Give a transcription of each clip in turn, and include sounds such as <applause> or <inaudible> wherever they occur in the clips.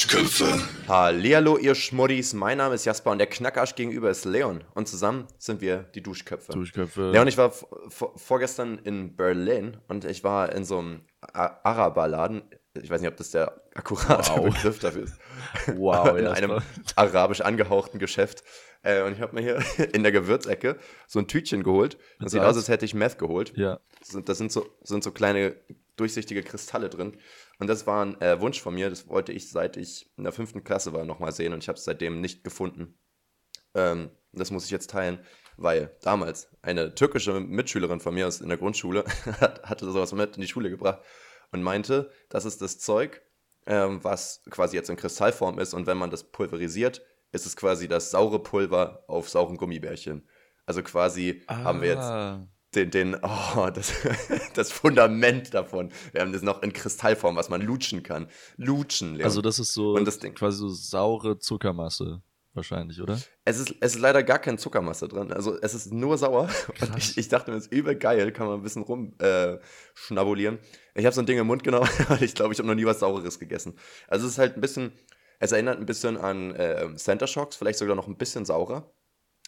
Duschköpfe. Hallihallo, ihr Schmuddis. Mein Name ist Jasper und der Knackarsch gegenüber ist Leon. Und zusammen sind wir die Duschköpfe. Duschköpfe. Leon, ich war vorgestern in Berlin und ich war in so einem Araberladen. Ich weiß nicht, ob das der akkurate wow. Begriff dafür ist. Wow, <laughs> in einem arabisch angehauchten Geschäft. Äh, und ich habe mir hier <laughs> in der Gewürzecke so ein Tütchen geholt. Das sieht aus, als hätte ich Meth geholt. Ja. Das sind so, sind so kleine durchsichtige Kristalle drin. Und das war ein äh, Wunsch von mir. Das wollte ich, seit ich in der fünften Klasse war, nochmal sehen. Und ich habe es seitdem nicht gefunden. Ähm, das muss ich jetzt teilen, weil damals eine türkische Mitschülerin von mir aus in der Grundschule <laughs> hatte sowas mit in die Schule gebracht und meinte, das ist das Zeug, ähm, was quasi jetzt in Kristallform ist. Und wenn man das pulverisiert, ist es quasi das saure Pulver auf sauren Gummibärchen. Also quasi ah. haben wir jetzt ah den, den, oh, das, <laughs> das Fundament davon. Wir haben das noch in Kristallform, was man lutschen kann. Lutschen, Leon. Also das ist so Und das Ding. quasi so saure Zuckermasse wahrscheinlich, oder? Es ist, es ist leider gar keine Zuckermasse drin. Also es ist nur sauer. Und ich, ich dachte mir, es ist übel geil, kann man ein bisschen rumschnabulieren. Äh, ich habe so ein Ding im Mund genommen, <laughs> weil ich glaube, ich habe noch nie was Saureres gegessen. Also es ist halt ein bisschen, es erinnert ein bisschen an äh, Center Shocks, vielleicht sogar noch ein bisschen saurer.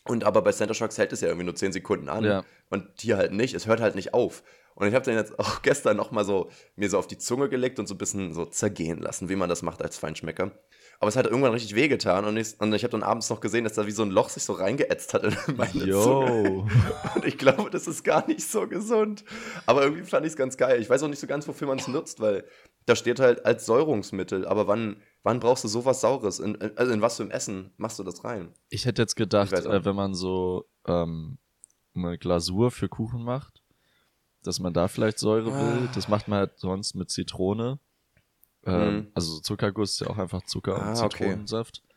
Und aber bei Center Shocks hält es ja irgendwie nur 10 Sekunden an. Ja. Und hier halt nicht. Es hört halt nicht auf. Und ich habe den jetzt auch <laughs> gestern nochmal so mir so auf die Zunge gelegt und so ein bisschen so zergehen lassen, wie man das macht als Feinschmecker. Aber es hat irgendwann richtig wehgetan und ich, und ich habe dann abends noch gesehen, dass da wie so ein Loch sich so reingeätzt hat in <laughs> meine Yo. Zunge. Und ich glaube, das ist gar nicht so gesund. Aber irgendwie fand ich es ganz geil. Ich weiß auch nicht so ganz, wofür man es nutzt, weil da steht halt als Säurungsmittel. Aber wann, wann brauchst du sowas Saures? In, also in was für ein Essen machst du das rein? Ich hätte jetzt gedacht, äh, wenn man so ähm, eine Glasur für Kuchen macht, dass man da vielleicht Säure ah. will. Das macht man halt sonst mit Zitrone. Ähm, mhm. Also Zuckerguss ist ja auch einfach Zucker ah, und Zitronensaft. Okay.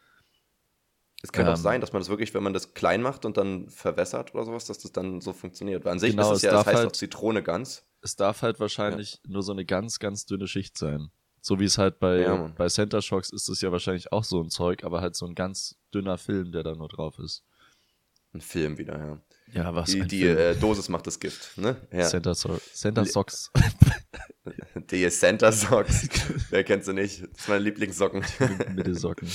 Es kann ähm, auch sein, dass man das wirklich, wenn man das klein macht und dann verwässert oder sowas, dass das dann so funktioniert. Weil an sich genau, ist es ja, das heißt halt, auch Zitrone ganz. Es darf halt wahrscheinlich ja. nur so eine ganz, ganz dünne Schicht sein. So wie es halt bei, ja, bei Center Shocks ist es ja wahrscheinlich auch so ein Zeug, aber halt so ein ganz dünner Film, der da nur drauf ist. Ein Film wieder, ja. Ja, was Die, die äh, Dosis macht das Gift, ne? Ja. Center, so Center Socks. <laughs> die Center Socks. Wer kennt sie nicht? Das sind meine Lieblingssocken. Mittelsocken.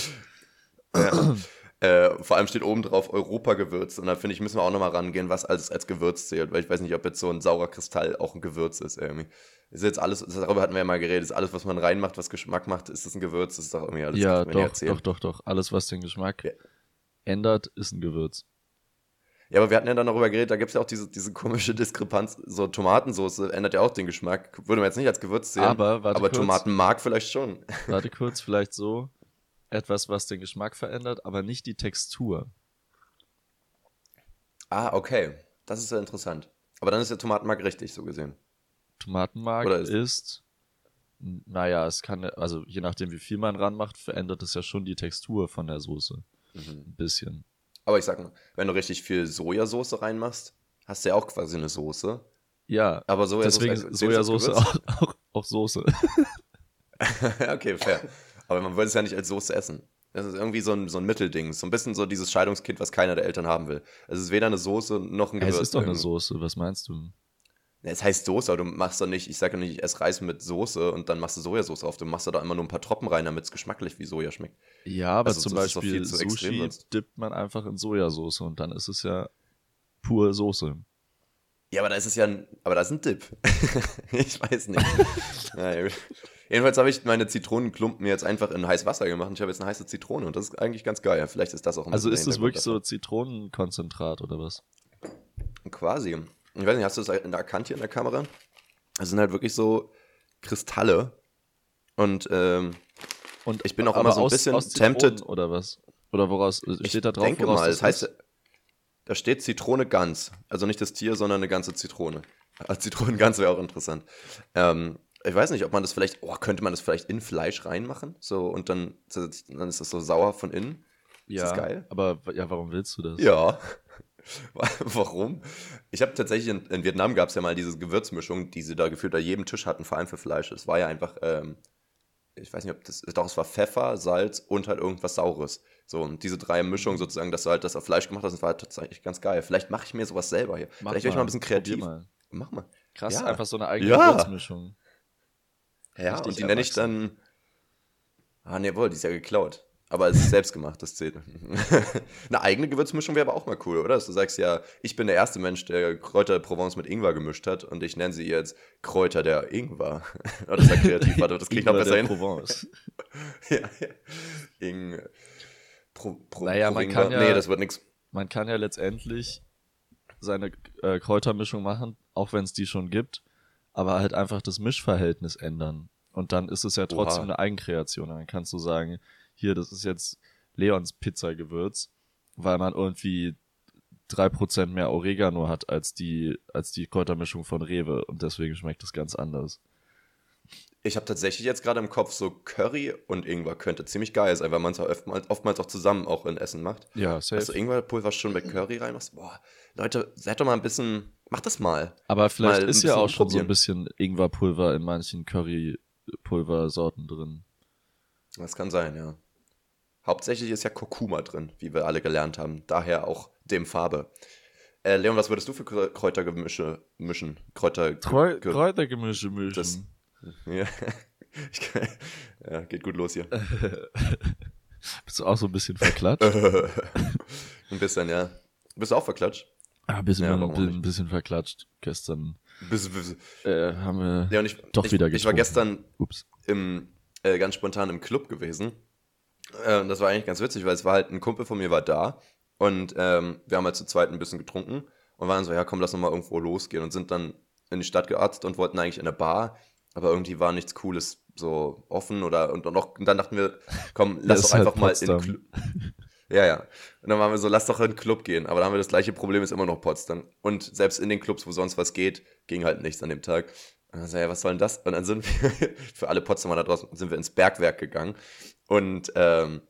ja. Äh, vor allem steht oben drauf Europa-Gewürz. Und da finde ich, müssen wir auch nochmal rangehen, was alles als Gewürz zählt. Weil ich weiß nicht, ob jetzt so ein saurer Kristall auch ein Gewürz ist irgendwie. Ist jetzt alles, darüber hatten wir ja mal geredet, ist alles, was man reinmacht, was Geschmack macht, ist das ein Gewürz? Das ist doch irgendwie alles, ja, doch, doch, doch, doch. Alles, was den Geschmack ja. ändert, ist ein Gewürz. Ja, aber wir hatten ja dann darüber geredet, da gibt es ja auch diese, diese komische Diskrepanz. So Tomatensauce ändert ja auch den Geschmack. Würde man jetzt nicht als Gewürz sehen. Aber, warte aber kurz, Tomatenmark vielleicht schon. Warte <laughs> kurz, vielleicht so. Etwas, was den Geschmack verändert, aber nicht die Textur. Ah, okay. Das ist ja interessant. Aber dann ist der Tomatenmark richtig, so gesehen. Tomatenmark ist, ist, naja, es kann, also je nachdem, wie viel man ranmacht, verändert es ja schon die Textur von der Soße. Mhm. Ein bisschen. Aber ich sag mal, wenn du richtig viel Sojasauce reinmachst, hast du ja auch quasi eine Soße. Ja, aber Sojasauce, deswegen Sojasauce auch, <laughs> auch, auch Soße. <laughs> okay, fair. Aber man würde es ja nicht als Soße essen. Das ist irgendwie so ein, so ein Mittelding. So ein bisschen so dieses Scheidungskind, was keiner der Eltern haben will. Es ist weder eine Soße noch ein Gewürz. Es ist doch eine Soße, was meinst du? Es heißt Soße, aber du machst doch nicht, ich sage ja nicht, ich esse Reis mit Soße und dann machst du Sojasauce auf. Du machst da immer nur ein paar Tropfen rein, damit es geschmacklich wie Soja schmeckt. Ja, aber also, zum Beispiel Sushi dippt man einfach in Sojasauce und dann ist es ja pure Soße. Ja, aber da ist es ja ein, aber da ist ein Dip. <laughs> ich weiß nicht. <laughs> naja, jedenfalls habe ich meine Zitronenklumpen jetzt einfach in heißes Wasser gemacht und ich habe jetzt eine heiße Zitrone und das ist eigentlich ganz geil. Vielleicht ist das auch ein Also ist das wirklich so Zitronenkonzentrat oder was? Quasi. Ich weiß nicht, hast du das erkannt hier in der Kamera? Das sind halt wirklich so Kristalle. Und, ähm, und ich bin auch immer so ein aus, bisschen aus tempted. Oder was? Oder woraus steht da drauf? Ich denke mal, das, heißt, da steht Zitrone ganz. Also nicht das Tier, sondern eine ganze Zitrone. Als Zitronen ganz wäre auch interessant. Ähm, ich weiß nicht, ob man das vielleicht, oh, könnte man das vielleicht in Fleisch reinmachen? So, und dann, dann ist das so sauer von innen. Ja, ist das geil? aber ja, warum willst du das? Ja. <laughs> Warum? Ich habe tatsächlich in, in Vietnam gab es ja mal diese Gewürzmischung, die sie da gefühlt an jedem Tisch hatten, vor allem für Fleisch. Es war ja einfach, ähm, ich weiß nicht, ob das, doch, es war Pfeffer, Salz und halt irgendwas Saures. So, und diese drei Mischungen sozusagen, dass du halt das auf Fleisch gemacht hast, das war halt tatsächlich ganz geil. Vielleicht mache ich mir sowas selber hier. Mach Vielleicht werde ich mal ein bisschen kreativ. Mal. Mach mal. Krass, ja. einfach so eine eigene ja. Gewürzmischung. Ja, Richtig und die nenne ich dann Ah, ne, wohl, die ist ja geklaut. Aber es ist selbst gemacht, das zählt. <laughs> Eine eigene Gewürzmischung wäre aber auch mal cool, oder? Dass du sagst ja, ich bin der erste Mensch, der Kräuter der Provence mit Ingwer gemischt hat und ich nenne sie jetzt Kräuter der Ingwer. oh, das ist ja kreativ, warte, das klingt noch besser hin. Provence. <laughs> ja, ja. Ing, Pro, Pro, naja, man kann ja, nee, das wird nichts. Man kann ja letztendlich seine äh, Kräutermischung machen, auch wenn es die schon gibt, aber halt einfach das Mischverhältnis ändern. Und dann ist es ja trotzdem Oha. eine Eigenkreation. Dann kannst du sagen, hier, das ist jetzt Leons Pizzagewürz, weil man irgendwie drei Prozent mehr Oregano hat als die, als die Kräutermischung von Rewe und deswegen schmeckt das ganz anders. Ich habe tatsächlich jetzt gerade im Kopf so Curry und Ingwer könnte ziemlich geil sein, weil man es oftmals, oftmals auch zusammen auch in Essen macht. Ja, safe. Also Ingwerpulver schon bei Curry reinmachst. Boah, Leute, seid doch mal ein bisschen, macht das mal. Aber vielleicht mal ist ja auch schon so ein bisschen Ingwerpulver in manchen Currypulversorten drin. Das kann sein, ja. Hauptsächlich ist ja Kurkuma drin, wie wir alle gelernt haben. Daher auch dem Farbe. Äh, Leon, was würdest du für Kräutergemische mischen? Kräuter Kreu Kräutergemische mischen. Das, ja. <laughs> Kann, ja, geht gut los hier. <laughs> Bist du auch so ein bisschen verklatscht? <laughs> ein bisschen, ja. Bist du auch verklatscht? Ah, ein bisschen, ja, ein bisschen verklatscht. Gestern bis, bis, äh, haben wir ja, ich, doch ich, wieder getrunken. Ich war gestern Ups. Im, äh, ganz spontan im Club gewesen äh, das war eigentlich ganz witzig, weil es war halt ein Kumpel von mir war da und ähm, wir haben halt zu zweit ein bisschen getrunken und waren so, ja komm, lass noch mal irgendwo losgehen und sind dann in die Stadt gearzt und wollten eigentlich in eine Bar, aber irgendwie war nichts Cooles so offen oder und, und, auch, und dann dachten wir, komm, <laughs> lass doch halt einfach halt mal in Club. <laughs> Ja, ja. Und dann waren wir so, lass doch in den Club gehen. Aber dann haben wir das gleiche Problem, ist immer noch Potsdam. Und selbst in den Clubs, wo sonst was geht, ging halt nichts an dem Tag. Und dann so, ja, was soll denn das? Und dann sind wir, <laughs> für alle Potsdamer da draußen, sind wir ins Bergwerk gegangen. Und ähm,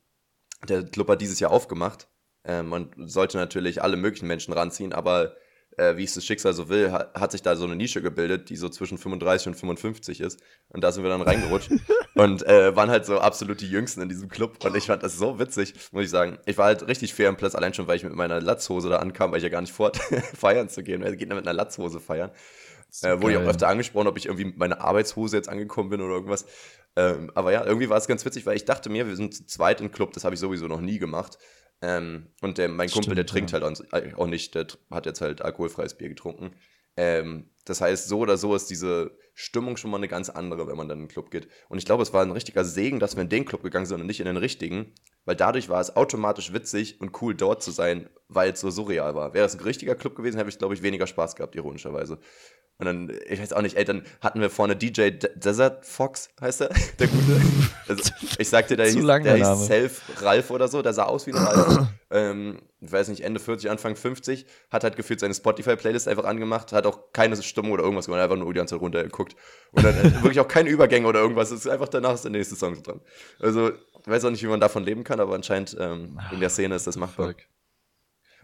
der Club hat dieses Jahr aufgemacht. Ähm, man sollte natürlich alle möglichen Menschen ranziehen, aber äh, wie es das Schicksal so will, hat, hat, sich da so eine Nische gebildet, die so zwischen 35 und 55 ist. Und da sind wir dann reingerutscht <laughs> und äh, waren halt so absolut die Jüngsten in diesem Club. Und ich fand das so witzig, muss ich sagen. Ich war halt richtig fair im Platz, allein schon, weil ich mit meiner Latzhose da ankam, weil ich ja gar nicht vor <laughs> feiern zu gehen. Wer geht denn mit einer Latzhose feiern? Äh, wurde ich auch öfter angesprochen, ob ich irgendwie mit meiner Arbeitshose jetzt angekommen bin oder irgendwas. Ähm, aber ja, irgendwie war es ganz witzig, weil ich dachte mir, wir sind zu zweit im Club, das habe ich sowieso noch nie gemacht. Ähm, und der, mein Kumpel, Stimmt, der trinkt ja. halt äh, auch nicht, der hat jetzt halt alkoholfreies Bier getrunken. Ähm, das heißt, so oder so ist diese Stimmung schon mal eine ganz andere, wenn man dann in den Club geht. Und ich glaube, es war ein richtiger Segen, dass wir in den Club gegangen sind und nicht in den richtigen, weil dadurch war es automatisch witzig und cool dort zu sein, weil es so surreal war. Wäre es ein richtiger Club gewesen, hätte ich, glaube ich, weniger Spaß gehabt, ironischerweise. Und dann, ich weiß auch nicht, ey, dann hatten wir vorne DJ D Desert Fox, heißt er, der Gute. Also, ich sagte, der, hieß, der hieß Self Ralf oder so, der sah aus wie ein Ralf. <clears throat> ähm, ich weiß nicht, Ende 40, Anfang 50, hat halt gefühlt seine Spotify-Playlist einfach angemacht, hat auch keine Stimme oder irgendwas gemacht, einfach nur die ganze Zeit runtergeguckt. Und dann <laughs> wirklich auch keine Übergänge oder irgendwas, es ist einfach danach ist der nächste Song dran. Also, ich weiß auch nicht, wie man davon leben kann, aber anscheinend ähm, in der Szene ist das machbar. Fuck.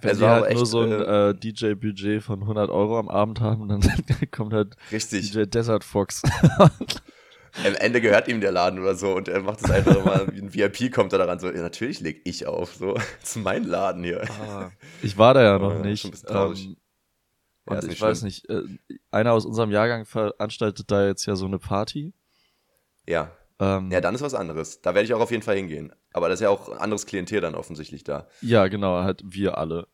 Wenn also halt echt, nur so ein äh, äh DJ-Budget von 100 Euro am Abend haben, dann <laughs> kommt halt Richtig. DJ Desert Fox. <laughs> Am Ende gehört ihm der Laden oder so und er macht es einfach mal, wie ein VIP kommt er daran so, ja, natürlich leg ich auf, so, <laughs> das ist mein Laden hier. Ah, ich war da ja noch ja, nicht. Schon ein bisschen traurig. Ähm, und ich weiß nicht, äh, einer aus unserem Jahrgang veranstaltet da jetzt ja so eine Party. Ja. Ähm, ja, dann ist was anderes. Da werde ich auch auf jeden Fall hingehen. Aber das ist ja auch ein anderes Klientel dann offensichtlich da. Ja, genau, halt wir alle.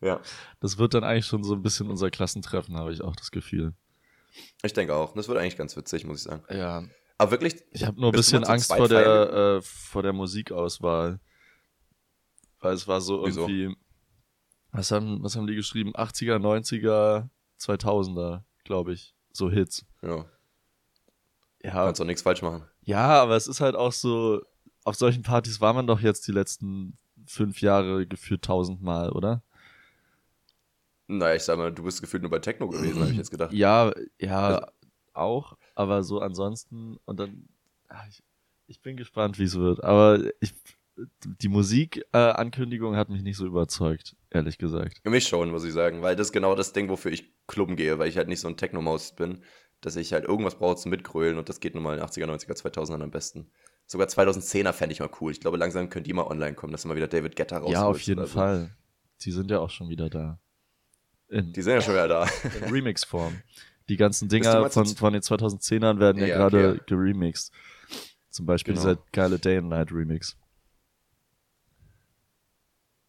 ja. <laughs> Das wird dann eigentlich schon so ein bisschen unser Klassentreffen, habe ich auch das Gefühl. Ich denke auch. Das wird eigentlich ganz witzig, muss ich sagen. Ja. Aber wirklich. Ich habe nur ein bisschen Angst vor der, äh, vor der Musikauswahl. Weil es war so irgendwie. Was haben, was haben die geschrieben? 80er, 90er, 2000er, glaube ich. So Hits. Ja. Ja. Kannst doch nichts falsch machen. Ja, aber es ist halt auch so, auf solchen Partys war man doch jetzt die letzten fünf Jahre gefühlt tausendmal, oder? Naja, ich sag mal, du bist gefühlt nur bei Techno gewesen, habe ich jetzt gedacht. Ja, ja, also, auch, aber so ansonsten und dann, ach, ich, ich bin gespannt, wie es wird, aber ich, die Musikankündigung äh, hat mich nicht so überzeugt, ehrlich gesagt. Mich schon, muss ich sagen, weil das ist genau das Ding, wofür ich klubben gehe, weil ich halt nicht so ein Techno-Maus bin dass ich halt irgendwas brauche zum Mitgrölen und das geht nun mal in 80er, 90er, 2000er am besten. Sogar 2010er fände ich mal cool. Ich glaube, langsam können die mal online kommen, dass mal wieder David Guetta raus Ja, auf jeden Fall. Die sind ja auch schon wieder da. In, die sind ja schon wieder da. <laughs> In Remix-Form. Die ganzen Dinger von, von den 2010ern werden ja, ja gerade okay. geremixed. Zum Beispiel genau. dieser geile Day and Night Remix.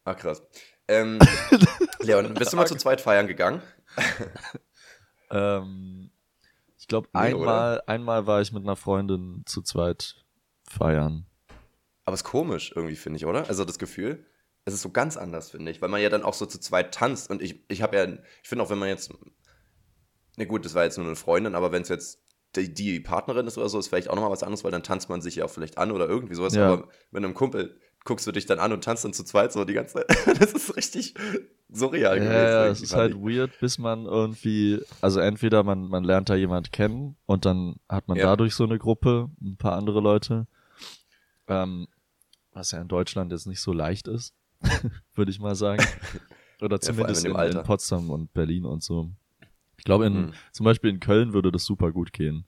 Ah, krass. Ähm, <laughs> Leon, bist du mal zu zweit feiern gegangen? <laughs> ähm, ich glaube, nee, einmal, einmal war ich mit einer Freundin zu zweit feiern. Aber es ist komisch irgendwie, finde ich, oder? Also das Gefühl. Es ist so ganz anders, finde ich, weil man ja dann auch so zu zweit tanzt. Und ich, ich habe ja, ich finde auch, wenn man jetzt, na gut, das war jetzt nur eine Freundin, aber wenn es jetzt die, die, Partnerin ist oder so, ist vielleicht auch nochmal was anderes, weil dann tanzt man sich ja auch vielleicht an oder irgendwie sowas. Ja. Aber mit einem Kumpel guckst du dich dann an und tanzt dann zu zweit so die ganze Zeit. <laughs> das ist richtig surreal ja, gewesen. Ja, es ist halt ich. weird, bis man irgendwie, also entweder man, man lernt da jemand kennen und dann hat man ja. dadurch so eine Gruppe, ein paar andere Leute, ähm, was ja in Deutschland jetzt nicht so leicht ist, <laughs> würde ich mal sagen. Oder zumindest ja, in, in, Potsdam und Berlin und so. Ich glaube, in, mhm. zum Beispiel in Köln würde das super gut gehen.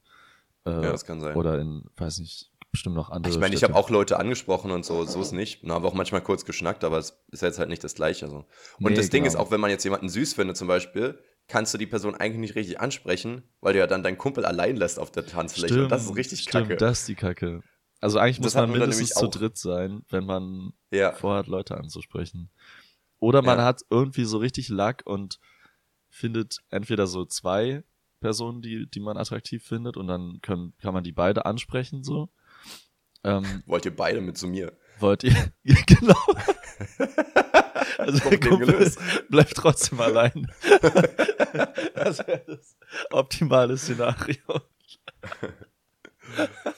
Äh, ja, das kann sein. Oder in, weiß nicht, bestimmt noch andere. Ich meine, ich habe auch Leute angesprochen und so, so ist nicht. Da haben auch manchmal kurz geschnackt, aber es ist jetzt halt nicht das Gleiche. So. Und nee, das Ding genau. ist, auch wenn man jetzt jemanden süß findet zum Beispiel, kannst du die Person eigentlich nicht richtig ansprechen, weil du ja dann deinen Kumpel allein lässt auf der Tanzfläche. Stimmt, und das ist richtig stimmt, kacke. Das ist die Kacke. Also eigentlich muss man mindestens zu dritt sein, wenn man ja. vorhat, Leute anzusprechen. Oder man ja. hat irgendwie so richtig Lack und findet entweder so zwei Personen, die, die man attraktiv findet, und dann können, kann man die beide ansprechen, so. Ähm, wollt ihr beide mit zu mir? Wollt ihr? <laughs> Genau. <laughs> also der Kumpel bleibt trotzdem allein. das wäre das optimale Szenario. <laughs>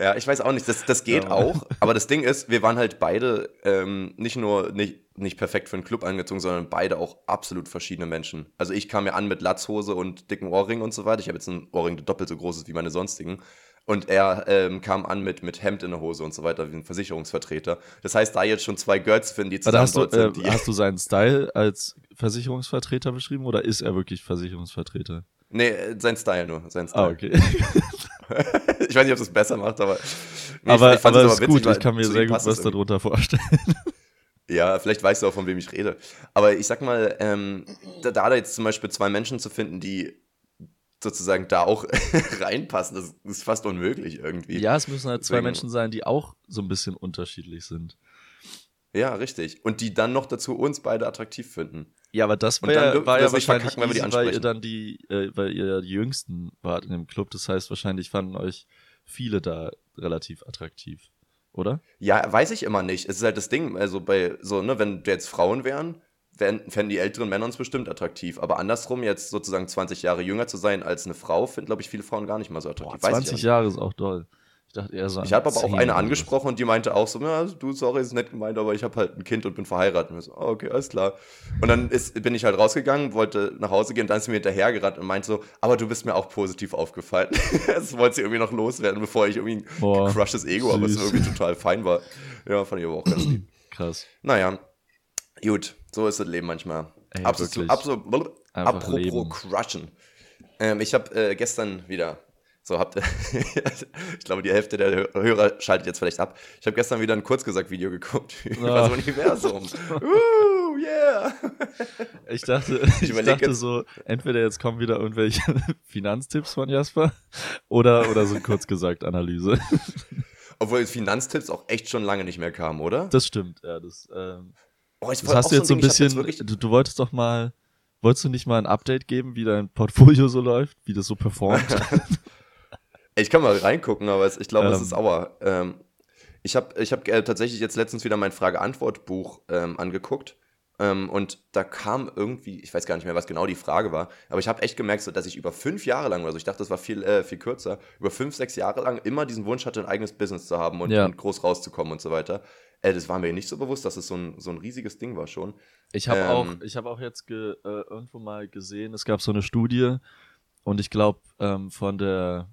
Ja, ich weiß auch nicht, das, das geht ja. auch, aber das Ding ist, wir waren halt beide ähm, nicht nur nicht, nicht perfekt für einen Club angezogen, sondern beide auch absolut verschiedene Menschen. Also ich kam ja an mit Latzhose und dicken Ohrring und so weiter. Ich habe jetzt einen Ohrring, der doppelt so groß ist wie meine sonstigen. Und er ähm, kam an mit, mit Hemd in der Hose und so weiter, wie ein Versicherungsvertreter. Das heißt, da jetzt schon zwei Girls finden, die zusammen hast dort du, sind. Äh, hast du seinen Style als Versicherungsvertreter beschrieben oder ist er wirklich Versicherungsvertreter? Nee, sein Style nur. Sein Style. Ah, okay. <laughs> <laughs> ich weiß nicht, ob es besser macht, aber. Nee, aber ich, aber ist witzig, gut, ich kann mir sehr gut was darunter vorstellen. <laughs> Ja, vielleicht weißt du auch, von wem ich rede. Aber ich sag mal, ähm, da, da jetzt zum Beispiel zwei Menschen zu finden, die sozusagen da auch <laughs> reinpassen, das ist fast unmöglich irgendwie. Ja, es müssen halt zwei Deswegen, Menschen sein, die auch so ein bisschen unterschiedlich sind. Ja, richtig. Und die dann noch dazu uns beide attraktiv finden. Ja, aber das war, ja, war ja wahrscheinlich easy, die weil ihr dann die, äh, weil ihr ja die Jüngsten wart in dem Club. Das heißt, wahrscheinlich fanden euch viele da relativ attraktiv, oder? Ja, weiß ich immer nicht. Es ist halt das Ding, also bei so, ne, wenn jetzt Frauen wären, fänden die älteren Männer uns bestimmt attraktiv. Aber andersrum, jetzt sozusagen 20 Jahre jünger zu sein als eine Frau, finden, glaube ich, viele Frauen gar nicht mal so attraktiv. Boah, 20 Jahre ist auch toll. Ich dachte eher so. Ich habe aber auch eine angesprochen und die meinte auch so: Ja, du, sorry, ist nett gemeint, aber ich habe halt ein Kind und bin verheiratet. Und so, oh, okay, alles klar. Und dann ist, bin ich halt rausgegangen, wollte nach Hause gehen, dann ist sie mir hinterhergerannt und meinte so: Aber du bist mir auch positiv aufgefallen. <laughs> das wollte sie irgendwie noch loswerden, bevor ich irgendwie ein Boah, gecrushtes Ego, süß. aber es irgendwie total fein war. Ja, fand ich aber auch ganz lieb. <clears throat> Krass. Naja, gut, so ist das Leben manchmal. Ey, absolut, absolut, apropos leben. crushen. Ähm, ich habe äh, gestern wieder so habt <laughs> ich glaube, die Hälfte der Hörer schaltet jetzt vielleicht ab. Ich habe gestern wieder ein Kurzgesagt-Video geguckt <laughs> über das Universum. <laughs> uh, yeah! Ich dachte, ich, ich dachte so, entweder jetzt kommen wieder irgendwelche Finanztipps von Jasper oder, oder so ein Kurzgesagt-Analyse. Obwohl Finanztipps auch echt schon lange nicht mehr kamen, oder? Das stimmt, ja. Das, ähm, oh, das hast du jetzt so ein bisschen, du, du wolltest doch mal, wolltest du nicht mal ein Update geben, wie dein Portfolio so läuft, wie das so performt? Ich kann mal reingucken, aber ich glaube, ähm. es ist Auer. Ähm, ich habe ich hab, äh, tatsächlich jetzt letztens wieder mein Frage-Antwort-Buch ähm, angeguckt. Ähm, und da kam irgendwie, ich weiß gar nicht mehr, was genau die Frage war, aber ich habe echt gemerkt, so, dass ich über fünf Jahre lang, also ich dachte, das war viel, äh, viel kürzer, über fünf, sechs Jahre lang immer diesen Wunsch hatte, ein eigenes Business zu haben und, ja. und groß rauszukommen und so weiter. Äh, das war mir nicht so bewusst, dass es so ein, so ein riesiges Ding war schon. Ich habe ähm, auch, hab auch jetzt ge, äh, irgendwo mal gesehen, es gab so eine Studie und ich glaube, ähm, von der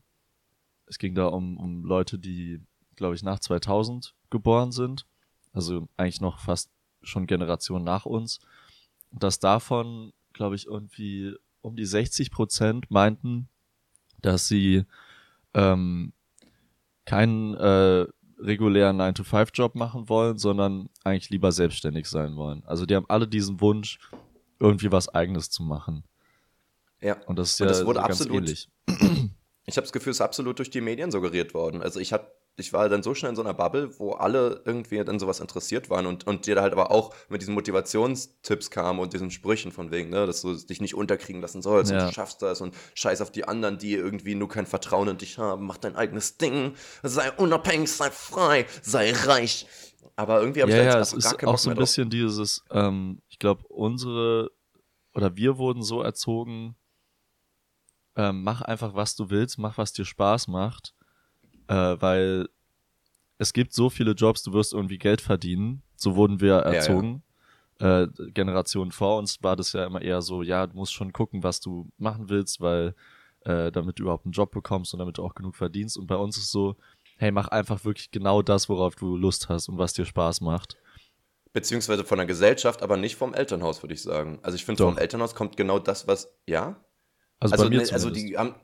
es ging da um, um Leute, die, glaube ich, nach 2000 geboren sind. Also eigentlich noch fast schon Generationen nach uns. Und dass davon, glaube ich, irgendwie um die 60 Prozent meinten, dass sie ähm, keinen äh, regulären 9-to-5-Job machen wollen, sondern eigentlich lieber selbstständig sein wollen. Also die haben alle diesen Wunsch, irgendwie was Eigenes zu machen. Ja. Und das ist Und ja das wurde absolut, ähnlich. <clears throat> Ich habe das Gefühl, es ist absolut durch die Medien suggeriert worden. Also ich habe ich war dann so schnell in so einer Bubble, wo alle irgendwie dann sowas interessiert waren und, und dir halt aber auch mit diesen Motivationstipps kam und diesen Sprüchen von wegen, ne, dass du dich nicht unterkriegen lassen sollst ja. und du schaffst das und scheiß auf die anderen, die irgendwie nur kein Vertrauen in dich haben, mach dein eigenes Ding, sei unabhängig, sei frei, sei reich. Aber irgendwie habe ja, ich da jetzt ja, es gar ist auch so ein bisschen dieses, ähm, ich glaube, unsere oder wir wurden so erzogen, ähm, mach einfach, was du willst, mach, was dir Spaß macht äh, weil es gibt so viele Jobs, du wirst irgendwie Geld verdienen. So wurden wir erzogen. Ja, ja. Äh, Generationen vor uns war das ja immer eher so, ja, du musst schon gucken, was du machen willst, weil äh, damit du überhaupt einen Job bekommst und damit du auch genug verdienst. Und bei uns ist so, hey, mach einfach wirklich genau das, worauf du Lust hast und was dir Spaß macht. Beziehungsweise von der Gesellschaft, aber nicht vom Elternhaus, würde ich sagen. Also ich finde, vom Elternhaus kommt genau das, was, ja? Also, also, bei mir ne, also die haben,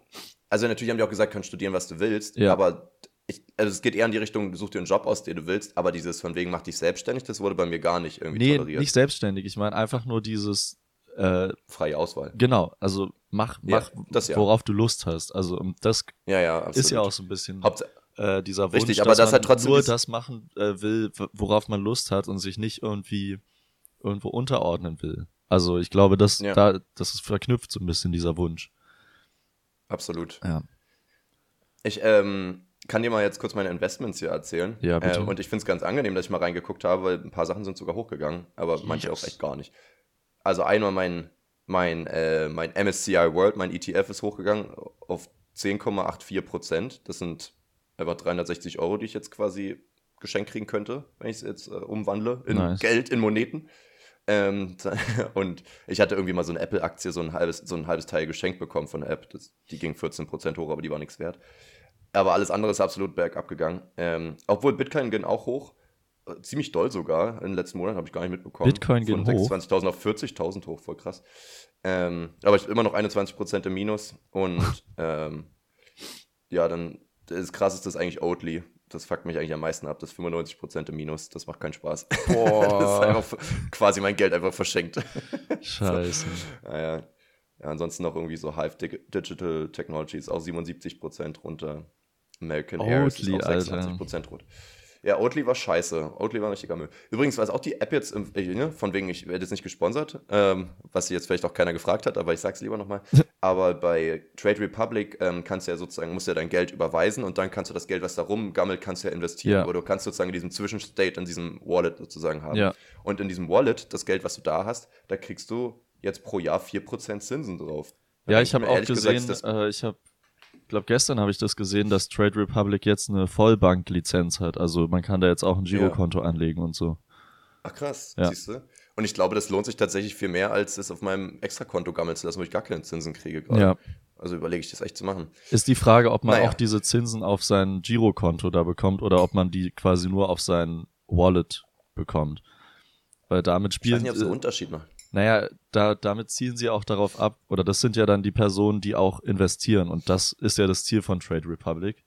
also natürlich haben die auch gesagt, kannst studieren, was du willst, ja. aber ich, also es geht eher in die Richtung, du suchst dir einen Job aus, den du willst, aber dieses von wegen mach dich selbstständig, das wurde bei mir gar nicht irgendwie nee, toleriert. nicht selbstständig, ich meine einfach nur dieses äh, freie Auswahl. Genau, also mach, mach ja, ja. worauf du Lust hast. Also das ja, ja, ist ja auch so ein bisschen Haupt äh, dieser Wunsch, Richtig, aber dass das man trotzdem nur das machen äh, will, worauf man Lust hat und sich nicht irgendwie irgendwo unterordnen will. Also ich glaube, dass da das ist verknüpft so ein bisschen dieser Wunsch. Absolut. Ja. Ich ähm, kann dir mal jetzt kurz meine Investments hier erzählen. Ja, bitte. Äh, und ich finde es ganz angenehm, dass ich mal reingeguckt habe, weil ein paar Sachen sind sogar hochgegangen, aber yes. manche auch echt gar nicht. Also einmal mein, mein, äh, mein MSCI World, mein ETF ist hochgegangen auf 10,84 Prozent. Das sind etwa 360 Euro, die ich jetzt quasi geschenkt kriegen könnte, wenn ich es jetzt äh, umwandle in nice. Geld, in Moneten. Ähm, <laughs> und ich hatte irgendwie mal so eine Apple-Aktie, so, ein halbes, so ein halbes Teil geschenkt bekommen von der App. Das, die ging 14% hoch, aber die war nichts wert. Aber alles andere ist absolut bergab gegangen. Ähm, obwohl Bitcoin ging auch hoch. Äh, ziemlich doll sogar. In den letzten Monaten habe ich gar nicht mitbekommen. Bitcoin ging hoch. Von 26.000 auf 40.000 hoch, voll krass. Ähm, aber ich immer noch 21% im Minus. Und <laughs> ähm, ja, dann das krasseste ist eigentlich Oatly das fuckt mich eigentlich am meisten ab. Das 95% im Minus, das macht keinen Spaß. <laughs> Boah. das ist einfach quasi mein Geld einfach verschenkt. Scheiße. <laughs> So. Naja. Ja, ansonsten noch irgendwie so Hive Digital Technologies, auch 77% runter. American Air ist auch 26% runter. Ja, Oatly war scheiße. Oatly war ein richtiger Müll. Übrigens war es auch die App jetzt, im, ne, von wegen, ich werde jetzt nicht gesponsert, ähm, was jetzt vielleicht auch keiner gefragt hat, aber ich sag's lieber nochmal. <laughs> aber bei Trade Republic ähm, kannst du ja sozusagen, musst du ja dein Geld überweisen und dann kannst du das Geld, was da rumgammelt, kannst du ja investieren. Ja. Aber du kannst sozusagen in diesem Zwischenstate, in diesem Wallet sozusagen haben. Ja. Und in diesem Wallet, das Geld, was du da hast, da kriegst du jetzt pro Jahr 4% Zinsen drauf. Ja, ich habe auch gesehen, gesagt, äh, ich habe glaube, gestern habe ich das gesehen, dass Trade Republic jetzt eine Vollbank-Lizenz hat. Also man kann da jetzt auch ein Girokonto ja. anlegen und so. Ach krass, ja. siehst du? Und ich glaube, das lohnt sich tatsächlich viel mehr, als es auf meinem Extrakonto gammeln zu lassen, wo ich gar keine Zinsen kriege gerade. Ja. Also überlege ich das echt zu machen. Ist die Frage, ob man naja. auch diese Zinsen auf sein Girokonto da bekommt oder ob man die quasi nur auf sein Wallet bekommt. Weil damit spielen. Ich weiß nicht, ob es einen Unterschied macht. Naja, da, damit zielen sie auch darauf ab, oder das sind ja dann die Personen, die auch investieren und das ist ja das Ziel von Trade Republic.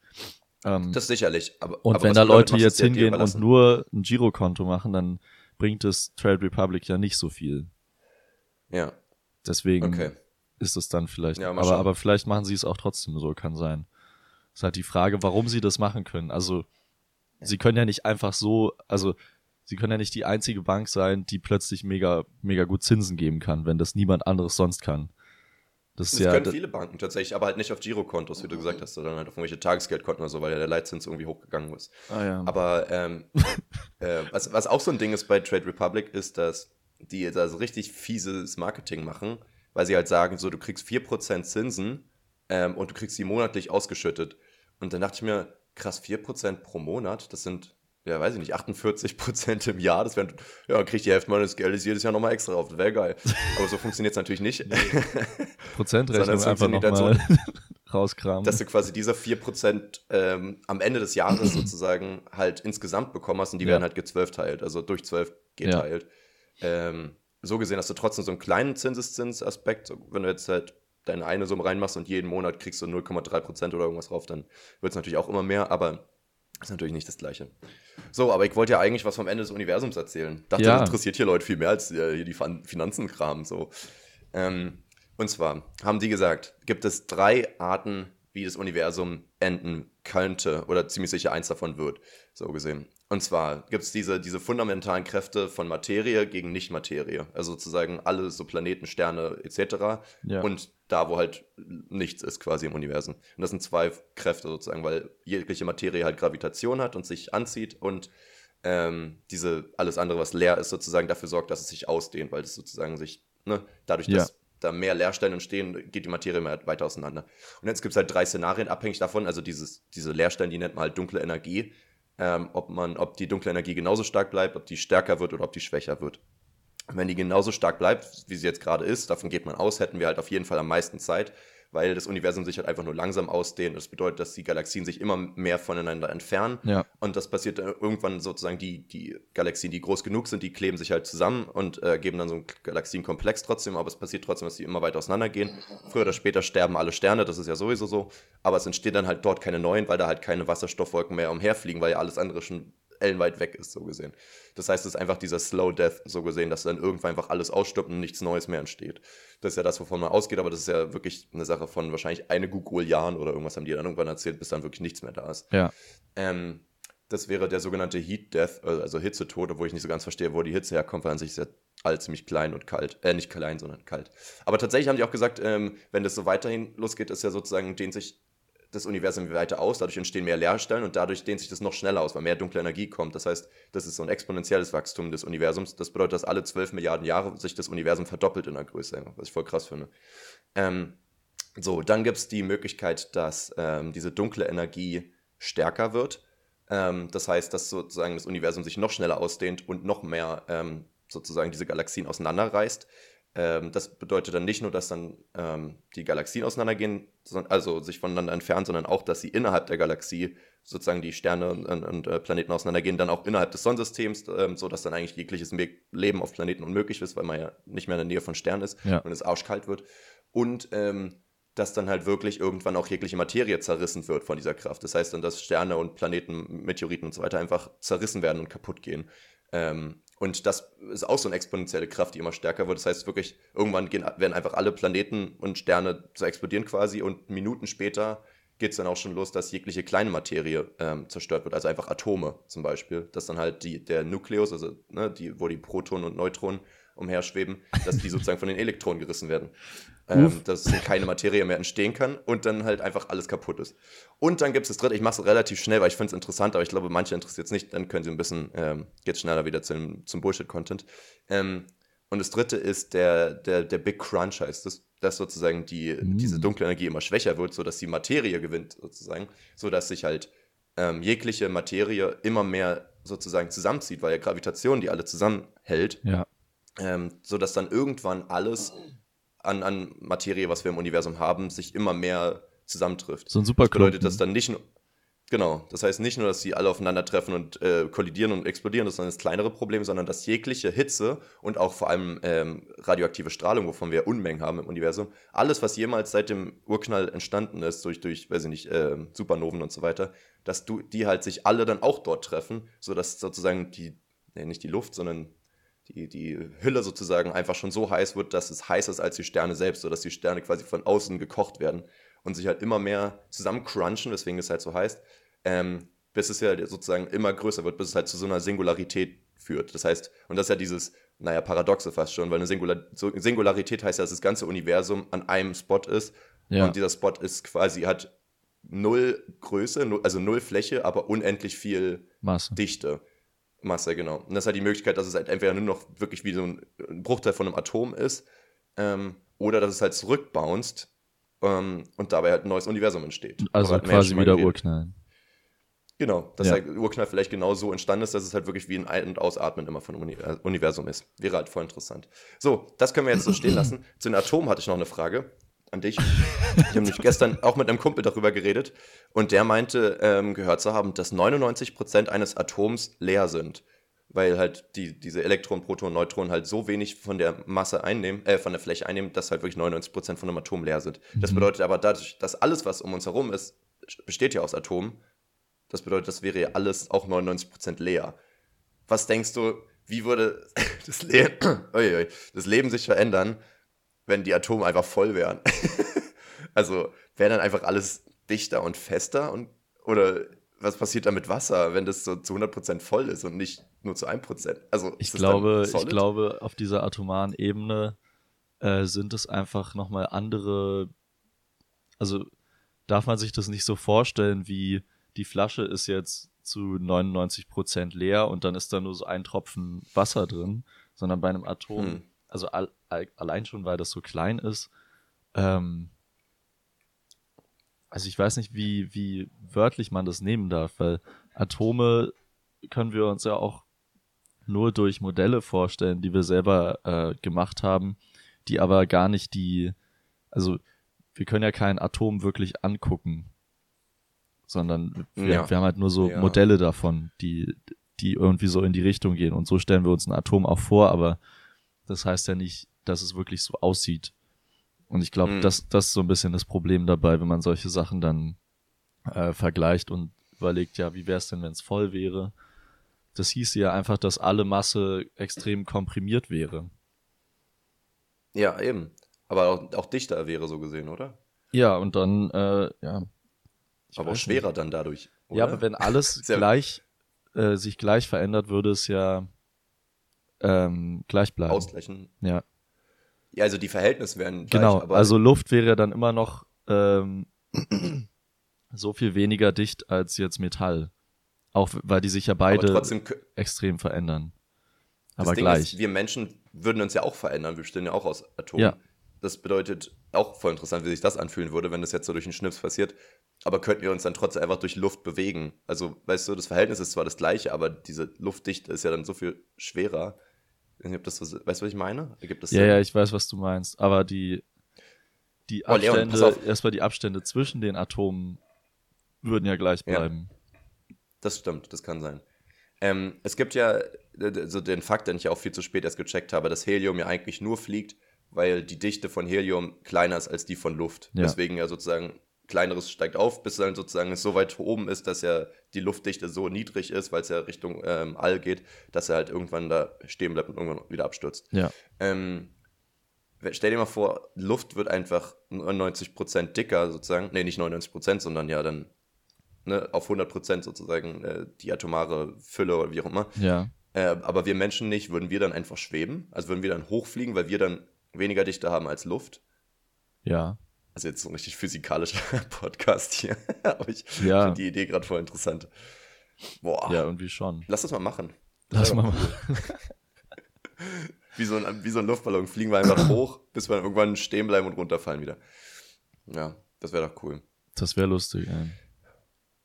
Ähm, das sicherlich. Aber, und aber wenn da Leute jetzt hingehen und nur ein Girokonto machen, dann bringt es Trade Republic ja nicht so viel. Ja. Deswegen okay. ist es dann vielleicht. Ja, aber, aber vielleicht machen sie es auch trotzdem so, kann sein. Ist halt die Frage, warum sie das machen können. Also, sie können ja nicht einfach so, also sie können ja nicht die einzige Bank sein, die plötzlich mega, mega gut Zinsen geben kann, wenn das niemand anderes sonst kann. Das, das ja, können viele Banken tatsächlich, aber halt nicht auf Girokontos, wie du gesagt hast, sondern halt auf irgendwelche Tagesgeldkonten oder so, weil ja der Leitzins irgendwie hochgegangen ist. Ah, ja. Aber ähm, <laughs> äh, was, was auch so ein Ding ist bei Trade Republic, ist, dass die jetzt also richtig fieses Marketing machen, weil sie halt sagen, so, du kriegst 4% Zinsen ähm, und du kriegst sie monatlich ausgeschüttet. Und dann dachte ich mir, krass, 4% pro Monat, das sind ja, weiß ich nicht, 48 Prozent im Jahr, das wäre, ja, kriegt die Hälfte meines Geldes jedes Jahr nochmal extra auf, das wäre geil. <laughs> Aber so funktioniert es natürlich nicht. Nee. <laughs> Prozentrechnung einfach nochmal so, <laughs> rauskramen. Dass du quasi diese 4 Prozent ähm, am Ende des Jahres sozusagen halt insgesamt bekommen hast und die ja. werden halt gezwölfteilt, also durch zwölf geteilt. Ja. Ähm, so gesehen hast du trotzdem so einen kleinen Zinseszinsaspekt, wenn du jetzt halt deine eine Summe reinmachst und jeden Monat kriegst du 0,3 Prozent oder irgendwas drauf, dann wird es natürlich auch immer mehr, aber ist natürlich nicht das Gleiche. So, aber ich wollte ja eigentlich was vom Ende des Universums erzählen. Dachte, ja. das interessiert hier Leute viel mehr als äh, hier die Finanzenkram. So. Ähm, und zwar haben die gesagt, gibt es drei Arten, wie das Universum enden könnte oder ziemlich sicher eins davon wird, so gesehen. Und zwar gibt es diese, diese fundamentalen Kräfte von Materie gegen Nicht-Materie. Also sozusagen alle so Planeten, Sterne etc. Ja. Und da, wo halt nichts ist quasi im Universum. Und das sind zwei Kräfte sozusagen, weil jegliche Materie halt Gravitation hat und sich anzieht und ähm, diese alles andere, was leer ist, sozusagen dafür sorgt, dass es sich ausdehnt, weil es sozusagen sich, ne, dadurch, ja. dass da mehr Leerstellen entstehen, geht die Materie mehr weiter auseinander. Und jetzt gibt es halt drei Szenarien, abhängig davon, also dieses, diese Leerstellen, die nennt man halt dunkle Energie, ähm, ob, man, ob die dunkle Energie genauso stark bleibt, ob die stärker wird oder ob die schwächer wird. Wenn die genauso stark bleibt, wie sie jetzt gerade ist, davon geht man aus, hätten wir halt auf jeden Fall am meisten Zeit, weil das Universum sich halt einfach nur langsam ausdehnt. Das bedeutet, dass die Galaxien sich immer mehr voneinander entfernen. Ja. Und das passiert irgendwann sozusagen, die, die Galaxien, die groß genug sind, die kleben sich halt zusammen und äh, geben dann so einen Galaxienkomplex trotzdem, aber es passiert trotzdem, dass sie immer weiter auseinandergehen. Früher oder später sterben alle Sterne, das ist ja sowieso so. Aber es entstehen dann halt dort keine neuen, weil da halt keine Wasserstoffwolken mehr umherfliegen, weil ja alles andere schon ellenweit weg ist, so gesehen. Das heißt, es ist einfach dieser Slow Death, so gesehen, dass dann irgendwann einfach alles ausstirbt und nichts Neues mehr entsteht. Das ist ja das, wovon man ausgeht, aber das ist ja wirklich eine Sache von wahrscheinlich eine Jahren oder irgendwas haben die dann irgendwann erzählt, bis dann wirklich nichts mehr da ist. Ja. Ähm, das wäre der sogenannte Heat Death, äh, also Hitzetod, wo ich nicht so ganz verstehe, wo die Hitze herkommt, weil an sich ist ja all ziemlich klein und kalt. Äh, nicht klein, sondern kalt. Aber tatsächlich haben die auch gesagt, ähm, wenn das so weiterhin losgeht, ist ja sozusagen, dehnt sich das Universum weiter aus, dadurch entstehen mehr Leerstellen und dadurch dehnt sich das noch schneller aus, weil mehr dunkle Energie kommt. Das heißt, das ist so ein exponentielles Wachstum des Universums. Das bedeutet, dass alle 12 Milliarden Jahre sich das Universum verdoppelt in der Größe, was ich voll krass finde. Ähm, so, dann gibt es die Möglichkeit, dass ähm, diese dunkle Energie stärker wird. Ähm, das heißt, dass sozusagen das Universum sich noch schneller ausdehnt und noch mehr ähm, sozusagen diese Galaxien auseinanderreißt. Ähm, das bedeutet dann nicht nur, dass dann ähm, die Galaxien auseinandergehen, also sich voneinander entfernen, sondern auch, dass sie innerhalb der Galaxie sozusagen die Sterne und, und äh, Planeten auseinandergehen, dann auch innerhalb des Sonnensystems, ähm, sodass dann eigentlich jegliches Leben auf Planeten unmöglich ist, weil man ja nicht mehr in der Nähe von Sternen ist ja. und es arschkalt wird. Und ähm, dass dann halt wirklich irgendwann auch jegliche Materie zerrissen wird von dieser Kraft. Das heißt dann, dass Sterne und Planeten, Meteoriten und so weiter einfach zerrissen werden und kaputt gehen. Ähm, und das ist auch so eine exponentielle Kraft, die immer stärker wird. Das heißt wirklich, irgendwann gehen, werden einfach alle Planeten und Sterne zu explodieren quasi und Minuten später geht es dann auch schon los, dass jegliche kleine Materie ähm, zerstört wird, also einfach Atome zum Beispiel, dass dann halt die, der Nukleus, also ne, die, wo die Protonen und Neutronen umherschweben, dass die <laughs> sozusagen von den Elektronen gerissen werden. Ähm, dass keine Materie mehr entstehen kann und dann halt einfach alles kaputt ist. Und dann gibt es das dritte, ich mache es relativ schnell, weil ich finde es interessant, aber ich glaube, manche interessiert es nicht, dann können sie ein bisschen, ähm, geht schneller wieder zum, zum Bullshit-Content. Ähm, und das dritte ist der, der, der Big Crunch heißt es, dass sozusagen die, mm. diese dunkle Energie immer schwächer wird, sodass die Materie gewinnt sozusagen, sodass sich halt ähm, jegliche Materie immer mehr sozusagen zusammenzieht, weil ja Gravitation die alle zusammenhält. Ja ähm, sodass dann irgendwann alles an, an Materie, was wir im Universum haben, sich immer mehr zusammentrifft. So ein super Das bedeutet, dass dann nicht nur, genau, das heißt nicht nur, dass sie alle aufeinandertreffen und äh, kollidieren und explodieren, das ist dann das kleinere Problem, sondern dass jegliche Hitze und auch vor allem ähm, radioaktive Strahlung, wovon wir Unmengen haben im Universum, alles, was jemals seit dem Urknall entstanden ist, durch, durch weiß ich nicht, äh, Supernoven und so weiter, dass du, die halt sich alle dann auch dort treffen, sodass sozusagen die, nee, nicht die Luft, sondern die, die Hülle sozusagen einfach schon so heiß wird, dass es heißer ist als die Sterne selbst, sodass die Sterne quasi von außen gekocht werden und sich halt immer mehr zusammen crunchen, weswegen es halt so heißt, ähm, bis es ja sozusagen immer größer wird, bis es halt zu so einer Singularität führt. Das heißt, und das ist ja dieses, naja, Paradoxe fast schon, weil eine Singular Singularität heißt ja, dass das ganze Universum an einem Spot ist ja. und dieser Spot ist quasi, hat null Größe, also null Fläche, aber unendlich viel Masse. Dichte. Masse, genau. Und das ist halt die Möglichkeit, dass es halt entweder nur noch wirklich wie so ein Bruchteil von einem Atom ist, ähm, oder dass es halt zurückbounced ähm, und dabei halt ein neues Universum entsteht. Also halt quasi wieder Urknall. Genau, dass ja. der Urknall vielleicht genau so entstanden ist, dass es halt wirklich wie ein Ein- und Ausatmen immer von äh, Universum ist. Wäre halt voll interessant. So, das können wir jetzt so stehen lassen. <clears throat> Zu den Atomen hatte ich noch eine Frage an dich. Ich habe nämlich gestern auch mit einem Kumpel darüber geredet und der meinte, ähm, gehört zu haben, dass 99% eines Atoms leer sind, weil halt die, diese Elektronen, Protonen, Neutronen halt so wenig von der Masse einnehmen, äh, von der Fläche einnehmen, dass halt wirklich 99% von einem Atom leer sind. Das mhm. bedeutet aber dadurch, dass alles, was um uns herum ist, besteht ja aus Atomen. Das bedeutet, das wäre ja alles auch 99% leer. Was denkst du, wie würde <laughs> das, Le <coughs> das Leben sich verändern, wenn die Atome einfach voll wären. <laughs> also wäre dann einfach alles dichter und fester und oder was passiert da mit Wasser, wenn das so zu 100% voll ist und nicht nur zu 1%? Also ich glaube, ich glaube, auf dieser atomaren Ebene äh, sind es einfach nochmal andere, also darf man sich das nicht so vorstellen, wie die Flasche ist jetzt zu 99% leer und dann ist da nur so ein Tropfen Wasser drin, sondern bei einem Atom, hm. Also all, all, allein schon, weil das so klein ist, ähm, also ich weiß nicht, wie, wie wörtlich man das nehmen darf, weil Atome können wir uns ja auch nur durch Modelle vorstellen, die wir selber äh, gemacht haben, die aber gar nicht die, also wir können ja kein Atom wirklich angucken, sondern wir, ja. wir haben halt nur so ja. Modelle davon, die, die irgendwie so in die Richtung gehen. Und so stellen wir uns ein Atom auch vor, aber das heißt ja nicht, dass es wirklich so aussieht. Und ich glaube, mhm. das, das ist so ein bisschen das Problem dabei, wenn man solche Sachen dann äh, vergleicht und überlegt, ja, wie wäre es denn, wenn es voll wäre? Das hieß ja einfach, dass alle Masse extrem komprimiert wäre. Ja, eben. Aber auch, auch dichter wäre so gesehen, oder? Ja, und dann, äh, ja. Aber auch schwerer nicht. dann dadurch. Oder? Ja, aber wenn alles <laughs> gleich, äh, sich gleich verändert, würde es ja ähm, gleich bleiben. Ausgleichen. Ja. Ja, also die Verhältnisse wären gleich, Genau, also Luft wäre ja dann immer noch ähm, <clears throat> so viel weniger dicht als jetzt Metall. Auch weil die sich ja beide trotzdem, extrem verändern. Aber gleich. Ist, wir Menschen würden uns ja auch verändern. Wir stehen ja auch aus Atomen. Ja. Das bedeutet auch voll interessant, wie sich das anfühlen würde, wenn das jetzt so durch einen Schnips passiert. Aber könnten wir uns dann trotzdem einfach durch Luft bewegen? Also, weißt du, das Verhältnis ist zwar das gleiche, aber diese Luftdichte ist ja dann so viel schwerer. Das so, weißt du, was ich meine? Ergibt das ja, Sinn? ja, ich weiß, was du meinst. Aber die, die oh, Abstände, Leon, erstmal die Abstände zwischen den Atomen würden ja gleich bleiben. Ja, das stimmt, das kann sein. Ähm, es gibt ja so den Fakt, den ich auch viel zu spät erst gecheckt habe, dass Helium ja eigentlich nur fliegt, weil die Dichte von Helium kleiner ist als die von Luft. Ja. Deswegen ja sozusagen kleineres steigt auf, bis dann sozusagen es so weit oben ist, dass ja die Luftdichte so niedrig ist, weil es ja Richtung ähm, All geht, dass er halt irgendwann da stehen bleibt und irgendwann wieder abstürzt. Ja. Ähm, stell dir mal vor, Luft wird einfach 99% dicker sozusagen. Nee, nicht 99%, sondern ja dann ne, auf 100% sozusagen äh, die atomare Fülle oder wie auch immer. Ja. Äh, aber wir Menschen nicht, würden wir dann einfach schweben? Also würden wir dann hochfliegen, weil wir dann weniger Dichte haben als Luft? Ja. Also jetzt so ein richtig physikalischer <laughs> Podcast hier. <laughs> Aber ich ja. finde die Idee gerade voll interessant. Boah. Ja, irgendwie schon. Lass das mal machen. Das Lass mal machen. <laughs> wie, so ein, wie so ein Luftballon fliegen wir einfach hoch, bis wir irgendwann stehen bleiben und runterfallen wieder. Ja, das wäre doch cool. Das wäre lustig, ey.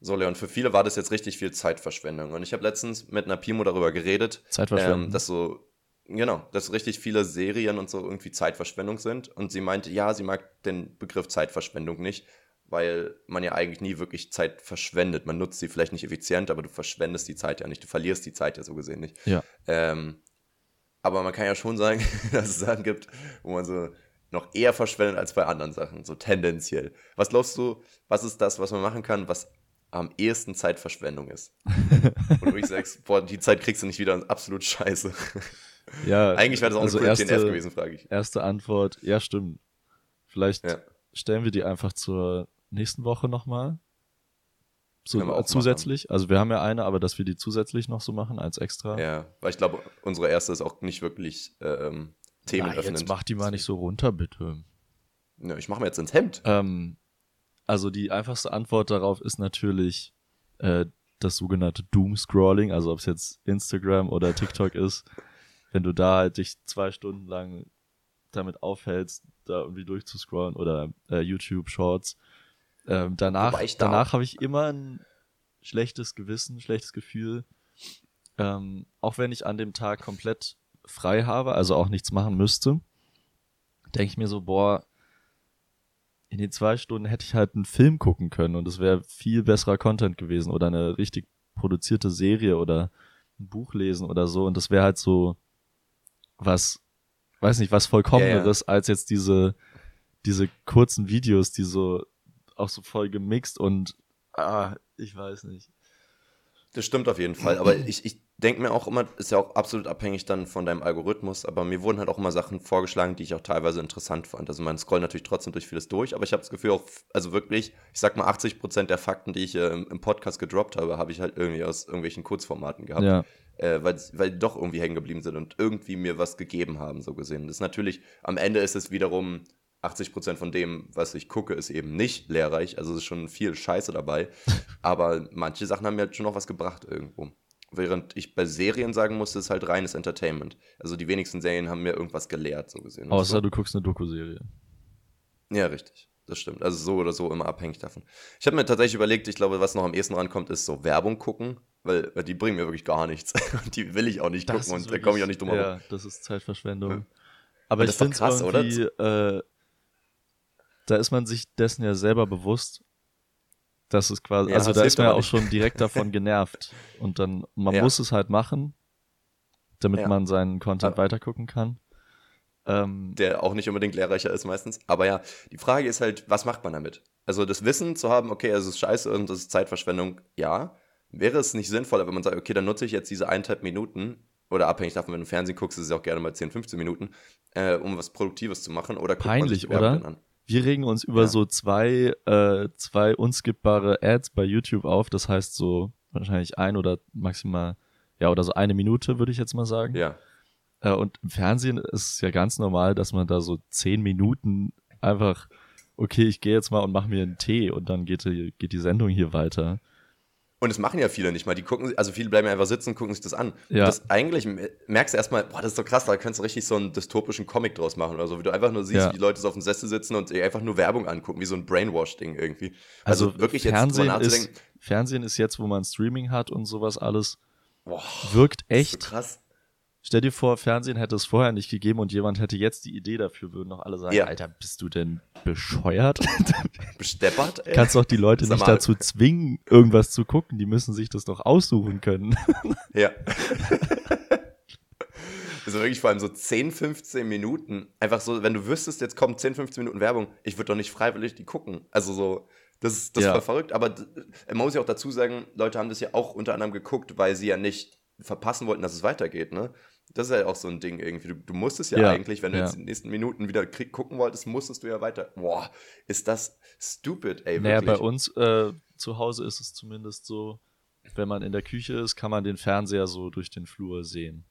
So, Leon, für viele war das jetzt richtig viel Zeitverschwendung. Und ich habe letztens mit einer Pimo darüber geredet, Zeitverschwendung. Ähm, dass so Genau, dass richtig viele Serien und so irgendwie Zeitverschwendung sind. Und sie meinte, ja, sie mag den Begriff Zeitverschwendung nicht, weil man ja eigentlich nie wirklich Zeit verschwendet. Man nutzt sie vielleicht nicht effizient, aber du verschwendest die Zeit ja nicht. Du verlierst die Zeit ja so gesehen nicht. Ja. Ähm, aber man kann ja schon sagen, <laughs> dass es Sachen gibt, wo man so noch eher verschwendet als bei anderen Sachen, so tendenziell. Was glaubst du, was ist das, was man machen kann, was am ehesten Zeitverschwendung ist? <laughs> Und ich sagst, boah, die Zeit kriegst du nicht wieder, absolut scheiße. <laughs> Ja, Eigentlich wäre das auch also eine erste, TNF gewesen, frage ich. Erste Antwort, ja, stimmt. Vielleicht ja. stellen wir die einfach zur nächsten Woche nochmal. So zusätzlich. Machen. Also wir haben ja eine, aber dass wir die zusätzlich noch so machen als extra. Ja, weil ich glaube, unsere erste ist auch nicht wirklich ähm, themenöffnend. Jetzt mach die mal nicht so runter, bitte. Ja, ich mache mir jetzt ins Hemd. Ähm, also die einfachste Antwort darauf ist natürlich äh, das sogenannte Doom-Scrolling, also ob es jetzt Instagram oder TikTok ist <laughs> wenn du da halt dich zwei Stunden lang damit aufhältst, da irgendwie durchzuscrollen oder äh, YouTube Shorts. Ähm, danach da danach habe ich immer ein schlechtes Gewissen, schlechtes Gefühl. Ähm, auch wenn ich an dem Tag komplett frei habe, also auch nichts machen müsste, denke ich mir so, boah, in den zwei Stunden hätte ich halt einen Film gucken können und es wäre viel besserer Content gewesen oder eine richtig produzierte Serie oder ein Buch lesen oder so und das wäre halt so was, weiß nicht, was vollkommeneres ja, ja. als jetzt diese, diese kurzen Videos, die so auch so voll gemixt und ah, ich weiß nicht. Das stimmt auf jeden Fall, aber ich, ich denke mir auch immer, ist ja auch absolut abhängig dann von deinem Algorithmus, aber mir wurden halt auch immer Sachen vorgeschlagen, die ich auch teilweise interessant fand. Also man scrollt natürlich trotzdem durch vieles durch, aber ich habe das Gefühl auch, also wirklich, ich sag mal 80 Prozent der Fakten, die ich äh, im, Podcast gedroppt habe, habe ich halt irgendwie aus irgendwelchen Kurzformaten gehabt. Ja. Äh, weil, weil die doch irgendwie hängen geblieben sind und irgendwie mir was gegeben haben, so gesehen. Das ist natürlich, am Ende ist es wiederum 80 Prozent von dem, was ich gucke, ist eben nicht lehrreich. Also es ist schon viel Scheiße dabei. <laughs> aber manche Sachen haben mir halt schon noch was gebracht irgendwo. Während ich bei Serien sagen muss, es ist halt reines Entertainment. Also die wenigsten Serien haben mir irgendwas gelehrt, so gesehen. Außer du guckst eine Doku-Serie. Ja, richtig. Das stimmt. Also so oder so immer abhängig davon. Ich habe mir tatsächlich überlegt, ich glaube, was noch am ehesten rankommt, ist so Werbung gucken, weil, weil die bringen mir wirklich gar nichts. <laughs> die will ich auch nicht das gucken und wirklich, da komme ich auch nicht drum herum. Ja, das ist Zeitverschwendung. Ja. Aber ich finde es irgendwie, äh, da ist man sich dessen ja selber bewusst, das ist quasi, ja, also da ist man ja auch schon direkt <laughs> davon genervt. Und dann, man ja. muss es halt machen, damit man seinen Content weitergucken kann. Ähm, Der auch nicht unbedingt lehrreicher ist meistens. Aber ja, die Frage ist halt, was macht man damit? Also das Wissen zu haben, okay, es ist scheiße und das ist Zeitverschwendung, ja. Wäre es nicht sinnvoller, wenn man sagt, okay, dann nutze ich jetzt diese eineinhalb Minuten oder abhängig davon, wenn du Fernsehen guckst, ist es auch gerne mal 10, 15 Minuten, äh, um was Produktives zu machen. Oder Peinlich, oder? An. Wir regen uns über ja. so zwei, äh, zwei unskippbare Ads bei YouTube auf. Das heißt so wahrscheinlich ein oder maximal, ja, oder so eine Minute, würde ich jetzt mal sagen. Ja. Äh, und im Fernsehen ist es ja ganz normal, dass man da so zehn Minuten einfach, okay, ich gehe jetzt mal und mache mir einen Tee und dann geht die, geht die Sendung hier weiter. Und das machen ja viele nicht mal. Die gucken, also viele bleiben einfach sitzen und gucken sich das an. Ja. Und das eigentlich merkst du erstmal, boah, das ist so krass, da kannst du richtig so einen dystopischen Comic draus machen oder so, wie du einfach nur siehst, ja. wie die Leute so auf dem Sessel sitzen und einfach nur Werbung angucken, wie so ein Brainwash-Ding irgendwie. Also, also wirklich Fernsehen jetzt ist, Fernsehen ist jetzt, wo man Streaming hat und sowas alles, boah, wirkt echt. So krass. Stell dir vor, Fernsehen hätte es vorher nicht gegeben und jemand hätte jetzt die Idee dafür, würden doch alle sagen, ja. Alter, bist du denn bescheuert? <laughs> Besteppert? Ey. Kannst doch die Leute nicht dazu zwingen, irgendwas zu gucken. Die müssen sich das doch aussuchen können. <laughs> ja. Also wirklich vor allem so 10, 15 Minuten. Einfach so, wenn du wüsstest, jetzt kommen 10, 15 Minuten Werbung, ich würde doch nicht freiwillig die gucken. Also so, das ist, das ja. war verrückt. Aber man muss ja auch dazu sagen, Leute haben das ja auch unter anderem geguckt, weil sie ja nicht verpassen wollten, dass es weitergeht, ne? Das ist ja auch so ein Ding irgendwie. Du, du musstest ja, ja, eigentlich, wenn du ja. jetzt in den nächsten Minuten wieder krieg, gucken wolltest, musstest du ja weiter. Boah, ist das stupid, ey. Naja, bei uns äh, zu Hause ist es zumindest so, wenn man in der Küche ist, kann man den Fernseher so durch den Flur sehen.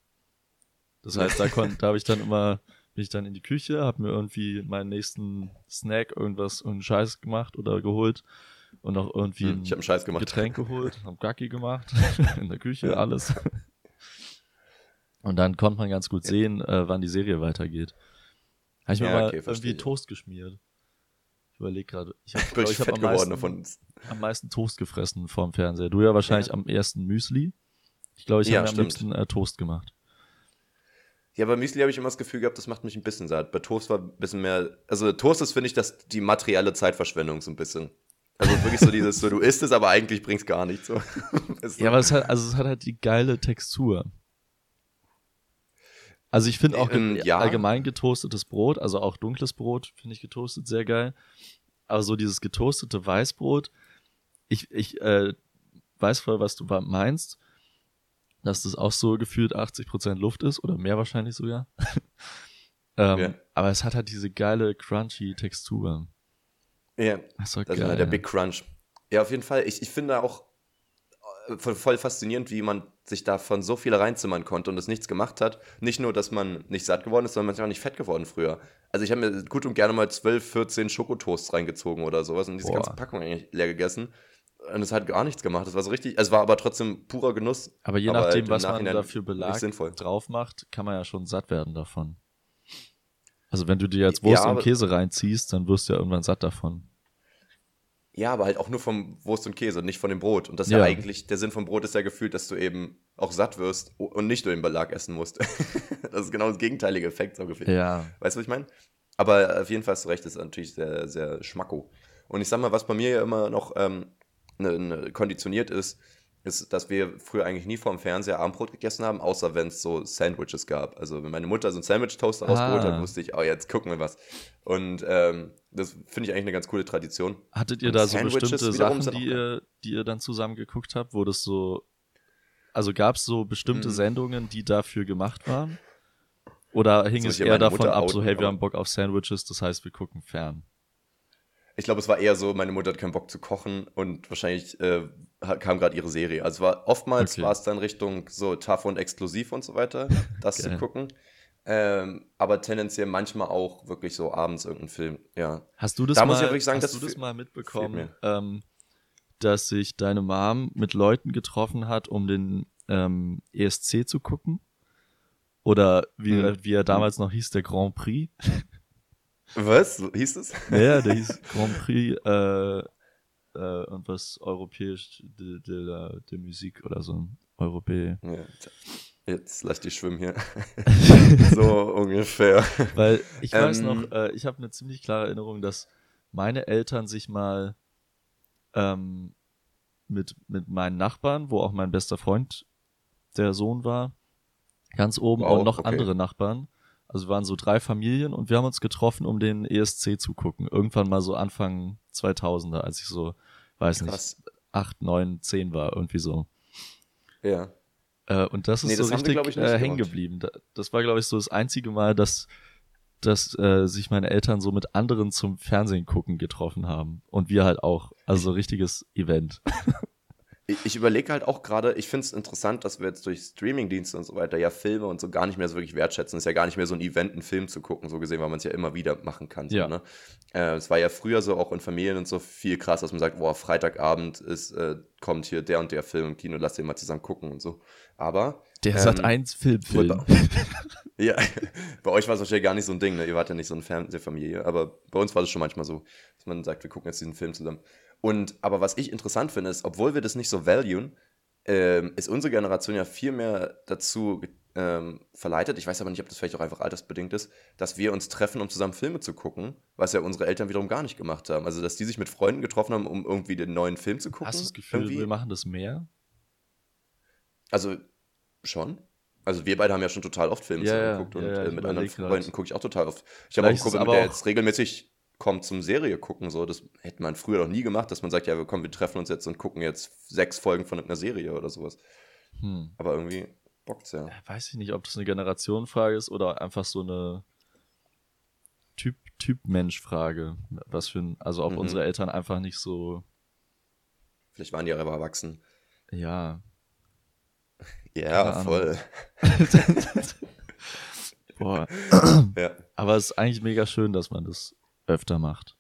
Das heißt, da, da habe ich dann immer, bin ich dann in die Küche, habe mir irgendwie meinen nächsten Snack, irgendwas, irgendeinen Scheiß gemacht oder geholt und auch irgendwie hm, ich ein Scheiß gemacht. Getränk geholt, hab Gacki gemacht, <laughs> in der Küche, alles. Und dann konnte man ganz gut sehen, äh, wann die Serie weitergeht. Habe ich mir ja, okay, mal irgendwie Toast geschmiert. Ich überlege gerade. Ich habe hab <laughs> am, meisten, am meisten Toast gefressen vorm Fernseher. Du ja wahrscheinlich ja. am ersten Müsli. Ich glaube, ich ja, habe am liebsten äh, Toast gemacht. Ja, bei Müsli habe ich immer das Gefühl gehabt, das macht mich ein bisschen satt. Bei Toast war ein bisschen mehr. Also Toast ist, finde ich, das die materielle Zeitverschwendung so ein bisschen. Also wirklich so dieses, so du isst es, aber eigentlich bringt es gar nichts. So. <laughs> ja, aber es hat, also es hat halt die geile Textur. Also ich finde auch ähm, ja. allgemein getoastetes Brot, also auch dunkles Brot finde ich getoastet sehr geil. Aber so dieses getoastete Weißbrot, ich, ich äh, weiß voll, was du meinst, dass das auch so gefühlt 80% Luft ist oder mehr wahrscheinlich sogar. <laughs> ähm, ja. Aber es hat halt diese geile crunchy Textur. Ja, das, das geil, ist der Big Crunch. Ja, auf jeden Fall. Ich, ich finde auch äh, voll faszinierend, wie man sich davon so viel reinzimmern konnte und es nichts gemacht hat. Nicht nur, dass man nicht satt geworden ist, sondern man ist auch nicht fett geworden früher. Also ich habe mir gut und gerne mal 12, 14 Schokotoasts reingezogen oder sowas und diese Boah. ganze Packung eigentlich leer gegessen. Und es hat gar nichts gemacht. Es war so richtig, es war aber trotzdem purer Genuss. Aber je aber nachdem, halt was man dafür Belag drauf macht, kann man ja schon satt werden davon. Also wenn du dir jetzt Wurst ja, und Käse reinziehst, dann wirst du ja irgendwann satt davon. Ja, aber halt auch nur vom Wurst und Käse, nicht von dem Brot. Und das ist ja, ja eigentlich, der Sinn vom Brot ist ja gefühlt, dass du eben auch satt wirst und nicht nur den Belag essen musst. <laughs> das ist genau das gegenteilige Effekt, so gefühlt. Ja. Weißt du, was ich meine? Aber auf jeden Fall hast du recht, das ist natürlich sehr, sehr schmacko. Und ich sag mal, was bei mir ja immer noch ähm, ne, ne, konditioniert ist, ist, dass wir früher eigentlich nie vorm Fernseher Abendbrot gegessen haben, außer wenn es so Sandwiches gab. Also wenn meine Mutter so einen Sandwich-Toaster ah. rausgeholt hat, wusste ich, oh, jetzt gucken wir was. Und ähm, das finde ich eigentlich eine ganz coole Tradition. Hattet ihr Und da so bestimmte Sachen, die ihr, die ihr dann zusammen geguckt habt, wo das so also gab es so bestimmte mhm. Sendungen, die dafür gemacht waren? Oder hing es eher davon ab, so hey, wir haben Bock auf Sandwiches, das heißt, wir gucken fern? Ich glaube, es war eher so, meine Mutter hat keinen Bock zu kochen und wahrscheinlich äh, kam gerade ihre Serie. Also war oftmals okay. war es dann Richtung so tough und exklusiv und so weiter, <laughs> das zu gucken. Ähm, aber tendenziell manchmal auch wirklich so abends irgendein Film, ja. Hast du das, da mal, muss ich wirklich sagen, hast das du das mal mitbekommen, ähm, dass sich deine Mom mit Leuten getroffen hat, um den ähm, ESC zu gucken? Oder wie, hm. wie er damals noch hieß, der Grand Prix? Was? Hieß es? Ja, der <laughs> hieß Grand Prix äh, äh, und was europäisch de, de, de, de Musik oder so. Europä. Ja, jetzt lass dich schwimmen hier. <laughs> so ungefähr. Weil ich weiß ähm, noch, äh, ich habe eine ziemlich klare Erinnerung, dass meine Eltern sich mal ähm, mit, mit meinen Nachbarn, wo auch mein bester Freund der Sohn war, ganz oben wow, und noch okay. andere Nachbarn. Also wir waren so drei Familien und wir haben uns getroffen, um den ESC zu gucken. Irgendwann mal so Anfang 2000er, als ich so, weiß Krass. nicht, acht, neun, zehn war, irgendwie so. Ja. Äh, und das ist nee, so das richtig äh, hängen geblieben. Das war, glaube ich, so das einzige Mal, dass, dass äh, sich meine Eltern so mit anderen zum Fernsehen gucken getroffen haben. Und wir halt auch. Also so richtiges Event. <laughs> Ich überlege halt auch gerade, ich finde es interessant, dass wir jetzt durch Streamingdienste und so weiter ja Filme und so gar nicht mehr so wirklich wertschätzen. Es ist ja gar nicht mehr so ein Event, einen Film zu gucken, so gesehen, weil man es ja immer wieder machen kann. So, ja. Ne? Äh, es war ja früher so auch in Familien und so viel krass, dass man sagt, boah, Freitagabend ist, äh, kommt hier der und der Film im Kino, lass den mal zusammen gucken und so. Aber. Der ähm, Sat 1 Filmfilm. ja, <laughs> bei euch war es wahrscheinlich gar nicht so ein Ding, ne? Ihr wart ja nicht so eine Fernsehfamilie, aber bei uns war das schon manchmal so, dass man sagt, wir gucken jetzt diesen Film zusammen. Und aber was ich interessant finde, ist, obwohl wir das nicht so valuen, ähm, ist unsere Generation ja viel mehr dazu ähm, verleitet, ich weiß aber nicht, ob das vielleicht auch einfach altersbedingt ist, dass wir uns treffen, um zusammen Filme zu gucken, was ja unsere Eltern wiederum gar nicht gemacht haben. Also, dass die sich mit Freunden getroffen haben, um irgendwie den neuen Film zu gucken. Hast du das Gefühl, irgendwie? wir machen das mehr? Also, schon. Also wir beide haben ja schon total oft Filme ja, geguckt ja, und ja, äh, mit anderen Freunden gucke ich auch total oft. Ich habe auch einen Kumpel, der jetzt regelmäßig kommt zum Serie gucken. So, das hätte man früher noch nie gemacht, dass man sagt, ja, komm, wir treffen uns jetzt und gucken jetzt sechs Folgen von einer Serie oder sowas. Hm. Aber irgendwie bockt's ja. Weiß ich nicht, ob das eine Generationenfrage ist oder einfach so eine Typ, Typ-Mensch-Frage. Was für ein, also ob mhm. unsere Eltern einfach nicht so. Vielleicht waren die aber erwachsen. Ja. Ja, voll. <laughs> Boah. ja. Aber es ist eigentlich mega schön, dass man das öfter macht.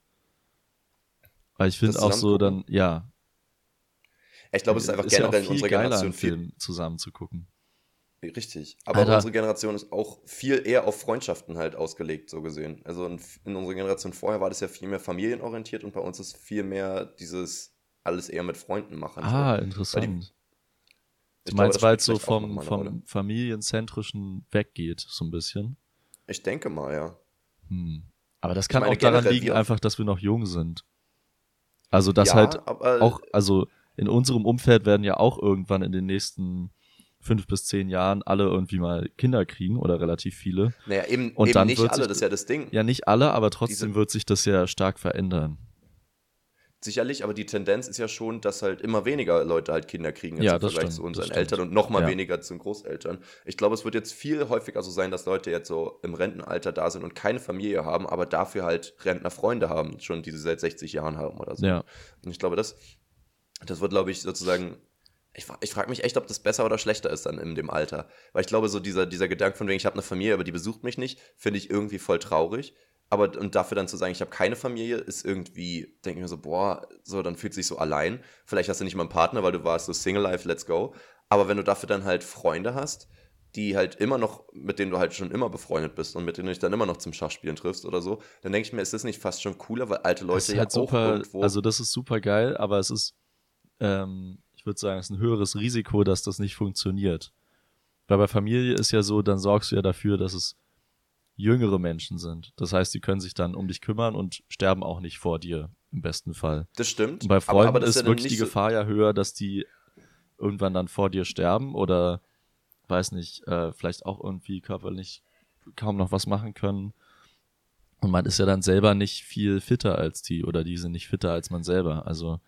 Weil ich finde auch so dann, ja. Ich glaube, es ist einfach ist generell ja in unserer Generation viel Film zusammen zu gucken. Richtig. Aber Alter. unsere Generation ist auch viel eher auf Freundschaften halt ausgelegt, so gesehen. Also in, in, unserer Generation vorher war das ja viel mehr familienorientiert und bei uns ist viel mehr dieses alles eher mit Freunden machen. Ah, so. interessant. Die, du meinst, weil es so vom, vom familienzentrischen weggeht, so ein bisschen? Ich denke mal, ja. Hm. Aber das kann meine, auch daran liegen, einfach, dass wir noch jung sind. Also, dass ja, halt auch, also in unserem Umfeld werden ja auch irgendwann in den nächsten fünf bis zehn Jahren alle irgendwie mal Kinder kriegen oder relativ viele. Naja, eben, und eben dann nicht alle, sich, das ist ja das Ding. Ja, nicht alle, aber trotzdem Diese, wird sich das ja stark verändern. Sicherlich, aber die Tendenz ist ja schon, dass halt immer weniger Leute halt Kinder kriegen jetzt ja, im Vergleich stimmt, zu unseren Eltern und noch mal ja. weniger zu den Großeltern. Ich glaube, es wird jetzt viel häufiger so sein, dass Leute jetzt so im Rentenalter da sind und keine Familie haben, aber dafür halt Rentnerfreunde haben, schon die sie seit 60 Jahren haben oder so. Ja. Und ich glaube, das, das wird, glaube ich, sozusagen ich, ich frage mich echt, ob das besser oder schlechter ist dann in dem Alter. Weil ich glaube, so dieser, dieser Gedanke von wegen, ich habe eine Familie, aber die besucht mich nicht, finde ich irgendwie voll traurig. Aber und dafür dann zu sagen, ich habe keine Familie, ist irgendwie, denke ich mir so, boah, so, dann fühlt sich so allein. Vielleicht hast du nicht mal einen Partner, weil du warst so Single Life, let's go. Aber wenn du dafür dann halt Freunde hast, die halt immer noch, mit denen du halt schon immer befreundet bist und mit denen du dich dann immer noch zum Schachspielen triffst oder so, dann denke ich mir, ist das nicht fast schon cooler, weil alte Leute ja halt auch super, irgendwo. Also das ist super geil, aber es ist, ähm, ich würde sagen, es ist ein höheres Risiko, dass das nicht funktioniert. Weil bei Familie ist ja so, dann sorgst du ja dafür, dass es jüngere Menschen sind. Das heißt, die können sich dann um dich kümmern und sterben auch nicht vor dir, im besten Fall. Das stimmt. Und bei Freunden aber, aber ist ja wirklich die Gefahr ja höher, dass die irgendwann dann vor dir sterben oder, weiß nicht, äh, vielleicht auch irgendwie körperlich kaum noch was machen können. Und man ist ja dann selber nicht viel fitter als die oder die sind nicht fitter als man selber. Also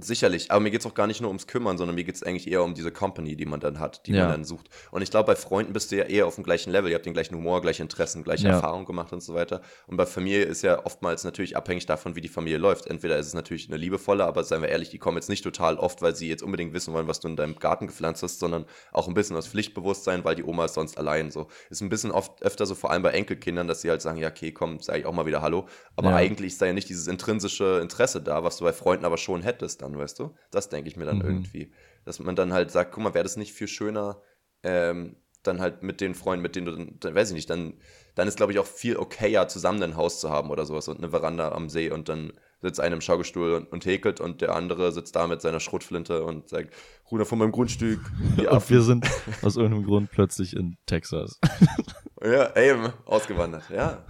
sicherlich. Aber mir geht es auch gar nicht nur ums Kümmern, sondern mir geht es eigentlich eher um diese Company, die man dann hat, die Ja. man dann sucht. Und ich glaube, bei Freunden bist du ja eher auf dem gleichen Level. Ihr habt den gleichen Humor, gleiche Interessen, gleiche Ja. Erfahrung gemacht und so weiter. Und bei Familie ist ja oftmals natürlich abhängig davon, wie die Familie läuft. Entweder ist es natürlich eine liebevolle, aber seien wir ehrlich, die kommen jetzt nicht total oft, weil sie jetzt unbedingt wissen wollen, was du in deinem Garten gepflanzt hast, sondern auch ein bisschen aus Pflichtbewusstsein, weil die Oma ist sonst allein so. Ist ein bisschen oft öfter so, vor allem bei Enkelkindern, dass sie halt sagen, ja, okay, komm, sage ich auch mal wieder Hallo. Aber Ja. eigentlich ist da ja nicht dieses intrinsische Interesse da, was du bei Freunden aber schon hättest dann, weißt du? Das denke ich mir dann Mhm. irgendwie. Dass man dann halt sagt, guck mal, wäre das nicht viel schöner, ähm, dann halt mit den Freunden, mit denen du dann, dann weiß ich nicht, dann, dann ist, glaube ich, auch viel okayer, zusammen ein Haus zu haben oder sowas und eine Veranda am See und dann sitzt einer im Schaukelstuhl und, und häkelt und der andere sitzt da mit seiner Schrotflinte und sagt, Ruder von meinem Grundstück. <laughs> Und wir sind aus irgendeinem Grund plötzlich in Texas. <laughs> ja, eben, ausgewandert, ja.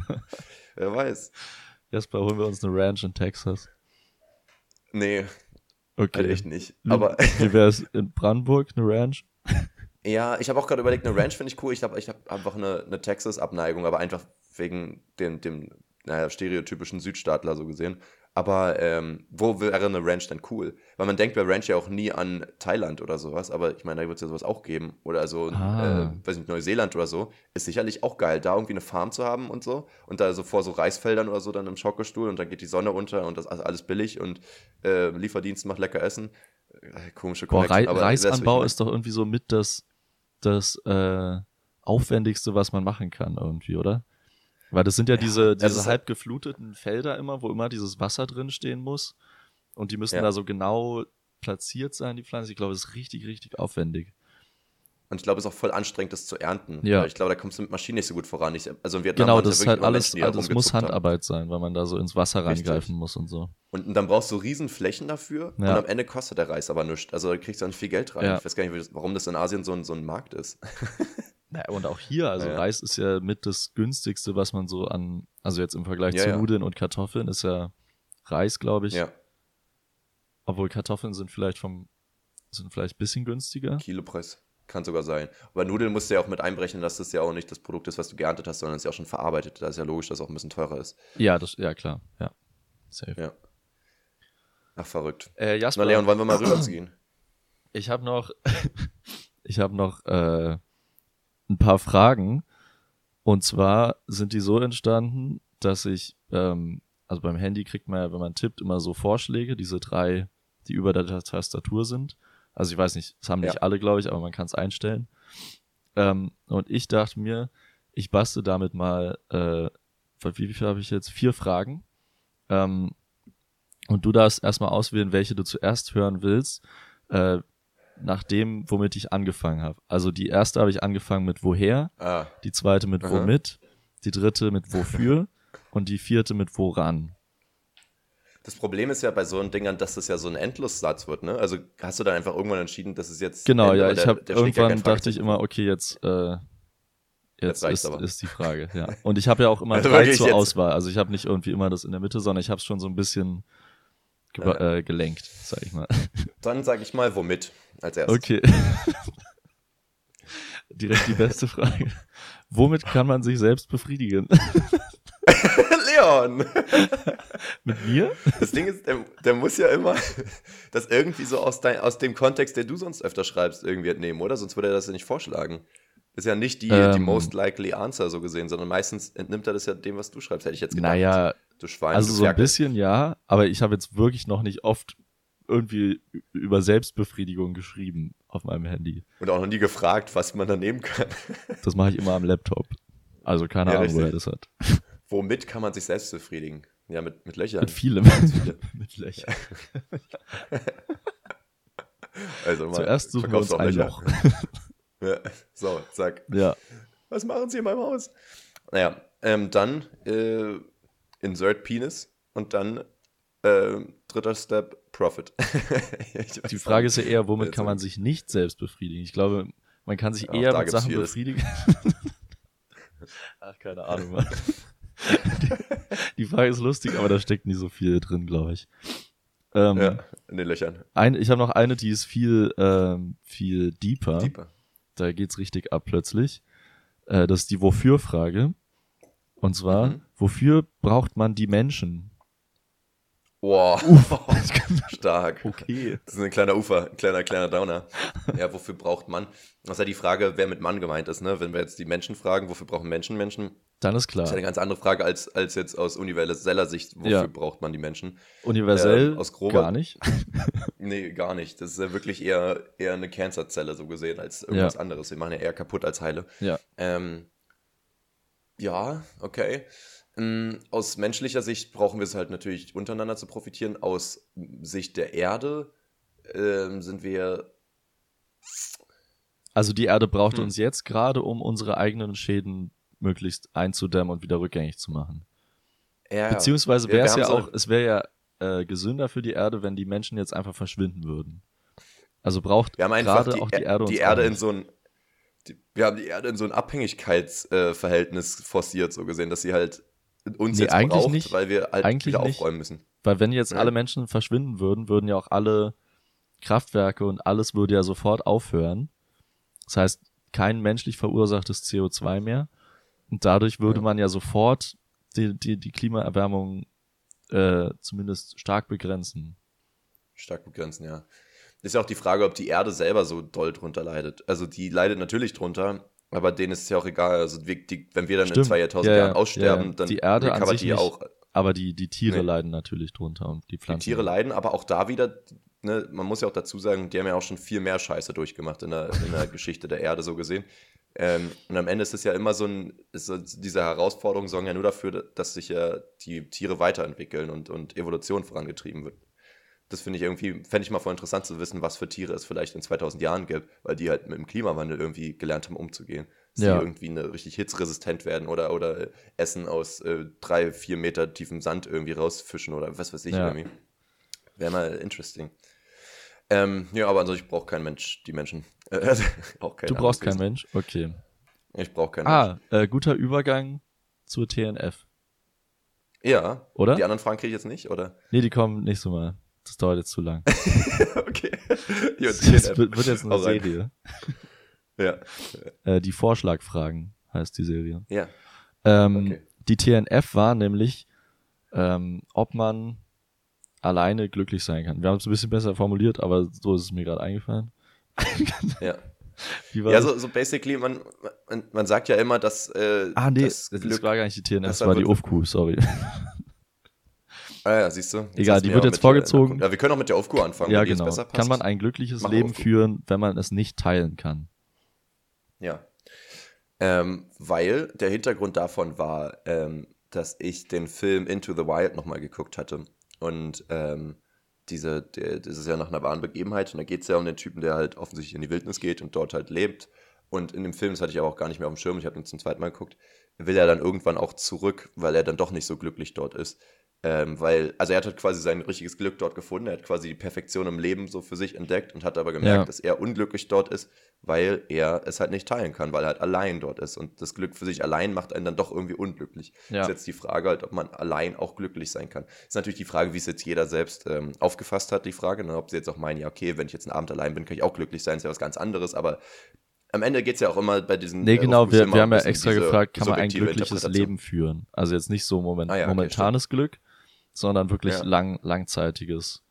Wer weiß. Jasper, holen wir uns eine Ranch in Texas. Nee, Okay. halt echt nicht. Aber Wie wäre es in Brandenburg, eine Ranch? Ja, ich habe auch gerade überlegt, eine Ranch finde ich cool. Ich habe ich hab einfach eine, eine Texas-Abneigung, aber einfach wegen dem, dem naja, stereotypischen Südstaatler so gesehen. Aber ähm, wo wäre eine Ranch denn cool? Weil man denkt bei Ranch ja auch nie an Thailand oder sowas, aber ich meine, da wird es ja sowas auch geben. Oder also, Ah. äh, weiß nicht, Neuseeland oder so. Ist sicherlich auch geil, da irgendwie eine Farm zu haben und so. Und da so vor so Reisfeldern oder so dann im Schaukelstuhl und dann geht die Sonne unter und das ist alles billig und äh, Lieferdienst macht lecker Essen. Äh, Komische Boah, Rei aber Reisanbau ist doch irgendwie so mit das, das äh, Aufwendigste, was man machen kann, irgendwie, oder? Weil das sind ja, diese, das diese ist halb gefluteten Felder immer, wo immer dieses Wasser drin stehen muss. Und die müssen Ja. da so genau platziert sein, die Pflanze. Ich glaube, das ist richtig, richtig aufwendig. Und ich glaube, es ist auch voll anstrengend, das zu ernten. Ja. Weil Ich glaube, da kommst du mit Maschinen nicht so gut voran. Ich, also in Vietnam Genau, das ist ja halt wirklich immer alles, Menschen, da also muss rumgezuckt haben. Handarbeit sein, weil man da so ins Wasser Richtig. reingreifen muss und so. Und, und dann brauchst du riesen Flächen dafür Ja. und am Ende kostet der Reis aber nichts. Also da kriegst du dann viel Geld rein. Ja. Ich weiß gar nicht, warum das in Asien so ein, so ein Markt ist. <laughs> Naja, und auch hier, also Ja, ja. Reis ist ja mit das günstigste, was man so an, also jetzt im Vergleich Ja, zu. Nudeln und Kartoffeln ist ja Reis, glaube ich. ja, Obwohl Kartoffeln sind vielleicht vom, sind vielleicht ein bisschen günstiger. Kilopreis. Kann sogar sein. Aber Nudeln musst du ja auch mit einberechnen, dass das ja auch nicht das Produkt ist, was du geerntet hast, sondern es ist ja auch schon verarbeitet. Da ist ja logisch, dass es auch ein bisschen teurer ist. Ja, das, ja klar, ja. Safe. Ja. Ach, verrückt. Äh, Jasper, Na Leon, wollen wir mal rüberziehen? ich habe noch, <laughs> ich habe noch äh, ein paar Fragen. Und zwar sind die so entstanden, dass ich, ähm, also beim Handy kriegt man ja, wenn man tippt, immer so Vorschläge, diese drei, die über der Tastatur sind. Also ich weiß nicht, das haben nicht Ja. alle, glaube ich, aber man kann es einstellen. Ähm, und ich dachte mir, ich baste damit mal, äh, wie viel habe ich jetzt? Vier Fragen. Ähm, und du darfst erstmal auswählen, welche du zuerst hören willst, äh, nach dem, womit ich angefangen habe. Also die erste habe ich angefangen mit woher, Ah, die zweite mit Aha. womit, die dritte mit wofür <laughs> und die vierte mit woran. das Problem ist ja bei so Dingern, dass das ja so ein Endlossatz wird, ne? Also hast du dann einfach irgendwann entschieden, dass es jetzt. Genau, Ende, ja, ich habe ja irgendwann kein dachte ich immer, okay, jetzt äh, jetzt Jetzt ist, aber. ist die Frage, ja. Und ich habe ja auch immer <laughs> Also drei zur jetzt. Auswahl. Also ich habe nicht irgendwie immer das in der Mitte, sondern ich habe es schon so ein bisschen geba- Ja. äh, gelenkt, sag ich mal. <laughs> Dann sage ich mal, womit als erstes. Okay. <laughs> Direkt die beste Frage. Womit kann man sich selbst befriedigen? <laughs> Leon! Mit mir? Das Ding ist, der, der muss ja immer das irgendwie so aus, dein, aus dem Kontext, der du sonst öfter schreibst, irgendwie entnehmen, oder? Sonst würde er das ja nicht vorschlagen. Ist ja nicht die, die Ähm. most likely answer so gesehen, sondern meistens entnimmt er das ja dem, was du schreibst, hätte ich jetzt gedacht. Naja, du Schwein, also du so ein bisschen ja, aber ich habe jetzt wirklich noch nicht oft irgendwie über Selbstbefriedigung geschrieben auf meinem Handy. Und auch noch nie gefragt, was man da nehmen kann. <laughs> Das mache ich immer am Laptop. Also keine Ja, Ahnung, wo er das hat. Womit kann man sich selbst befriedigen? Ja, mit, mit Löchern. Mit vielem. <laughs> viele. Mit Löchern. <laughs> Also mal, Zuerst suchen wir uns ein Löcher? Loch. Ja. <laughs> So, zack. Ja. Was machen Sie in meinem Haus? Naja, ähm, dann äh, Insert Penis und dann äh, dritter Step Profit. <laughs> Die Frage ist ja eher, womit kann man sich nicht selbst befriedigen? Ich glaube, man kann sich Ja, eher mit Sachen vieles. befriedigen. <laughs> Ach, keine Ahnung. Mann. Die, die Frage ist lustig, aber da steckt nie so viel drin, glaube ich. Ähm, Ja, in den Löchern. ein, ich habe noch eine, die ist viel, ähm, viel deeper. Deeper. Da geht's richtig ab plötzlich. Äh, das ist die Wofür-Frage. Und zwar, Mhm. wofür braucht man die Menschen? Wow, <laughs> stark. Okay. Das ist ein kleiner Ufer, ein kleiner, kleiner Downer. Ja, wofür braucht man? Das ist ja die Frage, wer mit Mann gemeint ist, ne? Wenn wir jetzt die Menschen fragen, wofür brauchen Menschen Menschen? Dann ist klar. Das ist ja eine ganz andere Frage als, als jetzt aus universeller Sicht, wofür Ja. braucht man die Menschen? Universell Ähm, aus grober- gar nicht. <laughs> Nee, gar nicht. Das ist ja wirklich eher, eher eine Cancerzelle so gesehen als irgendwas Ja. anderes. Wir machen ja eher kaputt als heile. Ja. Ähm, ja, okay. Ähm, Aus menschlicher Sicht brauchen wir es halt natürlich untereinander zu profitieren. Aus Sicht der Erde ähm, sind wir. Also die Erde braucht Hm. uns jetzt gerade, um unsere eigenen Schäden möglichst einzudämmen und wieder rückgängig zu machen. Ja, Beziehungsweise wäre es ja auch, es wäre ja äh, gesünder für die Erde, wenn die Menschen jetzt einfach verschwinden würden. Also braucht gerade die, auch die Er- Erde die Erde in so ein. Die, wir haben die Erde in so ein Abhängigkeitsverhältnis forciert, so gesehen, dass sie halt uns Nee, jetzt eigentlich braucht, nicht. weil wir halt Eigentlich wieder nicht. aufräumen müssen. Weil wenn jetzt Ja. alle Menschen verschwinden würden, würden ja auch alle Kraftwerke und alles würde ja sofort aufhören. Das heißt, kein menschlich verursachtes CO2 mehr. Und dadurch würde Ja. man ja sofort die, die, die Klimaerwärmung äh, zumindest stark begrenzen. Stark begrenzen, ja. Ist ja auch die Frage, ob die Erde selber so doll drunter leidet. Also die leidet natürlich drunter, aber denen ist es ja auch egal. Also wir, die, wenn wir dann in Stimmt. 2000 Ja, ja, Jahren aussterben, ja, ja. dann Die Erde an sich die nicht. auch. Aber die, die Tiere Nee. leiden natürlich drunter und die Die Pflanzen. Tiere leiden, aber auch da wieder, ne, man muss ja auch dazu sagen, die haben ja auch schon viel mehr Scheiße durchgemacht in der, in der <laughs> Geschichte der Erde, so gesehen. Ähm, und am Ende ist es ja immer so ein, ist diese Herausforderungen sorgen ja nur dafür, dass sich ja die Tiere weiterentwickeln und, und Evolution vorangetrieben wird. Das finde ich irgendwie, fände ich mal voll interessant zu wissen, was für Tiere es vielleicht in 2000 Jahren gibt, weil die halt mit dem Klimawandel irgendwie gelernt haben, umzugehen. Dass Ja. die irgendwie eine, richtig hitzresistent werden oder, oder Essen aus äh, drei, vier Meter tiefem Sand irgendwie rausfischen oder was weiß ich Ja. irgendwie. Wäre mal interesting. Ähm, ja, aber ansonsten, ich brauche kein Mensch, die Menschen. <laughs> Äh, Du brauchst keinen Mensch? Okay. Ich brauche keinen Mensch. Ah, äh, guter Übergang zur TNF, Ja. oder? Die anderen Fragen kriege ich jetzt nicht, oder? Nee, die kommen nächstes Mal. Das dauert jetzt zu lang. <laughs> okay. <laughs> Ja, Das wird, jetzt eine rein. Serie. Ja. Äh, die Vorschlagfragen heißt die Serie. Ja. Ähm, Okay. Die TNF war nämlich, ähm, ob man alleine glücklich sein kann. Wir haben es ein bisschen besser formuliert, aber so ist es mir gerade eingefallen. <laughs> Ja. Ja, so, so basically, man, man, man sagt ja immer, dass. Äh, ah, nee, das das, Glück. war gar nicht die TNF, das das war die UFQ, sorry. <laughs> Ah, ja, siehst du. Egal, die wird jetzt äh, vorgezogen. Ja, wir können auch mit der Aufkur anfangen, ja, genau. besser passt. Kann man ein glückliches Mach Leben führen, wenn man es nicht teilen kann? Ja. Ähm, weil der Hintergrund davon war, ähm, dass ich den Film Into the Wild nochmal geguckt hatte. Und ähm, diese, der, das ist ja nach einer wahren Begebenheit. Und da geht es ja um den Typen, der halt offensichtlich in die Wildnis geht und dort halt lebt. Und in dem Film, das hatte ich aber auch gar nicht mehr auf dem Schirm, ich habe ihn zum zweiten Mal geguckt, will er dann irgendwann auch zurück, weil er dann doch nicht so glücklich dort ist. Ähm, weil, also er hat halt quasi sein richtiges Glück dort gefunden, er hat quasi die Perfektion im Leben so für sich entdeckt und hat aber gemerkt, Ja. dass er unglücklich dort ist, weil er es halt nicht teilen kann, weil er halt allein dort ist. Und das Glück für sich allein macht einen dann doch irgendwie unglücklich. Ja. Ist jetzt die Frage halt, ob man allein auch glücklich sein kann. Ist natürlich die Frage, wie es jetzt jeder selbst ähm, aufgefasst hat, die Frage. Ne? Ob sie jetzt auch meinen, ja, okay, wenn ich jetzt einen Abend allein bin, kann ich auch glücklich sein, ist ja was ganz anderes, aber am Ende geht es ja auch immer bei diesen. Nee, äh, genau, wir, wir haben ja extra diese gefragt, kann man ein glückliches. Leben führen? Also jetzt nicht so moment, Ah ja, okay, momentanes Glück, sondern wirklich Ja. lang, langzeitiges.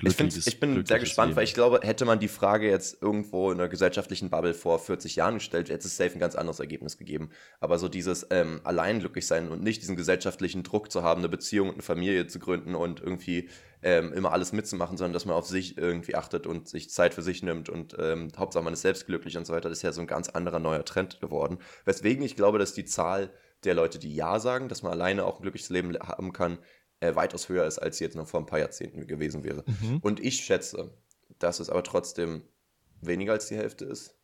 Ich, ich bin sehr gespannt, Leben. weil ich glaube, hätte man die Frage jetzt irgendwo in einer gesellschaftlichen Bubble vor 40 Jahren gestellt, hätte es safe ein ganz anderes Ergebnis gegeben. Aber so dieses ähm, allein glücklich sein und nicht diesen gesellschaftlichen Druck zu haben, eine Beziehung und eine Familie zu gründen und irgendwie ähm, immer alles mitzumachen, sondern dass man auf sich irgendwie achtet und sich Zeit für sich nimmt und ähm, Hauptsache man ist selbst glücklich und so weiter, das ist ja so ein ganz anderer neuer Trend geworden. Weswegen ich glaube, dass die Zahl der Leute, die Ja sagen, dass man alleine auch ein glückliches Leben haben kann, äh, weitaus höher ist, als sie jetzt noch vor ein paar Jahrzehnten gewesen wäre. Mhm. Und ich schätze, dass es aber trotzdem weniger als die Hälfte ist.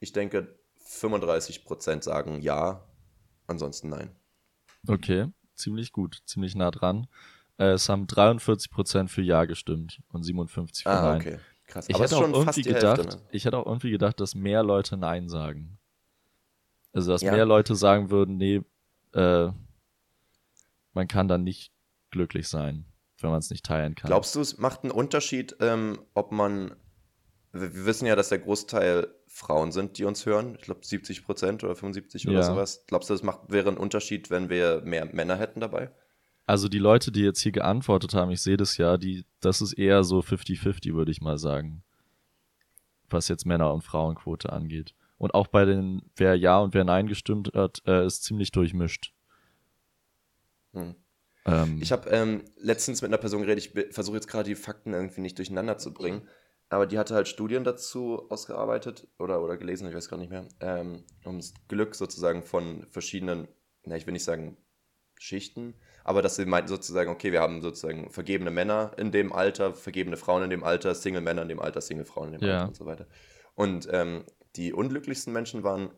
Ich denke, 35% sagen ja, ansonsten nein. Okay, ziemlich gut, ziemlich nah dran. Äh, es haben 43% für Ja gestimmt und 57% für Ah, Nein. okay. Krass. Ich aber hätte auch ist schon fast irgendwie gedacht, Hälfte. Ne? ich hätte auch irgendwie gedacht, dass mehr Leute Nein sagen. Also, dass Ja. mehr Leute sagen würden, nee, äh, man kann dann nicht glücklich sein, wenn man es nicht teilen kann. Glaubst du, es macht einen Unterschied, ähm, ob man. Wir wissen ja, dass der Großteil Frauen sind, die uns hören. Ich glaube 70% oder 75 oder Ja. sowas. Glaubst du, es macht, wäre ein Unterschied, wenn wir mehr Männer hätten dabei? Also die Leute, die jetzt hier geantwortet haben, ich sehe das ja, die, das ist eher so 50-50, würde ich mal sagen. Was jetzt Männer- und Frauenquote angeht. Und auch bei den, wer Ja und wer Nein gestimmt hat, äh, ist ziemlich durchmischt. Hm. Ähm, ich habe ähm, letztens mit einer Person geredet, ich versuche jetzt gerade die Fakten irgendwie nicht durcheinander zu bringen, aber die hatte halt Studien dazu ausgearbeitet oder, oder gelesen, ich weiß gar nicht mehr, ähm, ums Glück sozusagen von verschiedenen, na, ich will nicht sagen Schichten, aber dass sie meinten sozusagen, okay, wir haben sozusagen vergebene Männer in dem Alter, vergebene Frauen in dem Alter, Single-Männer in dem Alter, Single-Frauen in dem ja. Alter und so weiter. Und ähm, die unglücklichsten Menschen waren,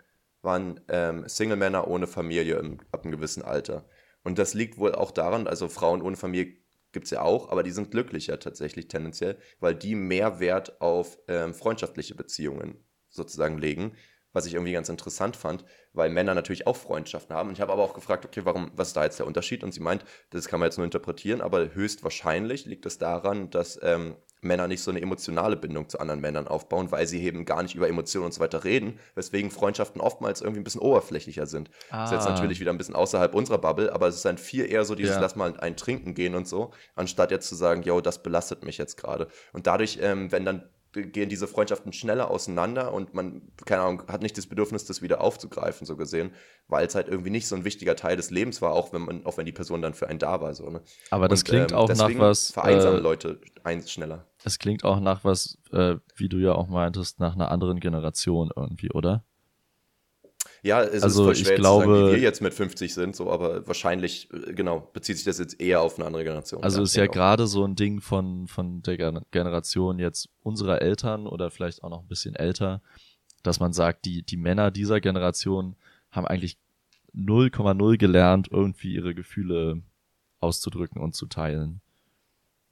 waren ähm, Single-Männer ohne Familie im, ab einem gewissen Alter. Und das liegt wohl auch daran, also Frauen ohne Familie gibt es ja auch, aber die sind glücklicher tatsächlich tendenziell, weil die mehr Wert auf ähm, freundschaftliche Beziehungen sozusagen legen was ich irgendwie ganz interessant fand, weil Männer natürlich auch Freundschaften haben. Und ich habe aber auch gefragt, okay, warum, was ist da jetzt der Unterschied? Und sie meint, das kann man jetzt nur interpretieren, aber höchstwahrscheinlich liegt es daran, dass ähm, Männer nicht so eine emotionale Bindung zu anderen Männern aufbauen, weil sie eben gar nicht über Emotionen und so weiter reden, weswegen Freundschaften oftmals irgendwie ein bisschen oberflächlicher sind. Ah. Das ist jetzt ah. natürlich wieder ein bisschen außerhalb unserer Bubble, aber es ist dann viel eher so dieses, ja. lass mal ein Trinken gehen und so, anstatt jetzt zu sagen, yo, das belastet mich jetzt gerade. Und dadurch, ähm, wenn dann gehen diese Freundschaften schneller auseinander und man, keine Ahnung, hat nicht das Bedürfnis, das wieder aufzugreifen, so gesehen, weil es halt irgendwie nicht so ein wichtiger Teil des Lebens war, auch wenn man, auch wenn die Person dann für einen da war. So, ne? Aber das und, klingt ähm, auch nach was. Vereinsamen äh, Leute eins schneller. Es klingt auch nach was, äh, wie du ja auch meintest, nach einer anderen Generation irgendwie, oder? Ja, es also ist voll schwer ich glaube, zu sagen, wie wir jetzt mit 50 sind, so, aber wahrscheinlich, äh, genau, bezieht sich das jetzt eher auf eine andere Generation. Also ja, ist ja gerade so ein Ding von, von der Generation jetzt unserer Eltern oder vielleicht auch noch ein bisschen älter, dass man sagt, die, die Männer dieser Generation haben eigentlich 0,0 gelernt, irgendwie ihre Gefühle auszudrücken und zu teilen.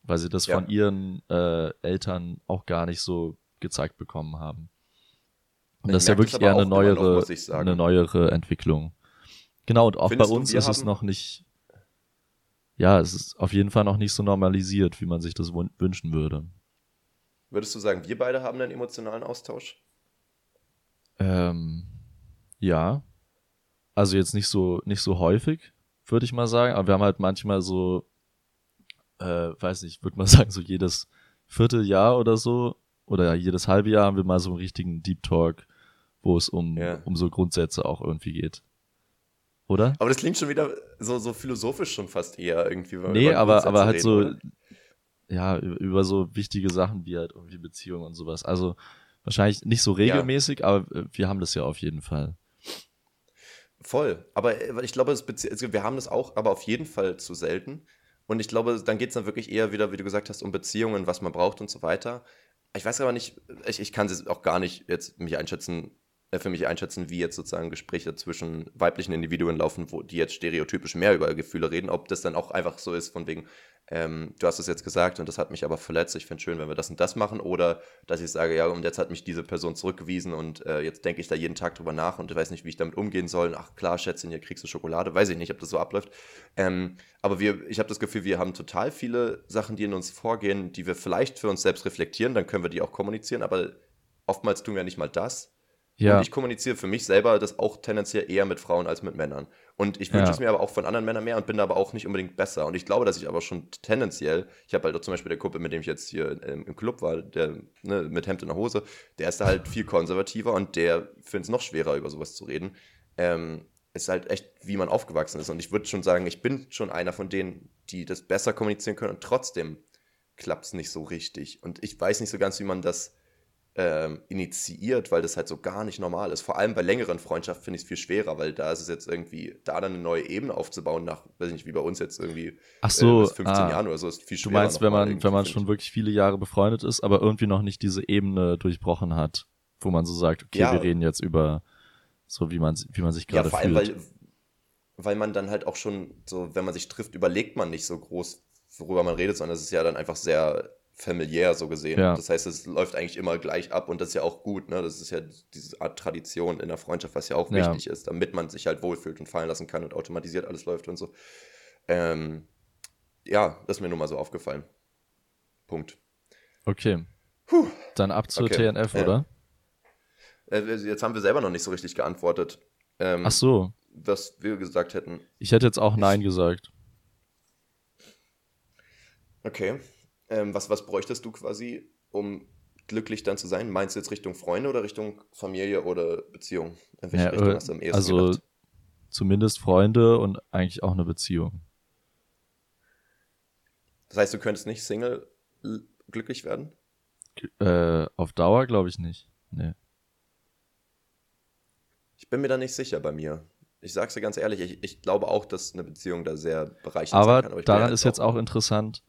Weil sie das ja. von ihren äh, Eltern auch gar nicht so gezeigt bekommen haben. Und das ist ja wirklich eher eine neuere, noch, eine neuere Entwicklung. Genau, und auch Findest bei uns du, ist es noch nicht, ja, es ist auf jeden Fall noch nicht so normalisiert, wie man sich das wünschen würde. Würdest du sagen, wir beide haben einen emotionalen Austausch? Ähm, ja. Also jetzt nicht so, nicht so häufig, würde ich mal sagen, aber wir haben halt manchmal so, äh, weiß nicht, würde man <laughs> sagen, so jedes Vierteljahr oder so, oder jedes halbe Jahr haben wir mal so einen richtigen Deep Talk wo es um, ja. um so Grundsätze auch irgendwie geht. Oder? Aber das klingt schon wieder so, so philosophisch schon fast eher irgendwie. Nee, aber, aber halt reden, so, oder? ja, über so wichtige Sachen wie halt irgendwie Beziehungen und sowas. Also wahrscheinlich nicht so regelmäßig, ja. aber wir haben das ja auf jeden Fall. Voll. Aber äh, ich glaube, also wir haben das auch, aber auf jeden Fall zu selten. Und ich glaube, dann geht es dann wirklich eher wieder, wie du gesagt hast, um Beziehungen, was man braucht und so weiter. Ich weiß aber nicht, ich, ich kann es auch gar nicht jetzt mich einschätzen, für mich einschätzen, wie jetzt sozusagen Gespräche zwischen weiblichen Individuen laufen, wo die jetzt stereotypisch mehr über Gefühle reden, ob das dann auch einfach so ist, von wegen, ähm, du hast es jetzt gesagt und das hat mich aber verletzt, ich finde schön, wenn wir das und das machen, oder dass ich sage, ja, und jetzt hat mich diese Person zurückgewiesen und äh, jetzt denke ich da jeden Tag drüber nach und weiß nicht, wie ich damit umgehen soll. Ach klar, Schätzchen, hier kriegst du Schokolade, weiß ich nicht, ob das so abläuft. Ähm, aber wir, ich habe das Gefühl, wir haben total viele Sachen, die in uns vorgehen, die wir vielleicht für uns selbst reflektieren, dann können wir die auch kommunizieren, aber oftmals tun wir nicht mal das. Ja. Und ich kommuniziere für mich selber das auch tendenziell eher mit Frauen als mit Männern. Und ich wünsche ja. es mir aber auch von anderen Männern mehr und bin da aber auch nicht unbedingt besser. Und ich glaube, dass ich aber schon tendenziell, ich habe halt auch zum Beispiel der Kumpel, mit dem ich jetzt hier im, im Club war, der ne, mit Hemd in der Hose, der ist da halt viel konservativer und der findet es noch schwerer, über sowas zu reden. Ähm, ist halt echt, wie man aufgewachsen ist. Und ich würde schon sagen, ich bin schon einer von denen, die das besser kommunizieren können und trotzdem klappt es nicht so richtig. Und ich weiß nicht so ganz, wie man das ähm, initiiert, weil das halt so gar nicht normal ist. Vor allem bei längeren Freundschaften finde ich es viel schwerer, weil da ist es jetzt irgendwie, da dann eine neue Ebene aufzubauen, nach, weiß ich nicht, wie bei uns jetzt irgendwie Ach so, äh, 15 ah, Jahren oder so, ist viel schwerer. Du meinst, wenn man, wenn man schon wirklich viele Jahre befreundet ist, aber irgendwie noch nicht diese Ebene durchbrochen hat, wo man so sagt, okay, ja. wir reden jetzt über so, wie man, wie man sich gerade ja, vor fühlt. Allem, weil, weil man dann halt auch schon so, wenn man sich trifft, überlegt man nicht so groß, worüber man redet, sondern es ist ja dann einfach sehr familiär so gesehen. Ja. Das heißt, es läuft eigentlich immer gleich ab und das ist ja auch gut. Ne? Das ist ja diese Art Tradition in der Freundschaft, was ja auch ja. wichtig ist, damit man sich halt wohlfühlt und fallen lassen kann und automatisiert alles läuft und so. Ähm, ja, das ist mir nur mal so aufgefallen. Punkt. Okay. Puh. Dann ab zur okay. TNF, oder? Äh, jetzt haben wir selber noch nicht so richtig geantwortet. Ähm, Ach so. Was wir gesagt hätten. Ich hätte jetzt auch Nein gesagt. Okay. Ähm, was, was bräuchtest du quasi, um glücklich dann zu sein? Meinst du jetzt Richtung Freunde oder Richtung Familie oder Beziehung? In welche ja, Richtung äh, hast du am ehesten Also gedacht? zumindest Freunde und eigentlich auch eine Beziehung. Das heißt, du könntest nicht Single glücklich werden? Äh, auf Dauer glaube ich nicht. Nee. Ich bin mir da nicht sicher bei mir. Ich sag's dir ganz ehrlich, ich, ich glaube auch, dass eine Beziehung da sehr bereichernd aber sein kann. Aber daran ist jetzt auch interessant,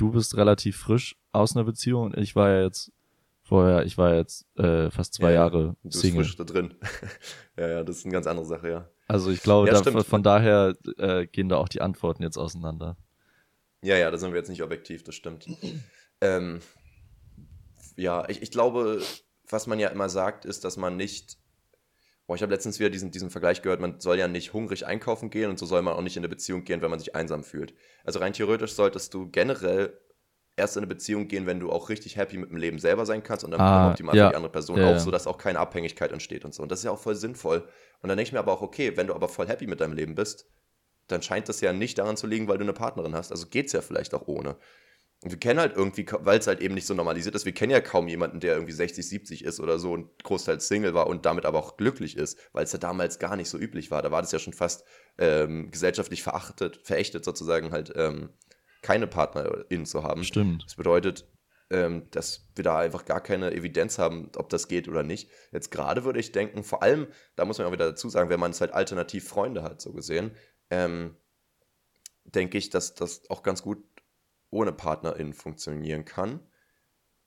du bist relativ frisch aus einer Beziehung und ich war ja jetzt vorher, ich war jetzt äh, fast zwei ja, Jahre du Single. Bist frisch da drin. <laughs> ja, ja, das ist eine ganz andere Sache, ja. Also ich glaube, ja, da, von daher äh, gehen da auch die Antworten jetzt auseinander. Ja, ja, da sind wir jetzt nicht objektiv, das stimmt. <clears throat> ähm, ja, ich, ich glaube, was man ja immer sagt, ist, dass man nicht Boah, ich habe letztens wieder diesen, diesen Vergleich gehört, man soll ja nicht hungrig einkaufen gehen und so soll man auch nicht in eine Beziehung gehen, wenn man sich einsam fühlt. Also rein theoretisch solltest du generell erst in eine Beziehung gehen, wenn du auch richtig happy mit dem Leben selber sein kannst und dann ah, optimal ja. für die andere Person ja, auch, sodass auch keine Abhängigkeit entsteht und so. Und das ist ja auch voll sinnvoll. Und dann denke ich mir aber auch, okay, wenn du aber voll happy mit deinem Leben bist, dann scheint das ja nicht daran zu liegen, weil du eine Partnerin hast. Also geht es ja vielleicht auch ohne. Und wir kennen halt irgendwie, weil es halt eben nicht so normalisiert ist, wir kennen ja kaum jemanden, der irgendwie 60, 70 ist oder so und großteils Single war und damit aber auch glücklich ist, weil es ja damals gar nicht so üblich war. Da war das ja schon fast ähm, gesellschaftlich verachtet, verächtet sozusagen halt ähm, keine Partnerin zu haben. Stimmt. Das bedeutet, ähm, dass wir da einfach gar keine Evidenz haben, ob das geht oder nicht. Jetzt gerade würde ich denken, vor allem, da muss man auch wieder dazu sagen, wenn man es halt alternativ Freunde hat, so gesehen, ähm, denke ich, dass das auch ganz gut ohne PartnerInnen funktionieren kann.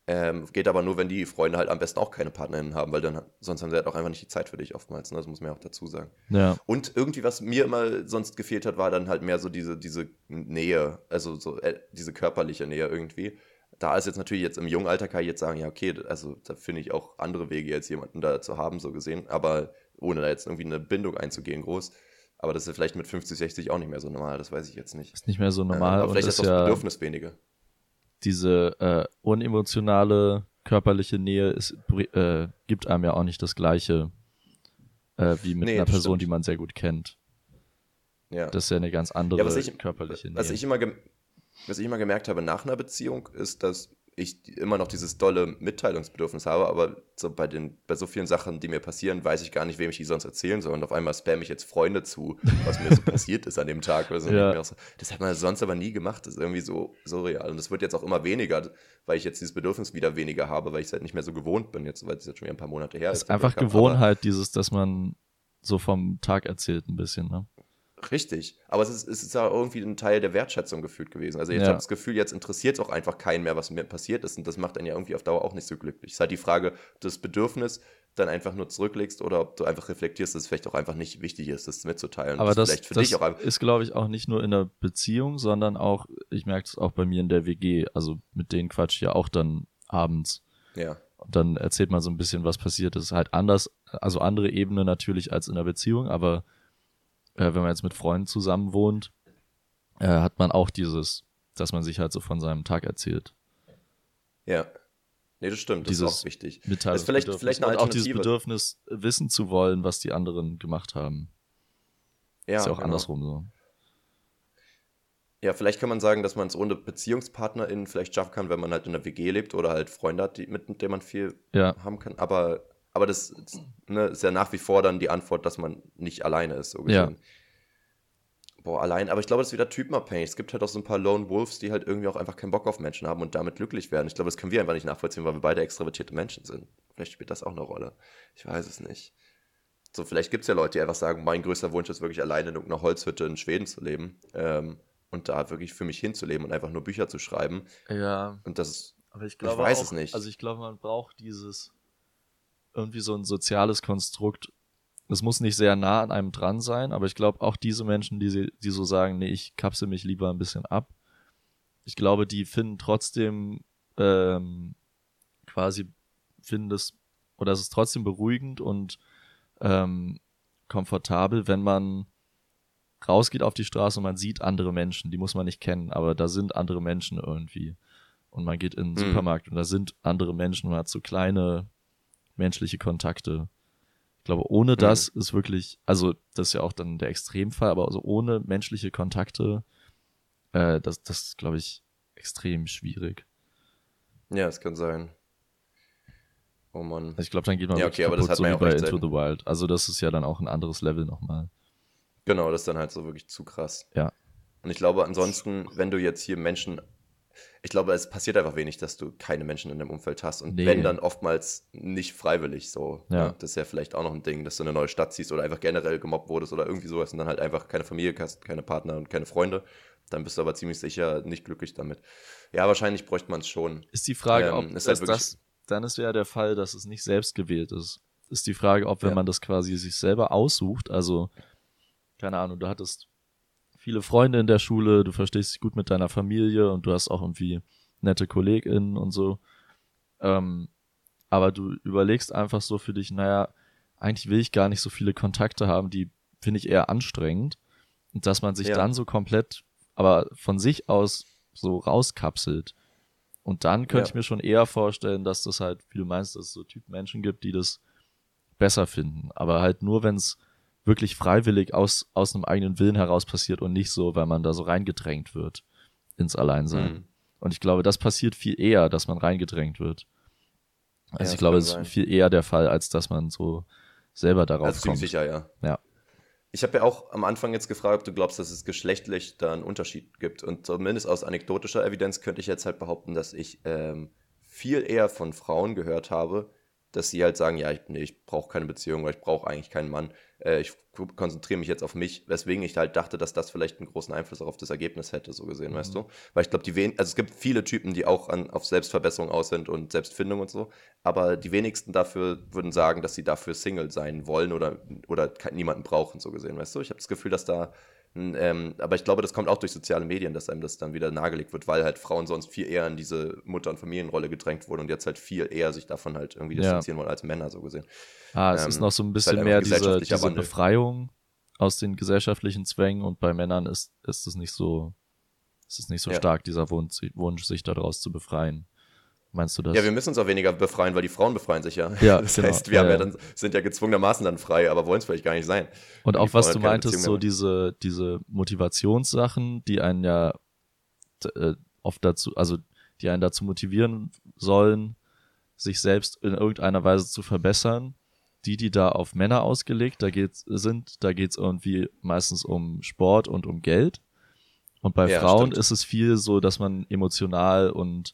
Ähm, geht aber nur, wenn die Freunde halt am besten auch keine PartnerInnen haben, weil dann sonst haben sie halt auch einfach nicht die Zeit für dich oftmals. Ne? Das muss man ja auch dazu sagen. Ja. Und irgendwie, was mir immer sonst gefehlt hat, war dann halt mehr so diese, diese Nähe, also so äh, diese körperliche Nähe irgendwie. Da ist jetzt natürlich jetzt im jungen Alter kann ich jetzt sagen, ja, okay, also da finde ich auch andere Wege, als jemanden da zu haben, so gesehen, aber ohne da jetzt irgendwie eine Bindung einzugehen, groß. Aber das ist vielleicht mit 50, 60 auch nicht mehr so normal, das weiß ich jetzt nicht. Ist nicht mehr so normal. aber vielleicht ist das ja Bedürfnis weniger. Diese äh, unemotionale körperliche Nähe ist, äh, gibt einem ja auch nicht das Gleiche äh, wie mit nee, einer Person, stimmt. die man sehr gut kennt. Ja. Das ist ja eine ganz andere ja, ich, körperliche Nähe. Was ich, immer was ich immer gemerkt habe nach einer Beziehung, ist, dass ich immer noch dieses dolle Mitteilungsbedürfnis habe, aber so bei, den, bei so vielen Sachen, die mir passieren, weiß ich gar nicht, wem ich die sonst erzählen soll. Und auf einmal spam ich jetzt Freunde zu, was mir so <laughs> passiert ist an dem Tag. Oder so. Ja. So, das hat man sonst aber nie gemacht. Das ist irgendwie so, so real. Und das wird jetzt auch immer weniger, weil ich jetzt dieses Bedürfnis wieder weniger habe, weil ich es halt nicht mehr so gewohnt bin, jetzt, weil es jetzt schon wieder ein paar Monate her ist. Es ist einfach Gewohnheit, dieses, dass man so vom Tag erzählt ein bisschen, ne? Richtig. Aber es ist, es ist ja irgendwie ein Teil der Wertschätzung gefühlt gewesen. Also ich ja. habe das Gefühl, jetzt interessiert es auch einfach keinen mehr, was mir passiert ist. Und das macht einen ja irgendwie auf Dauer auch nicht so glücklich. Es ist halt die Frage, das Bedürfnis dann einfach nur zurücklegst oder ob du einfach reflektierst, dass es vielleicht auch einfach nicht wichtig ist, das mitzuteilen. Aber das, das, das ist, glaube ich, auch nicht nur in der Beziehung, sondern auch, ich merke es auch bei mir in der WG. Also mit denen quatsch ich ja auch dann abends. Ja. Und dann erzählt man so ein bisschen, was passiert ist. Halt anders, also andere Ebene natürlich als in der Beziehung, aber äh, wenn man jetzt mit Freunden zusammen wohnt, äh, hat man auch dieses, dass man sich halt so von seinem Tag erzählt. Ja. Nee, das stimmt, das dieses ist auch wichtig. Das ist vielleicht, vielleicht eine Und auch dieses Bedürfnis, wissen zu wollen, was die anderen gemacht haben. Ja, ist ja auch genau. andersrum so. Ja, vielleicht kann man sagen, dass man es ohne BeziehungspartnerInnen vielleicht schaffen kann, wenn man halt in einer WG lebt oder halt Freunde hat, die, mit denen man viel ja. haben kann. Aber aber das ne, ist ja nach wie vor dann die Antwort, dass man nicht alleine ist, so gesehen. Ja. Boah, allein, aber ich glaube, das ist wieder typenabhängig. Es gibt halt auch so ein paar Lone Wolves, die halt irgendwie auch einfach keinen Bock auf Menschen haben und damit glücklich werden. Ich glaube, das können wir einfach nicht nachvollziehen, weil wir beide extrovertierte Menschen sind. Vielleicht spielt das auch eine Rolle. Ich weiß es nicht. So, vielleicht gibt es ja Leute, die einfach sagen, mein größter Wunsch ist wirklich alleine in irgendeiner Holzhütte in Schweden zu leben. Ähm, und da wirklich für mich hinzuleben und einfach nur Bücher zu schreiben. Ja. Und das aber ich, glaube ich weiß auch, es nicht. Also ich glaube, man braucht dieses irgendwie so ein soziales Konstrukt. Es muss nicht sehr nah an einem dran sein, aber ich glaube auch diese Menschen, die, die so sagen, nee, ich kapsel mich lieber ein bisschen ab, ich glaube, die finden trotzdem ähm, quasi, finden das, oder es ist trotzdem beruhigend und ähm, komfortabel, wenn man rausgeht auf die Straße und man sieht andere Menschen, die muss man nicht kennen, aber da sind andere Menschen irgendwie. Und man geht in den mhm. Supermarkt und da sind andere Menschen, man hat so kleine menschliche Kontakte. Ich glaube, ohne das mhm. ist wirklich, also das ist ja auch dann der Extremfall, aber also ohne menschliche Kontakte, äh, das, das glaube ich, extrem schwierig. Ja, es kann sein. Oh Mann. Also ich glaube, dann geht man ja, okay, aber das hat so man ja auch bei Into the Wild. Also das ist ja dann auch ein anderes Level nochmal. Genau, das ist dann halt so wirklich zu krass. Ja. Und ich glaube, ansonsten, wenn du jetzt hier Menschen, ich glaube, es passiert einfach wenig, dass du keine Menschen in deinem Umfeld hast. Und Nee. wenn, dann oftmals nicht freiwillig so. Ja. Ne? Das ist ja vielleicht auch noch ein Ding, dass du in eine neue Stadt ziehst oder einfach generell gemobbt wurdest oder irgendwie sowas und dann halt einfach keine Familie hast, keine Partner und keine Freunde. Dann bist du aber ziemlich sicher nicht glücklich damit. Ja, wahrscheinlich bräuchte man es schon. Ist die Frage, Ähm, ob ist halt das, dann ist ja der Fall, dass es nicht selbst gewählt ist. Ist die Frage, ob wenn Ja. man das quasi sich selber aussucht, also keine Ahnung, du hattest viele Freunde in der Schule, du verstehst dich gut mit deiner Familie und du hast auch irgendwie nette KollegInnen und so. Ähm, aber du überlegst einfach so für dich, naja, eigentlich will ich gar nicht so viele Kontakte haben, die finde ich eher anstrengend. Und dass man sich Ja. dann so komplett, aber von sich aus so rauskapselt. Und dann könnte Ja. ich mir schon eher vorstellen, dass das halt, wie du meinst, dass es so Typen Menschen gibt, die das besser finden. Aber halt nur, wenn es wirklich freiwillig aus, aus einem eigenen Willen heraus passiert und nicht so, weil man da so reingedrängt wird ins Alleinsein. Mhm. Und ich glaube, das passiert viel eher, dass man reingedrängt wird. Also das ich glaube, es ist viel eher der Fall, als dass man so selber darauf Also kommt. sicher, ja. Ja. Ich habe ja auch am Anfang jetzt gefragt, ob du glaubst, dass es geschlechtlich da einen Unterschied gibt. Und zumindest aus anekdotischer Evidenz könnte ich jetzt halt behaupten, dass ich ähm, viel eher von Frauen gehört habe, dass sie halt sagen, ja, ich, nee, ich brauche keine Beziehung, weil ich brauche eigentlich keinen Mann. Äh, ich konzentriere mich jetzt auf mich, weswegen ich halt dachte, dass das vielleicht einen großen Einfluss auch auf das Ergebnis hätte, so gesehen, Mhm. weißt du? Weil ich glaube, die wen also es gibt viele Typen, die auch an, auf Selbstverbesserung aus sind und Selbstfindung und so, aber die wenigsten dafür würden sagen, dass sie dafür Single sein wollen oder, oder niemanden brauchen, so gesehen, weißt du? Ich habe das Gefühl, dass da, ähm, aber ich glaube, das kommt auch durch soziale Medien, dass einem das dann wieder nahegelegt wird, weil halt Frauen sonst viel eher in diese Mutter- und Familienrolle gedrängt wurden und jetzt halt viel eher sich davon halt irgendwie Ja. distanzieren wollen als Männer, so gesehen. Ah, es Ähm, ist noch so ein halt bisschen einfach mehr diese, diese Wandel. Befreiung aus den gesellschaftlichen Zwängen und bei Männern ist, ist es nicht so, ist es nicht so Ja. stark, dieser Wunsch, sich daraus zu befreien. Meinst du das? Ja, wir müssen uns auch weniger befreien, weil die Frauen befreien sich ja. Ja, <laughs> das genau. heißt, wir Ja, haben ja dann, sind ja gezwungenermaßen dann frei, aber wollen es vielleicht gar nicht sein. Und Die auch was Frauen du meintest, so diese, diese Motivationssachen, die einen ja äh, oft dazu, also die einen dazu motivieren sollen, sich selbst in irgendeiner Weise zu verbessern. Die, die da auf Männer ausgelegt da geht's, sind, da geht's irgendwie meistens um Sport und um Geld. Und bei Ja, Frauen stimmt. ist es viel so, dass man emotional und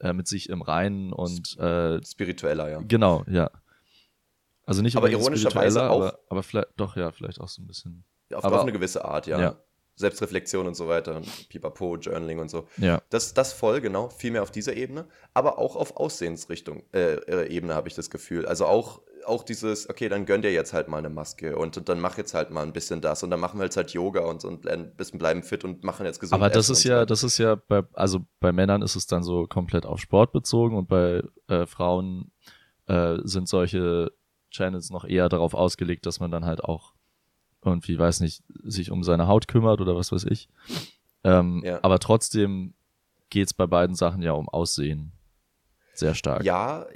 äh, mit sich im Reinen und äh, Spiritueller, ja. genau, ja. Also nicht Aber ironischerweise auch- aber, aber vielleicht, doch, ja, vielleicht auch so ein bisschen. Auf, Aber- auf eine gewisse Art, ja. Ja. Selbstreflexion und so weiter, Pipapo, Journaling und so. Ja. Das, das voll, genau, viel mehr auf dieser Ebene, aber auch auf Aussehensrichtung, äh, äh, Ebene habe ich das Gefühl. Also auch, auch dieses, okay, dann gönn dir jetzt halt mal eine Maske und, dann mach jetzt halt mal ein bisschen das und dann machen wir jetzt halt Yoga und, und ein bisschen bleiben fit und machen jetzt gesund. Aber das essen ist so ja, weiter. das ist ja bei, also bei Männern ist es dann so komplett auf Sport bezogen und bei äh, Frauen äh, sind solche Channels noch eher darauf ausgelegt, dass man dann halt auch irgendwie, weiß nicht, sich um seine Haut kümmert oder was weiß ich. Ähm, Ja. Aber trotzdem geht's bei beiden Sachen ja um Aussehen. Sehr stark, Ja,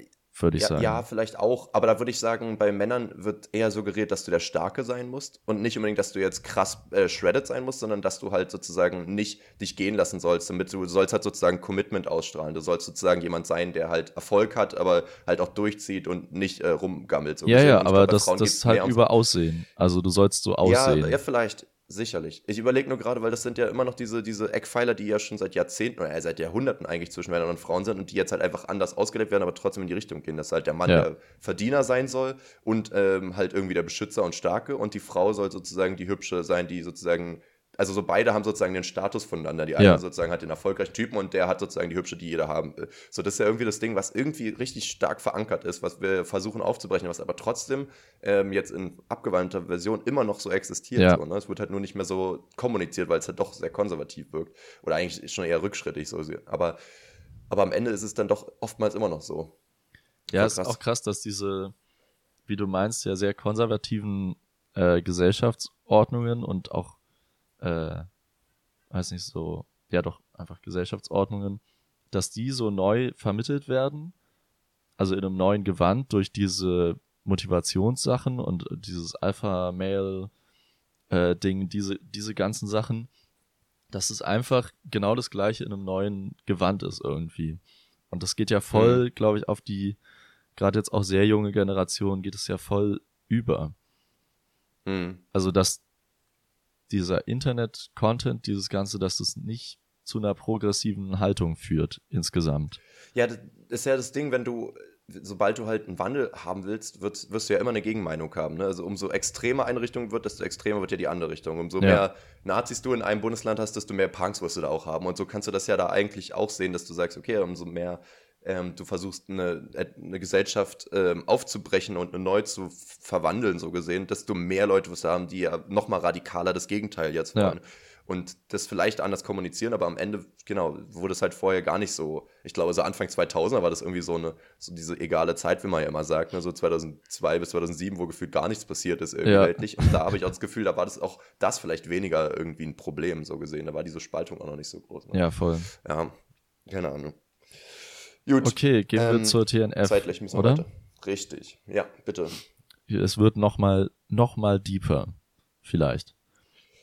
würde ich ja, sagen. ja, vielleicht auch. Aber da würde ich sagen, bei Männern wird eher suggeriert, dass du der Starke sein musst. Und nicht unbedingt, dass du jetzt krass äh, shredded sein musst, sondern dass du halt sozusagen nicht dich gehen lassen sollst. Damit du, sollst halt sozusagen Commitment ausstrahlen. Du sollst sozusagen jemand sein, der halt Erfolg hat, aber halt auch durchzieht und nicht äh, rumgammelt. So ja, ja, aber glaub, das, das ist halt über Aussehen. Also du sollst so aussehen. Ja, ja, vielleicht. Sicherlich. Ich überlege nur gerade, weil das sind ja immer noch diese, diese Eckpfeiler, die ja schon seit Jahrzehnten oder äh, seit Jahrhunderten eigentlich zwischen Männern und Frauen sind und die jetzt halt einfach anders ausgelebt werden, aber trotzdem in die Richtung gehen, dass halt der Mann Ja. der Verdiener sein soll und ähm, halt irgendwie der Beschützer und Starke und die Frau soll sozusagen die Hübsche sein, die sozusagen, also so beide haben sozusagen den Status voneinander. Die eine Ja. sozusagen hat den erfolgreichen Typen und der hat sozusagen die Hübsche, die jeder haben will. So, das ist ja irgendwie das Ding, was irgendwie richtig stark verankert ist, was wir versuchen aufzubrechen, was aber trotzdem ähm, jetzt in abgewandelter Version immer noch so existiert. Ja. So, ne? Es wird halt nur nicht mehr so kommuniziert, weil es halt doch sehr konservativ wirkt. Oder eigentlich schon eher rückschrittig so. Aber, aber am Ende ist es dann doch oftmals immer noch so. Ja, es ist auch krass, dass diese, wie du meinst, ja sehr konservativen äh, Gesellschaftsordnungen und auch, äh, weiß nicht, so, ja doch, einfach Gesellschaftsordnungen, dass die so neu vermittelt werden, also in einem neuen Gewand durch diese Motivationssachen und dieses Alpha-Male-Ding, diese, diese ganzen Sachen, dass es einfach genau das gleiche in einem neuen Gewand ist irgendwie. Und das geht ja voll, mhm. glaube ich, auf die, gerade jetzt auch sehr junge Generation, geht es ja voll über. Mhm. Also, dass dieser Internet-Content, dieses Ganze, dass es nicht zu einer progressiven Haltung führt insgesamt. Ja, das ist ja das Ding, wenn du, sobald du halt einen Wandel haben willst, wirst, wirst du ja immer eine Gegenmeinung haben. Ne? Also umso extremer eine Richtung wird, desto extremer wird ja die andere Richtung. Umso ja. mehr Nazis du in einem Bundesland hast, desto mehr Punks wirst du da auch haben. Und so kannst du das ja da eigentlich auch sehen, dass du sagst, okay, umso mehr ähm, du versuchst eine, eine Gesellschaft ähm, aufzubrechen und neu zu verwandeln, so gesehen, desto mehr Leute wirst du haben, die ja noch mal radikaler das Gegenteil jetzt wollen. Ja und das vielleicht anders kommunizieren, aber am Ende, genau, wurde es halt vorher gar nicht so. Ich glaube, so Anfang 2000er war das irgendwie so eine, so diese egale Zeit, wie man ja immer sagt, ne? so 2002 bis 2007, wo gefühlt gar nichts passiert ist irgendwie ja. weltlich. Und da habe ich auch das Gefühl, da war das auch das vielleicht weniger irgendwie ein Problem, so gesehen. Da war diese Spaltung auch noch nicht so groß. Ne? Ja, voll. Ja, keine Ahnung. Gut. Okay, gehen ähm, wir zur TNF. Zeitlich müssen wir oder? Weiter. Richtig. Ja, bitte. Es wird noch mal, noch mal deeper, vielleicht.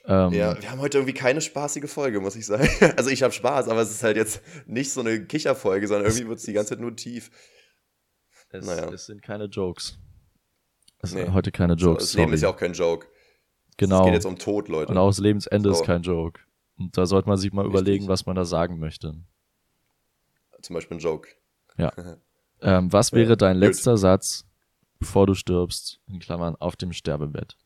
Ähm, ja, wir haben heute irgendwie keine spaßige Folge, muss ich sagen. <laughs> Also ich habe Spaß, aber es ist halt jetzt nicht so eine Kicherfolge, sondern irgendwie wird es die ganze Zeit nur tief. Es, naja. es sind keine Jokes. Es nee. sind heute keine Jokes. Das Leben ist ja auch kein Joke. Genau. Es geht jetzt um Tod, Leute. Und auch das Lebensende so. ist kein Joke. Und da sollte man sich mal Richtig. überlegen, was man da sagen möchte. Zum Beispiel ein Joke. Ja. <laughs> ähm, was wäre dein letzter Gut. Satz, bevor du stirbst, in Klammern, auf dem Sterbebett?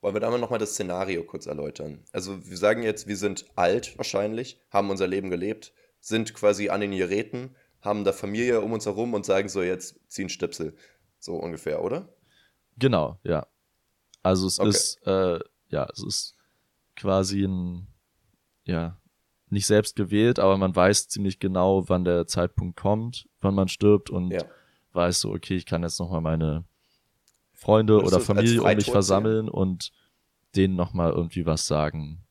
Wollen wir da mal nochmal das Szenario kurz erläutern? Also wir sagen jetzt, wir sind alt wahrscheinlich, haben unser Leben gelebt, sind quasi an den Geräten, haben da Familie um uns herum und sagen so, jetzt ziehen Stöpsel. So ungefähr, oder? Genau, ja. Also es okay. ist, äh, ja, es ist quasi ein, ja, nicht selbst gewählt, aber man weiß ziemlich genau, wann der Zeitpunkt kommt, wann man stirbt und ja. weiß so, okay, ich kann jetzt nochmal meine Freunde oder Familie um mich versammeln sehen? und denen nochmal irgendwie was sagen.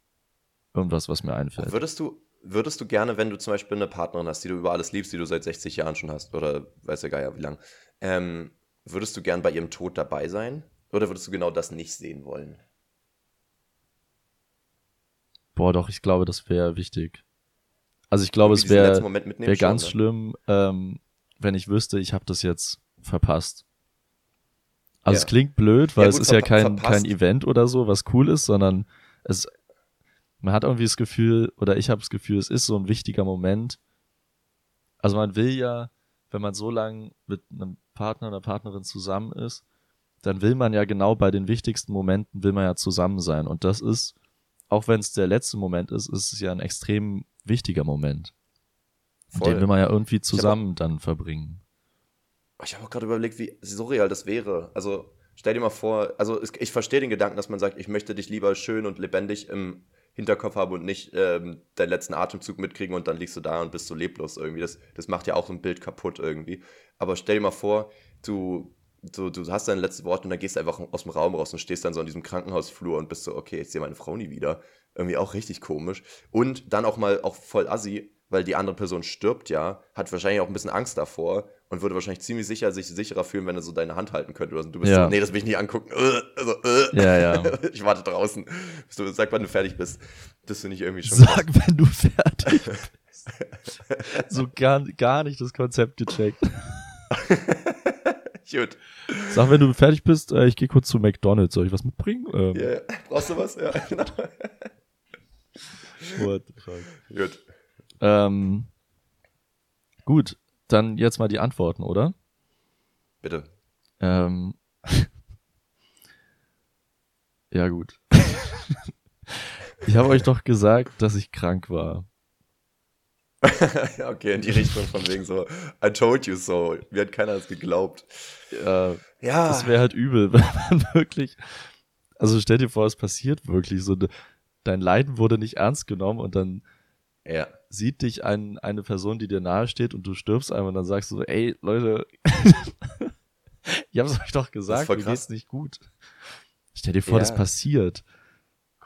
Irgendwas, was mir einfällt. Würdest du, würdest du gerne, wenn du zum Beispiel eine Partnerin hast, die du über alles liebst, die du seit 60 Jahren schon hast, oder weiß der Geier wie lang, ähm, würdest du gern bei ihrem Tod dabei sein? Oder würdest du genau das nicht sehen wollen? Boah, doch, ich glaube, das wäre wichtig. Also ich glaube, es wäre wär ganz schon, ne? schlimm, ähm, wenn ich wüsste, ich habe das jetzt verpasst. Also ja. es klingt blöd, weil ja, gut, es ist ja kein, kein Event oder so, was cool ist, sondern es, man hat irgendwie das Gefühl, oder ich habe das Gefühl, es ist so ein wichtiger Moment. Also man will ja, wenn man so lange mit einem Partner oder Partnerin zusammen ist, dann will man ja genau bei den wichtigsten Momenten will man ja zusammen sein. Und das ist, auch wenn es der letzte Moment ist, ist es ja ein extrem wichtiger Moment. Den will man ja irgendwie zusammen dann verbringen. Ich habe auch gerade überlegt, wie surreal das wäre. Also stell dir mal vor, also ich verstehe den Gedanken, dass man sagt, ich möchte dich lieber schön und lebendig im Hinterkopf haben und nicht ähm, deinen letzten Atemzug mitkriegen und dann liegst du da und bist so leblos irgendwie. Das, das macht ja auch so ein Bild kaputt irgendwie. Aber stell dir mal vor, du, du, du hast dein letztes Wort und dann gehst du einfach aus dem Raum raus und stehst dann so in diesem Krankenhausflur und bist so, okay, jetzt sehe meine Frau nie wieder. Irgendwie auch richtig komisch. Und dann auch mal auch voll assi, weil die andere Person stirbt ja, hat wahrscheinlich auch ein bisschen Angst davor und würde wahrscheinlich ziemlich sicher sich sicherer fühlen, wenn er so deine Hand halten könnte. du bist ja. so, nee, das will ich nicht angucken. Äh, also, äh. Ja, ja. <laughs> Ich warte draußen. Du, sag, wann du fertig bist. Das finde ich irgendwie schon. Sag, krass. wenn du fertig bist. so gar, gar nicht das Konzept gecheckt. <laughs> Gut. Sag, wenn du fertig bist, äh, ich gehe kurz zu McDonalds. Soll ich was mitbringen? Ähm. Yeah. Brauchst du was? Ja, <laughs> genau. What the fuck. Gut. Ähm, gut, dann jetzt mal die Antworten, oder? Bitte. Ähm, <laughs> ja, gut. <laughs> ich habe euch doch gesagt, dass ich krank war. <laughs> okay, in die Richtung von wegen so, I told you so. Mir hat keiner das geglaubt. Ja. ja. Das wäre halt übel, <laughs> wenn man wirklich. Also stell dir vor, es passiert wirklich so. Dein Leiden wurde nicht ernst genommen und dann ja. sieht dich ein, eine Person, die dir nahe steht und du stirbst einfach und dann sagst du so, ey, Leute, <laughs> ich hab's euch doch gesagt, mir geht's nicht gut. Stell dir vor, ja. das passiert.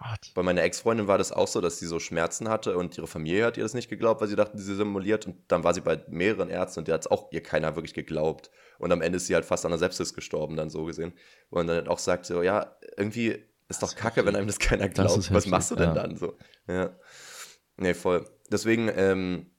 Gott. Bei meiner Ex-Freundin war das auch so, dass sie so Schmerzen hatte und ihre Familie hat ihr das nicht geglaubt, weil sie dachten, sie simuliert. Und dann war sie bei mehreren Ärzten und der hat es auch ihr keiner wirklich geglaubt. Und am Ende ist sie halt fast an der Sepsis gestorben, dann so gesehen. Und dann auch sagt so, ja, irgendwie Ist doch kacke, wenn einem das keiner glaubt. Das Was machst du denn ja. dann so? Ja. Nee, voll. Deswegen, ähm,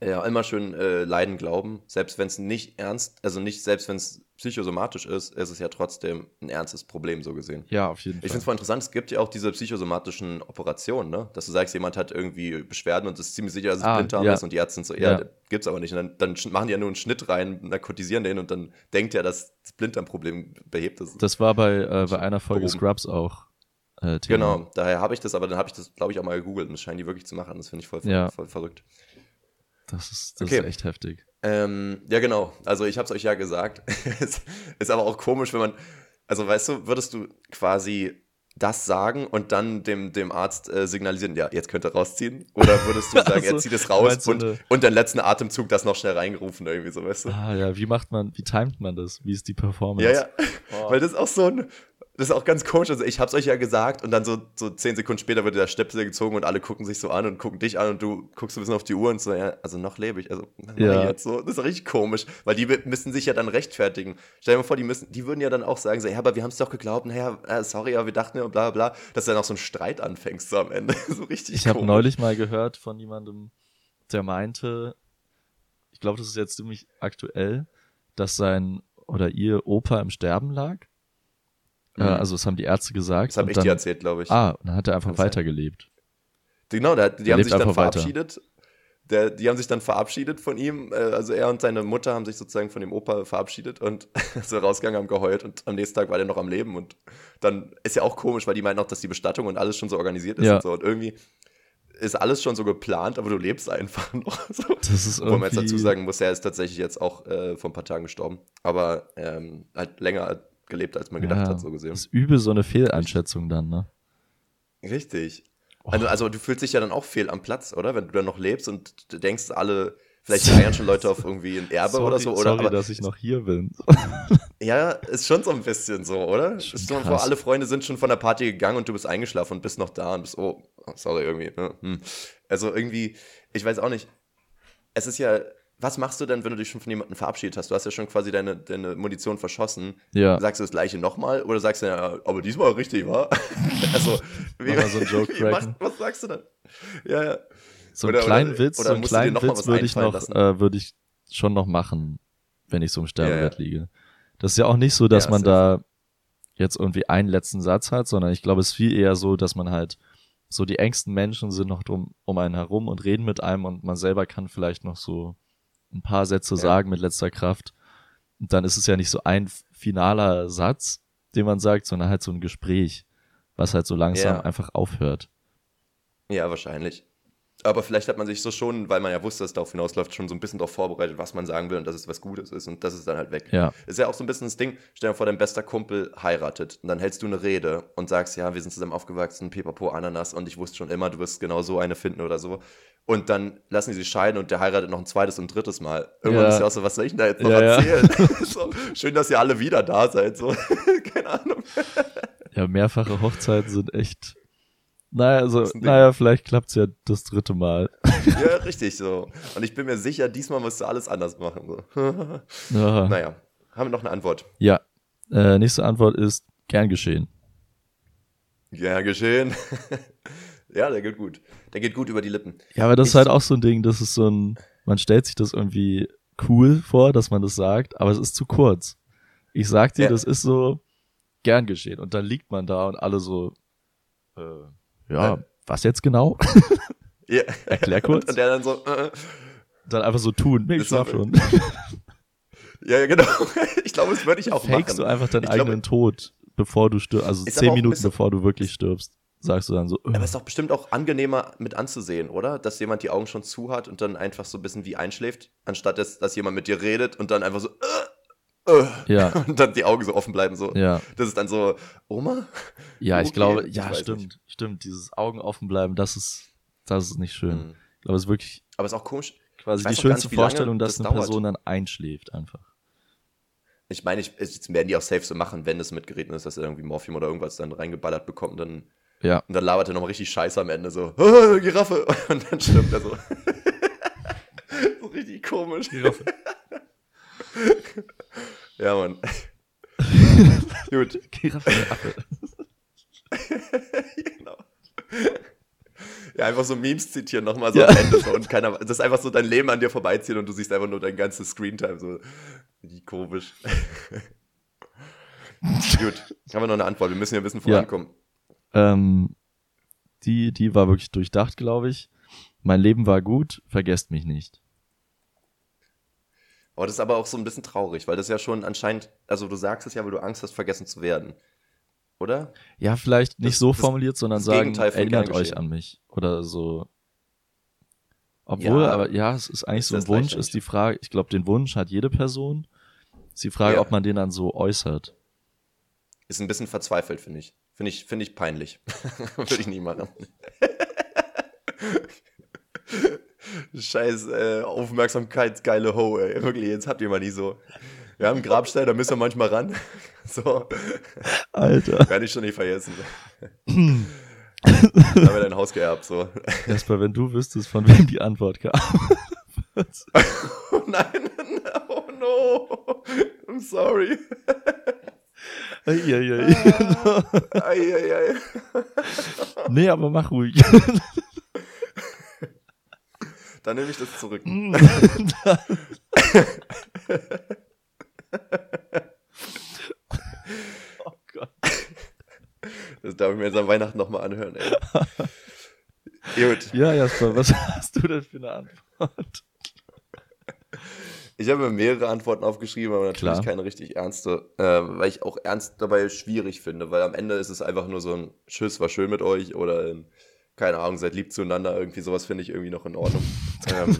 ja, immer schön äh, leiden glauben, selbst wenn es nicht ernst, also nicht selbst wenn es psychosomatisch ist, ist es ja trotzdem ein ernstes Problem so gesehen. Ja, auf jeden Fall. Ich finde es voll interessant, es gibt ja auch diese psychosomatischen Operationen, ne? Dass du sagst, jemand hat irgendwie Beschwerden und ist ziemlich sicher, dass es ah, Blinddarm ja. ist und die Ärzte sind so, ja, ja. gibt's aber nicht. Und dann, dann machen die ja nur einen Schnitt rein, narkotisieren den und dann denkt er, dass das Blinddarmproblem behebt ist. Das war bei, äh, bei einer Folge Warum? Scrubs auch. Äh, genau, daher habe ich das, aber dann habe ich das, glaube ich, auch mal gegoogelt und das scheinen die wirklich zu machen. Das finde ich voll, ja. voll, voll verrückt. Das ist, das okay. ist echt heftig. Ähm, ja, genau. Also ich habe es euch ja gesagt. <laughs> es ist aber auch komisch, wenn man, also weißt du, würdest du quasi das sagen und dann dem, dem Arzt äh, signalisieren, ja, jetzt könnt ihr rausziehen? Oder würdest du <laughs> sagen, also, er zieht es raus und, und den letzten Atemzug das noch schnell reingerufen, irgendwie so, weißt du? Ah ja, wie macht man, wie timet man das? Wie ist die Performance? Ja, ja. Oh. Weil das ist auch so ein, das ist auch ganz komisch. Also, ich hab's euch ja gesagt und dann so, so zehn Sekunden später wird der Stöpsel gezogen und alle gucken sich so an und gucken dich an und du guckst ein bisschen auf die Uhr und so, ja, also noch lebe ich. Also, ja. jetzt so. Das ist richtig komisch, weil die müssen sich ja dann rechtfertigen. Stell dir mal vor, die, müssen, die würden ja dann auch sagen, so, ja, aber wir haben es doch geglaubt, naja, äh, sorry, aber wir dachten ja, bla, bla, dass du dann auch so ein Streit anfängst so am Ende. <laughs> so richtig Ich habe neulich mal gehört von jemandem, der meinte, ich glaube, das ist jetzt ziemlich aktuell, dass sein oder ihr Opa im Sterben lag mhm. also das haben die Ärzte gesagt. Das habe ich dann, dir erzählt, glaube ich. Ah, und dann hat er einfach weitergelebt. Genau, der, die der haben sich dann verabschiedet. Der, die haben sich dann verabschiedet von ihm. Äh, also er und seine Mutter haben sich sozusagen von dem Opa verabschiedet und <laughs> so rausgegangen, haben geheult und am nächsten Tag war der noch am Leben. Und dann ist ja auch komisch, weil die meinten auch, dass die Bestattung und alles schon so organisiert ist ja. und so. Und irgendwie ist alles schon so geplant, aber du lebst einfach <laughs> noch. So. Das ist Wo man jetzt dazu sagen muss, er ist tatsächlich jetzt auch äh, vor ein paar Tagen gestorben. Aber ähm, halt länger gelebt, als man gedacht ja, hat, so gesehen. Das ist übel so eine Fehleinschätzung dann, ne? Richtig. Also, also, du fühlst dich ja dann auch fehl am Platz, oder? Wenn du dann noch lebst und du denkst, alle, vielleicht feiern schon Leute auf irgendwie ein Erbe sorry, oder so, oder? Sorry, aber, dass ich noch hier bin. <laughs> ja, ist schon so ein bisschen so, oder? Ist vor, alle Freunde sind schon von der Party gegangen und du bist eingeschlafen und bist noch da und bist, oh, sorry, irgendwie. Ne? Hm. Also irgendwie, ich weiß auch nicht. Es ist ja was machst du denn, wenn du dich schon von jemandem verabschiedet hast? Du hast ja schon quasi deine, deine Munition verschossen. Ja. Sagst du das gleiche nochmal oder sagst du ja, aber diesmal richtig, wa? <laughs> also, wie, so ein <laughs> Joke was, was sagst du dann? Ja, ja. So einen oder, kleinen oder, Witz, oder so einen kleinen Witz würde ich noch, äh, würde ich schon noch machen, wenn ich so im Sterbebett ja, ja. liege. Das ist ja auch nicht so, dass ja, man da jetzt irgendwie einen letzten Satz hat, sondern ich glaube, es ist viel eher so, dass man halt so die engsten Menschen sind noch drum um einen herum und reden mit einem und man selber kann vielleicht noch so ein paar Sätze ja. sagen mit letzter Kraft. Und dann ist es ja nicht so ein finaler Satz, den man sagt, sondern halt so ein Gespräch, was halt so langsam ja. einfach aufhört. Ja, wahrscheinlich. Aber vielleicht hat man sich so schon, weil man ja wusste, dass es darauf hinausläuft, schon so ein bisschen darauf vorbereitet, was man sagen will und dass es was Gutes ist und das ist dann halt weg. Ja. Ist ja auch so ein bisschen das Ding, stell dir vor, dein bester Kumpel heiratet und dann hältst du eine Rede und sagst, ja, wir sind zusammen aufgewachsen, Pipapo, Ananas und ich wusste schon immer, du wirst genau so eine finden oder so. Und dann lassen die sich scheiden und der heiratet noch ein zweites und drittes Mal. Irgendwann ja. ist ja auch so, was soll ich denn da jetzt noch ja, erzählen? Ja. <laughs> <laughs> so, schön, dass ihr alle wieder da seid. So. <laughs> Keine Ahnung. ja, mehrfache Hochzeiten sind echt naja, also, naja, vielleicht klappt es ja das dritte Mal. ja, richtig so. Und ich bin mir sicher, diesmal musst du alles anders machen. So. ja. Naja, haben wir noch eine Antwort? Ja. Äh, nächste Antwort ist gern geschehen. Gern geschehen. Ja, der geht gut. Der geht gut über die Lippen. Ja, aber das ich ist halt auch so ein Ding, das ist so ein, man stellt sich das irgendwie cool vor, dass man das sagt, aber es ist zu kurz. Ich sag dir, ja. das ist so gern geschehen. Und dann liegt man da und alle so, äh, ja, äh. was jetzt genau? <laughs> ja. <laughs> Erklär kurz. Und, der dann so, äh, dann einfach so tun. Nee, ich schlaf schon. <laughs> ja, ja, genau. Ich glaube, das würde ich auch Fakest machen. Fakest du einfach deinen ich eigenen glaube, Tod, bevor du stirbst, also zehn Minuten bevor du wirklich stirbst. Sagst du dann so. Äh. Aber ist doch bestimmt auch angenehmer mit anzusehen, oder? Dass jemand die Augen schon zu hat und dann einfach so ein bisschen wie einschläft, anstatt dass, dass jemand mit dir redet und dann einfach so, äh, ja. <laughs> Und dann die Augen so offen bleiben, so. Ja. Das ist dann so, Oma? Ja, ich glaube, ja, ich stimmt, nicht. stimmt. Dieses Augen offen bleiben, das ist, das ist nicht schön. Mhm. Ich glaube, es ist wirklich. Aber es ist auch komisch. Quasi die schönste Vorstellung, dass das eine dauert. Person dann einschläft, einfach. Ich meine, ich, jetzt werden die auch safe so machen, wenn es mitgereden ist, dass er irgendwie Morphium oder irgendwas dann reingeballert bekommt, dann. Ja. Und dann labert er nochmal richtig Scheiße am Ende so, Giraffe. <laughs> Und dann stirbt er so. <laughs> so richtig komisch. Giraffe. <laughs> ja, Mann. Gut. Giraffe, Affe. genau. Ja, einfach so Memes zitieren nochmal so ja. am Ende so und keiner, das ist einfach so dein Leben an dir vorbeiziehen und du siehst einfach nur dein ganzes Screentime so. Wie komisch. Gut, haben wir noch eine Antwort. Wir müssen ja ein bisschen vorankommen. Ja. Ähm, die, die war wirklich durchdacht, glaube ich. Mein Leben war gut, vergesst mich nicht. Aber das ist aber auch so ein bisschen traurig, weil das ja schon anscheinend, also du sagst es ja, weil du Angst hast, vergessen zu werden. Oder? Ja, vielleicht nicht das, so formuliert, sondern sagen, erinnert euch an mich. Oder so. Obwohl, ja, aber ja, es ist eigentlich so ein Wunsch, ist die Frage, ich glaube, den Wunsch hat jede Person. Ist die Frage, ja. ob man den dann so äußert. Ist ein bisschen verzweifelt, finde ich. Finde ich, finde ich peinlich. <laughs> Würde ich nie machen. Scheiß äh, Aufmerksamkeitsgeile Ho, ey. Wirklich, jetzt habt ihr mal nie so. Wir haben einen Grabstein, da müssen wir manchmal ran. <laughs> So. Alter. Werde ich schon nicht vergessen. da haben wir dein Haus geerbt, so. Erstmal, wenn du wüsstest, von wem die Antwort kam. oh <laughs> nein, oh no. I'm sorry. Eieiei. Eieiei. <laughs> nee, aber mach ruhig. Dann nehme ich das zurück. <laughs> oh Gott. Das darf ich mir jetzt an Weihnachten nochmal anhören, ey. <laughs> Gut. Ja, Jasper, was hast du denn für eine Antwort? Ich habe mir mehrere Antworten aufgeschrieben, aber natürlich Klar. keine richtig ernste, äh, weil ich auch ernst dabei schwierig finde, weil am Ende ist es einfach nur so ein Tschüss, war schön mit euch oder ein, keine Ahnung, seid lieb zueinander, irgendwie sowas finde ich irgendwie noch in Ordnung. <laughs> ähm,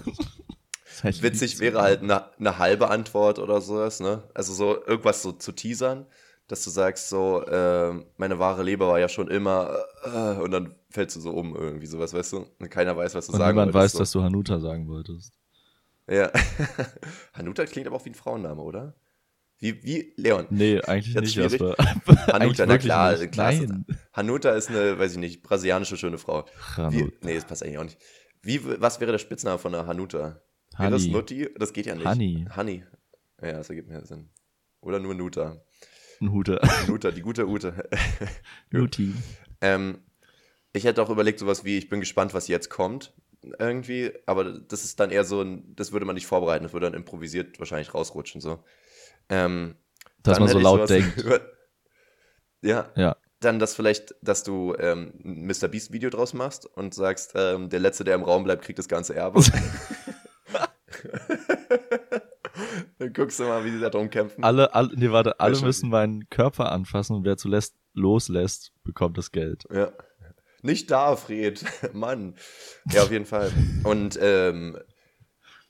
witzig wäre halt eine, eine halbe Antwort oder sowas, ne? Also so irgendwas so zu teasern, dass du sagst so, äh, meine wahre Leber war ja schon immer äh, und dann fällst du so um irgendwie sowas, weißt du? Und keiner weiß, was du und sagen niemand wolltest. weiß, so. dass du Hanuta sagen wolltest. Ja. <laughs> Hanuta klingt aber auch wie ein Frauenname, oder? Wie, wie Leon? Nee, eigentlich nicht. Jasper. <laughs> Hanuta, na klar, nicht. klar. Nein. Hanuta ist eine, weiß ich nicht, brasilianische schöne Frau. Wie, nee, das passt eigentlich auch nicht. Wie, was wäre der Spitzname von einer Hanuta? Honey. Wäre das Nutti? Das geht ja nicht. Honey. Honey. Ja, das ergibt mehr Sinn. Oder nur Nuta. Nuta. Nuta, die gute Ute. <laughs> Nuti. Ähm, ich hätte auch überlegt, sowas wie, ich bin gespannt, was jetzt kommt irgendwie, aber das ist dann eher so ein, das würde man nicht vorbereiten, das würde dann improvisiert wahrscheinlich rausrutschen, so. Ähm, dass man so laut denkt. <laughs> ja. Ja. Dann das vielleicht, dass du ähm, ein Mr. Beast Video draus machst und sagst, ähm, der Letzte, der im Raum bleibt, kriegt das ganze Erbe. <laughs> <laughs> dann guckst du mal, wie sie da drum kämpfen. Alle, alle, nee, warte, alle müssen meinen Körper anfassen und wer zuletzt loslässt, bekommt das Geld. Ja. Nicht da, Fred. <laughs> Mann. Ja, auf jeden Fall. Und ähm,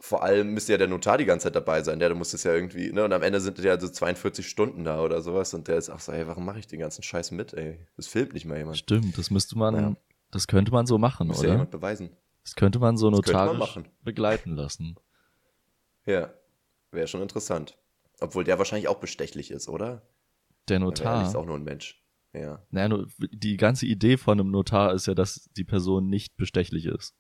vor allem müsste ja der Notar die ganze Zeit dabei sein. Der, der muss es ja irgendwie, ne? Und am Ende sind ja so 42 Stunden da oder sowas. Und der ist auch so, ey, warum mache ich den ganzen Scheiß mit, ey? Das filmt nicht mal jemand. Stimmt, das müsste man, ja. das könnte man so machen, muss oder? Ja jemand beweisen. Das könnte man so notarisch man begleiten lassen. <laughs> Ja, wäre schon interessant. Obwohl der wahrscheinlich auch bestechlich ist, oder? Der Notar. Der ist auch nur ein Mensch. Ja. Naja, die ganze Idee von einem Notar ist ja, dass die Person nicht bestechlich ist.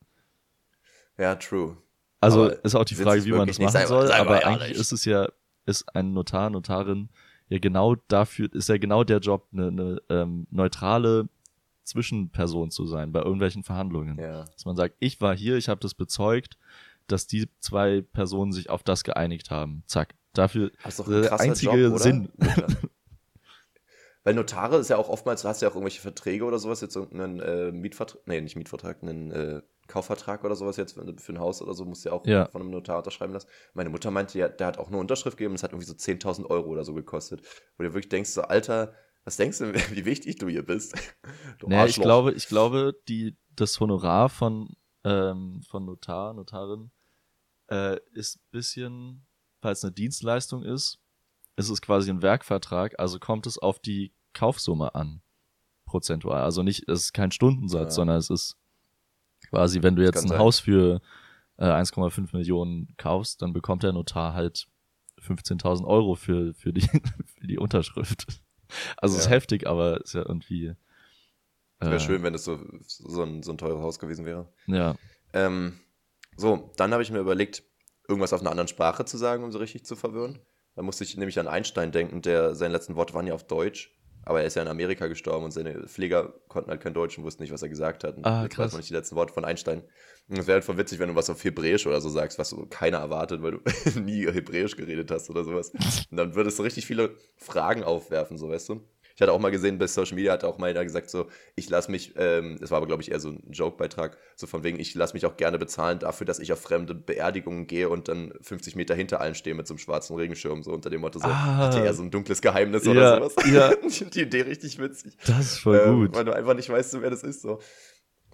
Ja, true. Also aber ist auch die Frage, wie man das machen soll, aber eigentlich ist es ja, ist ein Notar, Notarin ja genau dafür, ist ja genau der Job, eine, eine ähm, neutrale Zwischenperson zu sein bei irgendwelchen Verhandlungen. Ja. Dass man sagt, ich war hier, ich habe das bezeugt, dass die zwei Personen sich auf das geeinigt haben. Zack. Dafür der einzige Job, Sinn. Weil Notare ist ja auch oftmals, du hast ja auch irgendwelche Verträge oder sowas, jetzt irgendeinen äh, Mietvertrag, nee, nicht Mietvertrag, einen äh, Kaufvertrag oder sowas jetzt für, ein Haus oder so, musst du ja auch ja. von einem Notar unterschreiben lassen. Meine Mutter meinte ja, der hat auch eine Unterschrift gegeben, das hat irgendwie so 10.000 Euro oder so gekostet. Wo du wirklich denkst, so, Alter, was denkst du, <laughs> wie wichtig du hier bist? Du naja, ich glaube, ich glaube, die, das Honorar von, ähm, von Notar, Notarin, äh, ist ein bisschen, falls eine Dienstleistung ist, ist es quasi ein Werkvertrag, also kommt es auf die Kaufsumme an, prozentual. Also nicht, es ist kein Stundensatz, ja. sondern es ist quasi, wenn du jetzt ein sein. Haus für äh, 1,5 Millionen kaufst, dann bekommt der Notar halt 15.000 Euro für, für, die, <laughs> für die Unterschrift. Also ja. ist heftig, aber ist ja irgendwie. Äh, wäre schön, wenn es so, so, ein, so ein teures Haus gewesen wäre. Ja. Ähm, so, dann habe ich mir überlegt, irgendwas auf einer anderen Sprache zu sagen, um so richtig zu verwirren. Da musste ich nämlich an Einstein denken, der seine letzten Worte waren ja auf Deutsch. Aber er ist ja in Amerika gestorben und seine Pfleger konnten halt kein Deutsch und wussten nicht, was er gesagt hat. Und Ah, jetzt krass. weiß man nicht die letzten Worte von Einstein. Und es wäre halt voll witzig, wenn du was auf Hebräisch oder so sagst, was so keiner erwartet, weil du <laughs> nie Hebräisch geredet hast oder sowas. Und dann würdest du richtig viele Fragen aufwerfen, so weißt du. Ich hatte auch mal gesehen, bei Social Media hat auch mal einer gesagt, so, ich lasse mich, ähm, das war aber, glaube ich, eher so ein Joke-Beitrag, so von wegen, ich lasse mich auch gerne bezahlen dafür, dass ich auf fremde Beerdigungen gehe und dann 50 Meter hinter allen stehe mit so einem schwarzen Regenschirm, so unter dem Motto, so, Ah. hatte er so ein dunkles Geheimnis Ja, oder sowas. ja. <laughs> Die Idee richtig witzig. Das ist voll Ähm, gut. Weil du einfach nicht weißt, wer das ist, so.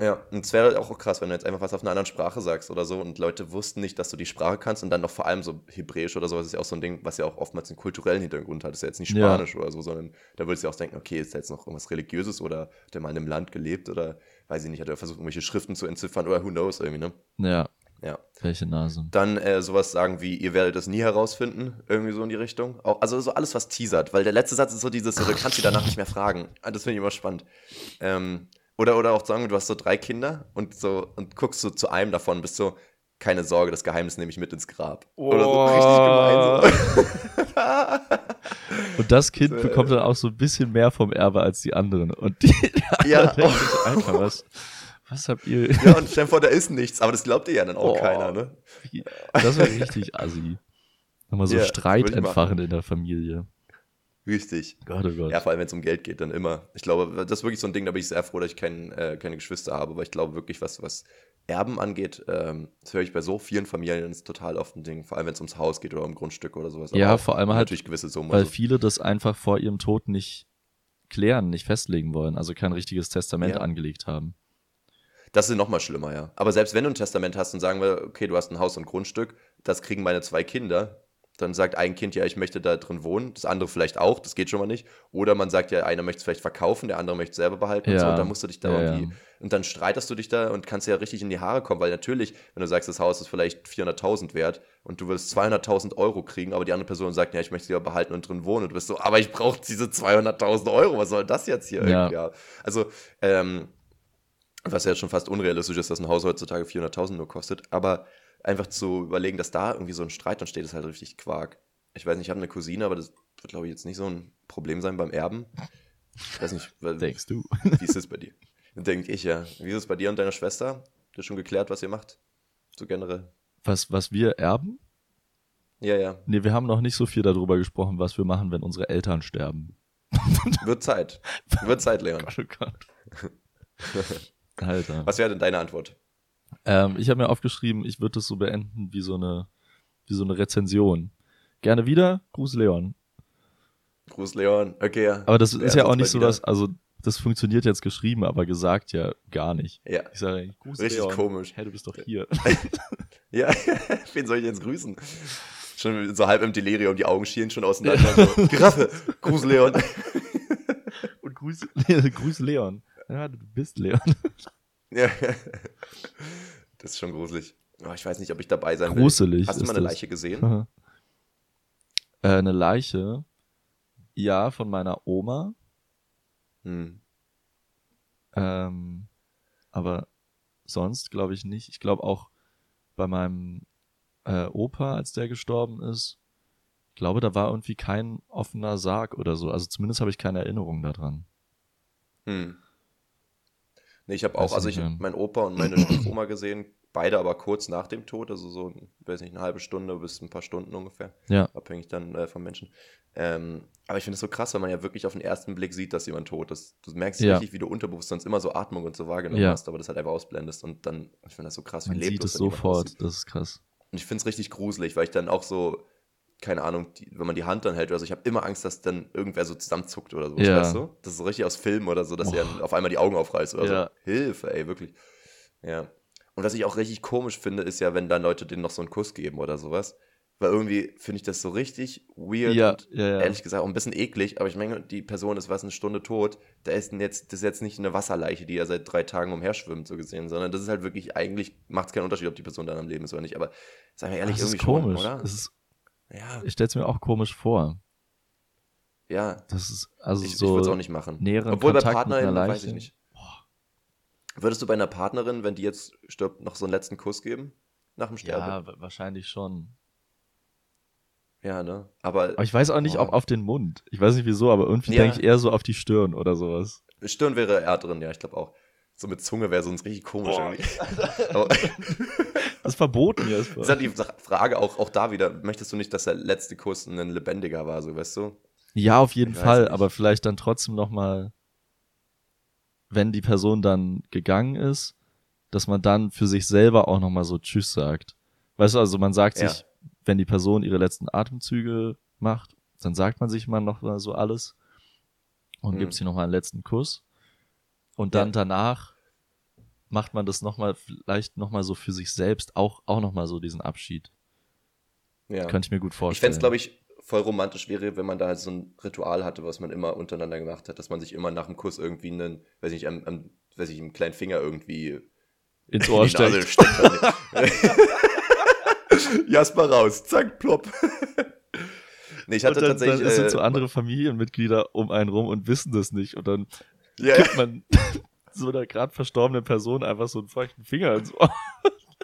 Ja, und es wäre halt auch krass, wenn du jetzt einfach was auf einer anderen Sprache sagst oder so und Leute wussten nicht, dass du die Sprache kannst und dann noch vor allem so Hebräisch oder sowas ist ja auch so ein Ding, was ja auch oftmals einen kulturellen Hintergrund hat. Das ist ja jetzt nicht Ja. Spanisch oder so, sondern da würdest du auch denken, okay, ist da jetzt noch irgendwas Religiöses oder hat der mal in einem Land gelebt oder weiß ich nicht, hat er versucht, irgendwelche Schriften zu entziffern oder who knows irgendwie, ne? Ja, Ja. welche Nase. Dann äh, sowas sagen wie, ihr werdet es nie herausfinden, irgendwie so in die Richtung. Auch, also so alles, was teasert, weil der letzte Satz ist so dieses, so, du kannst sie danach nicht mehr fragen. Ah, Das finde ich immer spannend. Ähm, oder, oder auch sagen, du hast so drei Kinder und so und guckst so zu einem davon, bist so, keine Sorge, das Geheimnis nehme ich mit ins Grab. Oder so richtig gemein. So. <laughs> Und das Kind bekommt dann auch so ein bisschen mehr vom Erbe als die anderen. Und die Ja. anderen denken sich, <laughs> Alter, was, was habt ihr? ja, und stell dir vor, da ist nichts, aber das glaubt dir ja dann auch Oh. keiner, ne? Das wäre richtig assi. Nochmal so Ja, Streit entfachen in der Familie. Richtig. Gott, oh Gott. Ja, vor allem, wenn es um Geld geht, dann immer. Ich glaube, das ist wirklich so ein Ding, da bin ich sehr froh, dass ich kein, äh, keine Geschwister habe, weil ich glaube wirklich, was, was Erben angeht, ähm, das höre ich bei so vielen Familien, ist total oft ein Ding, vor allem wenn es ums Haus geht oder um Grundstücke oder sowas. Ja, Aber vor allem halt, natürlich gewisse Summen. Weil also, viele das einfach vor ihrem Tod nicht klären, nicht festlegen wollen, also kein richtiges Testament Ja. angelegt haben. das ist nochmal schlimmer, ja. Aber selbst wenn du ein Testament hast und sagen wir, okay, du hast ein Haus und Grundstück, das kriegen meine zwei Kinder, dann sagt ein Kind, ja, ich möchte da drin wohnen, das andere vielleicht auch, das geht schon mal nicht. Oder man sagt ja, einer möchte es vielleicht verkaufen, der andere möchte es selber behalten und Ja. so, und dann musst du dich da Ja, irgendwie, ja. und dann streitest du dich da und kannst ja richtig in die Haare kommen, weil natürlich, wenn du sagst, das Haus ist vielleicht 400.000 wert und du willst 200.000 Euro kriegen, aber die andere Person sagt, ja, ich möchte es ja behalten und drin wohnen und du bist so, aber ich brauche diese 200.000 Euro, was soll das jetzt hier Ja. irgendwie? Ja. Also, ähm, was ja schon fast unrealistisch ist, dass ein Haus heutzutage 400.000 nur kostet, aber einfach zu überlegen, dass da irgendwie so ein Streit entsteht, ist halt richtig Quark. Ich weiß nicht, ich habe eine Cousine, aber das wird, glaube ich, jetzt nicht so ein Problem sein beim Erben. Ich weiß nicht, Denkst du? <laughs> wie ist es bei dir? Denke ich ja. Wie ist es bei dir und deiner Schwester? Habt ihr schon geklärt, was ihr macht? So generell. Was, was wir erben? Ja, ja. Nee, wir haben noch nicht so viel darüber gesprochen, was wir machen, wenn unsere Eltern sterben. <laughs> Wird Zeit. Wird Zeit, Leon. <laughs> Gott, oh Gott. Alter. Was wäre denn deine Antwort? Ähm, ich habe mir aufgeschrieben, ich würde das so beenden wie so eine, wie so eine Rezension. Gerne wieder, Gruß Leon. Gruß, Leon. Okay, ja. Aber das ist ja auch nicht so, dass, also das funktioniert jetzt geschrieben, aber gesagt ja gar nicht. Ja. Ich sage Gruß Richtig Leon. komisch. Hä, du bist doch hier. <laughs> Ja, <laughs> wen soll ich jetzt grüßen? Schon so halb im Delirium, die Augen schielen schon auseinander. So, Giraffe, Gruß, Leon. <laughs> Und Grüß, Grüß Leon. Ja, du bist Leon. Ja. <laughs> Das ist schon gruselig. Oh, ich weiß nicht, ob ich dabei sein will. Gruselig Hast du mal eine das. Leiche gesehen? äh, eine Leiche, ja, von meiner Oma. Hm. Ähm, aber sonst glaube ich nicht. Ich glaube auch bei meinem äh, Opa, als der gestorben ist, ich glaube, da war irgendwie kein offener Sarg oder so. Also zumindest habe ich keine Erinnerung daran. Hm. Nee, ich habe auch, also ich habe meinen Opa und meine <clears throat> Stiefoma gesehen, beide aber kurz nach dem Tod, also so, ich weiß nicht, eine halbe Stunde bis ein paar Stunden ungefähr. Ja. Abhängig dann äh, vom Menschen. Ähm, aber ich finde es so krass, weil man ja wirklich auf den ersten Blick sieht, dass jemand tot ist. Du merkst Ja. richtig, wie du unterbewusst sonst immer so Atmung und so wahrgenommen Ja. hast, aber das halt einfach ausblendest und dann, ich finde das so krass, wie Man leblos sieht es sofort. Das ist krass. Und ich finde es richtig gruselig, weil ich dann auch so, keine Ahnung, die, wenn man die Hand dann hält oder so, ich habe immer Angst, dass dann irgendwer so zusammenzuckt oder so. Ja. Weißt du? Das ist so richtig aus Filmen oder so, dass Boah. er auf einmal die Augen aufreißt oder Ja. so. Hilfe, ey, wirklich. Ja. Und was ich auch richtig komisch finde, ist ja, wenn dann Leute denen noch so einen Kuss geben oder sowas. Weil irgendwie finde ich das so richtig weird Ja, und ja, ja. ehrlich gesagt auch ein bisschen eklig, aber ich meine, die Person ist was eine Stunde tot, da ist jetzt, das ist jetzt nicht eine Wasserleiche, die ja seit drei Tagen umherschwimmt, so gesehen, sondern das ist halt wirklich, eigentlich macht es keinen Unterschied, ob die Person dann am Leben ist oder nicht, aber sagen wir ehrlich, das ist irgendwie komisch. schon, oder? Es ist, Ja, ich stelle es mir auch komisch vor. ja. Das ist also Ich, ich so würde es auch nicht machen. Obwohl bei Kontakt einer Partnerin, weiß ich nicht. Würdest du bei einer Partnerin, wenn die jetzt stirbt, noch so einen letzten Kuss geben? Nach dem Sterben? Ja, wa- wahrscheinlich schon. Ja, ne? Aber, aber ich weiß auch nicht, oh. ob auf den Mund. Ich weiß nicht wieso, aber irgendwie ja. denke ich eher so auf die Stirn oder sowas. Stirn wäre eher drin, ja, ich glaube auch. So mit Zunge wäre sonst richtig komisch <laughs> das ist verboten jetzt. Das <laughs> ist halt die Frage auch, auch da wieder, möchtest du nicht, dass der letzte Kuss ein lebendiger war, so weißt du? Ja, auf jeden ich Fall, aber vielleicht dann trotzdem nochmal, wenn die Person dann gegangen ist, dass man dann für sich selber auch nochmal so Tschüss sagt. Weißt du, also man sagt ja. sich, wenn die Person ihre letzten Atemzüge macht, dann sagt man sich mal noch mal so alles und mhm. gibt sie nochmal einen letzten Kuss. Und dann ja. danach macht man das nochmal, vielleicht nochmal so für sich selbst, auch, auch nochmal so diesen Abschied. Ja. Könnte ich mir gut vorstellen. Ich fände es, glaube ich, voll romantisch wäre, wenn man da halt so ein Ritual hatte, was man immer untereinander gemacht hat, dass man sich immer nach dem Kuss irgendwie einen, weiß ich nicht, am, am weiß ich, im kleinen Finger irgendwie ins <laughs> Ohr in steckt. steckt <laughs> Jasper raus, zack, plopp. nee, ich hatte und dann, tatsächlich. Dann sind äh, so andere Familienmitglieder um einen rum und wissen das nicht. Und dann yeah. gibt man <laughs> so einer gerade verstorbenen Person einfach so einen feuchten Finger ins Ohr.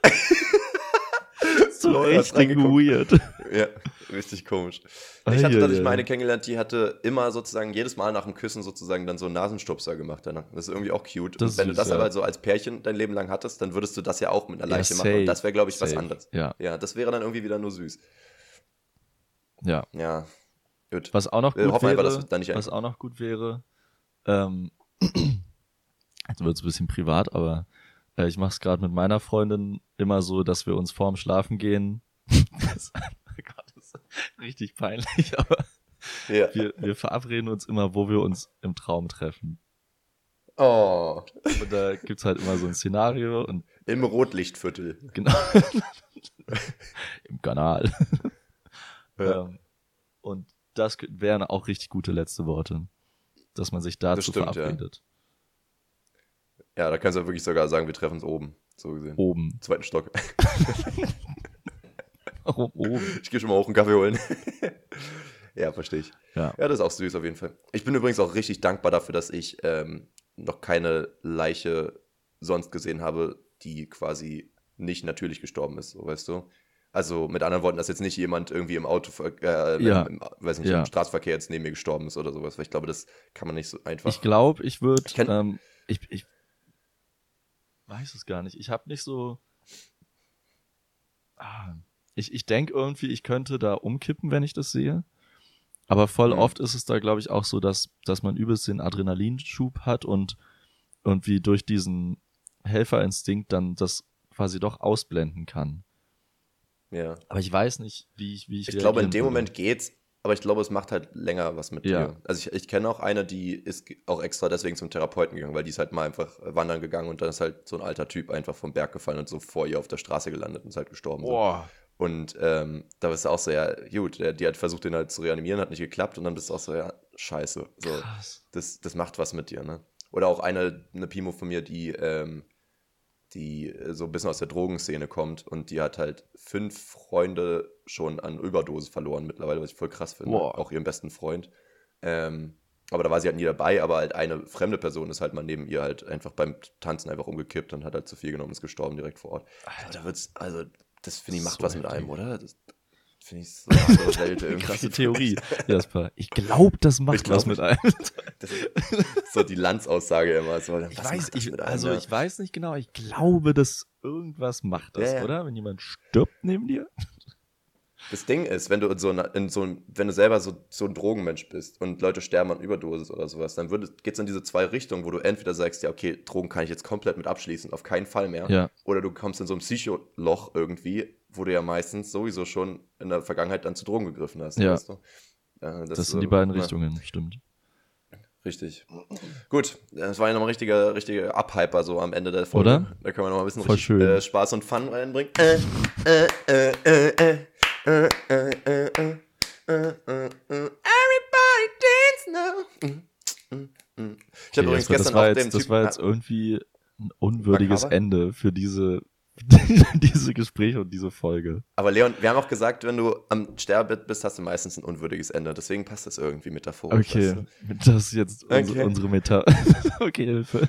<laughs> so richtig weird. Ja, richtig komisch. Ich hatte tatsächlich meine kennengelernt, die hatte immer sozusagen jedes Mal nach dem Küssen sozusagen dann so einen Nasenstupser gemacht. Danach. Das ist irgendwie auch cute. Das und wenn süß, du das ja. aber so als Pärchen dein Leben lang hattest, dann würdest du das ja auch mit einer Leiche ja, machen. Und das wäre, glaube ich, safe. was anderes. Ja. ja, das wäre dann irgendwie wieder nur süß. Ja. Ja. Gut. Was auch noch gut wäre, einfach, was auch noch gut wäre, ähm, <clears throat> jetzt wird es ein bisschen privat, aber äh, ich mache es gerade mit meiner Freundin immer so, dass wir uns vorm Schlafen gehen. <laughs> das, oh <laughs> Gott, das ist richtig peinlich, <laughs> aber ja. wir, wir verabreden uns immer, wo wir uns im Traum treffen. Oh. Und da gibt's halt immer so ein Szenario und. Im Rotlichtviertel. Genau. Im Kanal. Ja. Ähm, und das wären auch richtig gute letzte Worte. Dass man sich dazu stimmt, verabredet. Ja. da kannst du wirklich sogar sagen, wir treffen uns oben. So gesehen. Oben. Zweiten Stock. Warum <laughs> oben? Ich gehe schon mal hoch einen Kaffee holen. ja, verstehe ich. Ja. ja, das ist auch süß auf jeden Fall. Ich bin übrigens auch richtig dankbar dafür, dass ich ähm, noch keine Leiche sonst gesehen habe, die quasi nicht natürlich gestorben ist, so weißt du. Also mit anderen Worten, dass jetzt nicht jemand irgendwie im Auto, äh, ja. im, weiß nicht, ja. im Straßenverkehr jetzt neben mir gestorben ist oder sowas, weil ich glaube, das kann man nicht so einfach. Ich glaube, ich würde, ähm, ich, ich weiß es gar nicht. Ich habe nicht so, ah, ich, ich denke irgendwie, ich könnte da umkippen, wenn ich das sehe. Aber voll mhm. oft ist es da, glaube ich, auch so, dass, dass man übelst den Adrenalinschub hat und irgendwie durch diesen Helferinstinkt dann das quasi doch ausblenden kann. Ja. Aber ich weiß nicht, wie ich, wie ich. Ich glaube, in dem würde. Moment geht's, aber ich glaube, es macht halt länger was mit ja. dir. Also ich, ich kenne auch eine, die ist auch extra deswegen zum Therapeuten gegangen, weil die ist halt mal einfach wandern gegangen und dann ist halt so ein alter Typ einfach vom Berg gefallen und so vor ihr auf der Straße gelandet und ist halt gestorben. Boah. So. Und ähm, da bist du auch so, ja, gut, der, die hat versucht, den halt zu reanimieren, hat nicht geklappt und dann bist du auch so, ja, scheiße. So, Krass. Das, das macht was mit dir, ne? Oder auch eine, eine Pimo von mir, die, ähm, die äh, so ein bisschen aus der Drogenszene kommt und die hat halt fünf Freunde schon an Überdose verloren mittlerweile, was ich voll krass finde. Wow. Auch ihren besten Freund. Ähm, aber da war sie halt nie dabei, aber halt eine fremde Person ist halt mal neben ihr halt einfach beim Tanzen einfach umgekippt und hat halt zu viel genommen, ist gestorben direkt vor Ort. Alter, da wird's, also das finde ich macht so was mit einem, oder? Das finde ich so <laughs> irgendwie. Krasse Theorie, <laughs> Jasper. Ich glaube, das macht glaub, was mit einem. <laughs> Das ist so die Landsaussage immer. So, ich weiß, ich, also ich weiß nicht genau. Ich glaube, dass irgendwas macht das, ja. oder? Wenn jemand stirbt neben dir. Das Ding ist, wenn du in so, einer, in so wenn du selber so, so ein Drogenmensch bist und Leute sterben an Überdosis oder sowas, dann geht es in diese zwei Richtungen, wo du entweder sagst, ja, okay, Drogen kann ich jetzt komplett mit abschließen, auf keinen Fall mehr. Ja. Oder du kommst in so ein Psycholoch irgendwie, wo du ja meistens sowieso schon in der Vergangenheit dann zu Drogen gegriffen hast. Ja. Weißt du? äh, das, das, sind die beiden ja. Richtungen, stimmt. Richtig. Gut, das war ja nochmal ein richtiger, richtiger Abhyper so am Ende der Folge. Oder? Da können wir nochmal ein bisschen richtig, äh, Spaß und Fun reinbringen. Äh, äh, äh, äh, äh. Everybody dance now. Ich habe übrigens gestern auch jetzt, dem Das war jetzt irgendwie ein unwürdiges Ende für diese <laughs> diese Gespräche und diese Folge. Aber Leon, wir haben auch gesagt, wenn du am Sterbebett bist, hast du meistens ein unwürdiges Ende. Deswegen passt das irgendwie metaphorisch. Okay, weißt du? das ist jetzt okay. unsere, unsere Meta. <laughs> okay, Hilfe.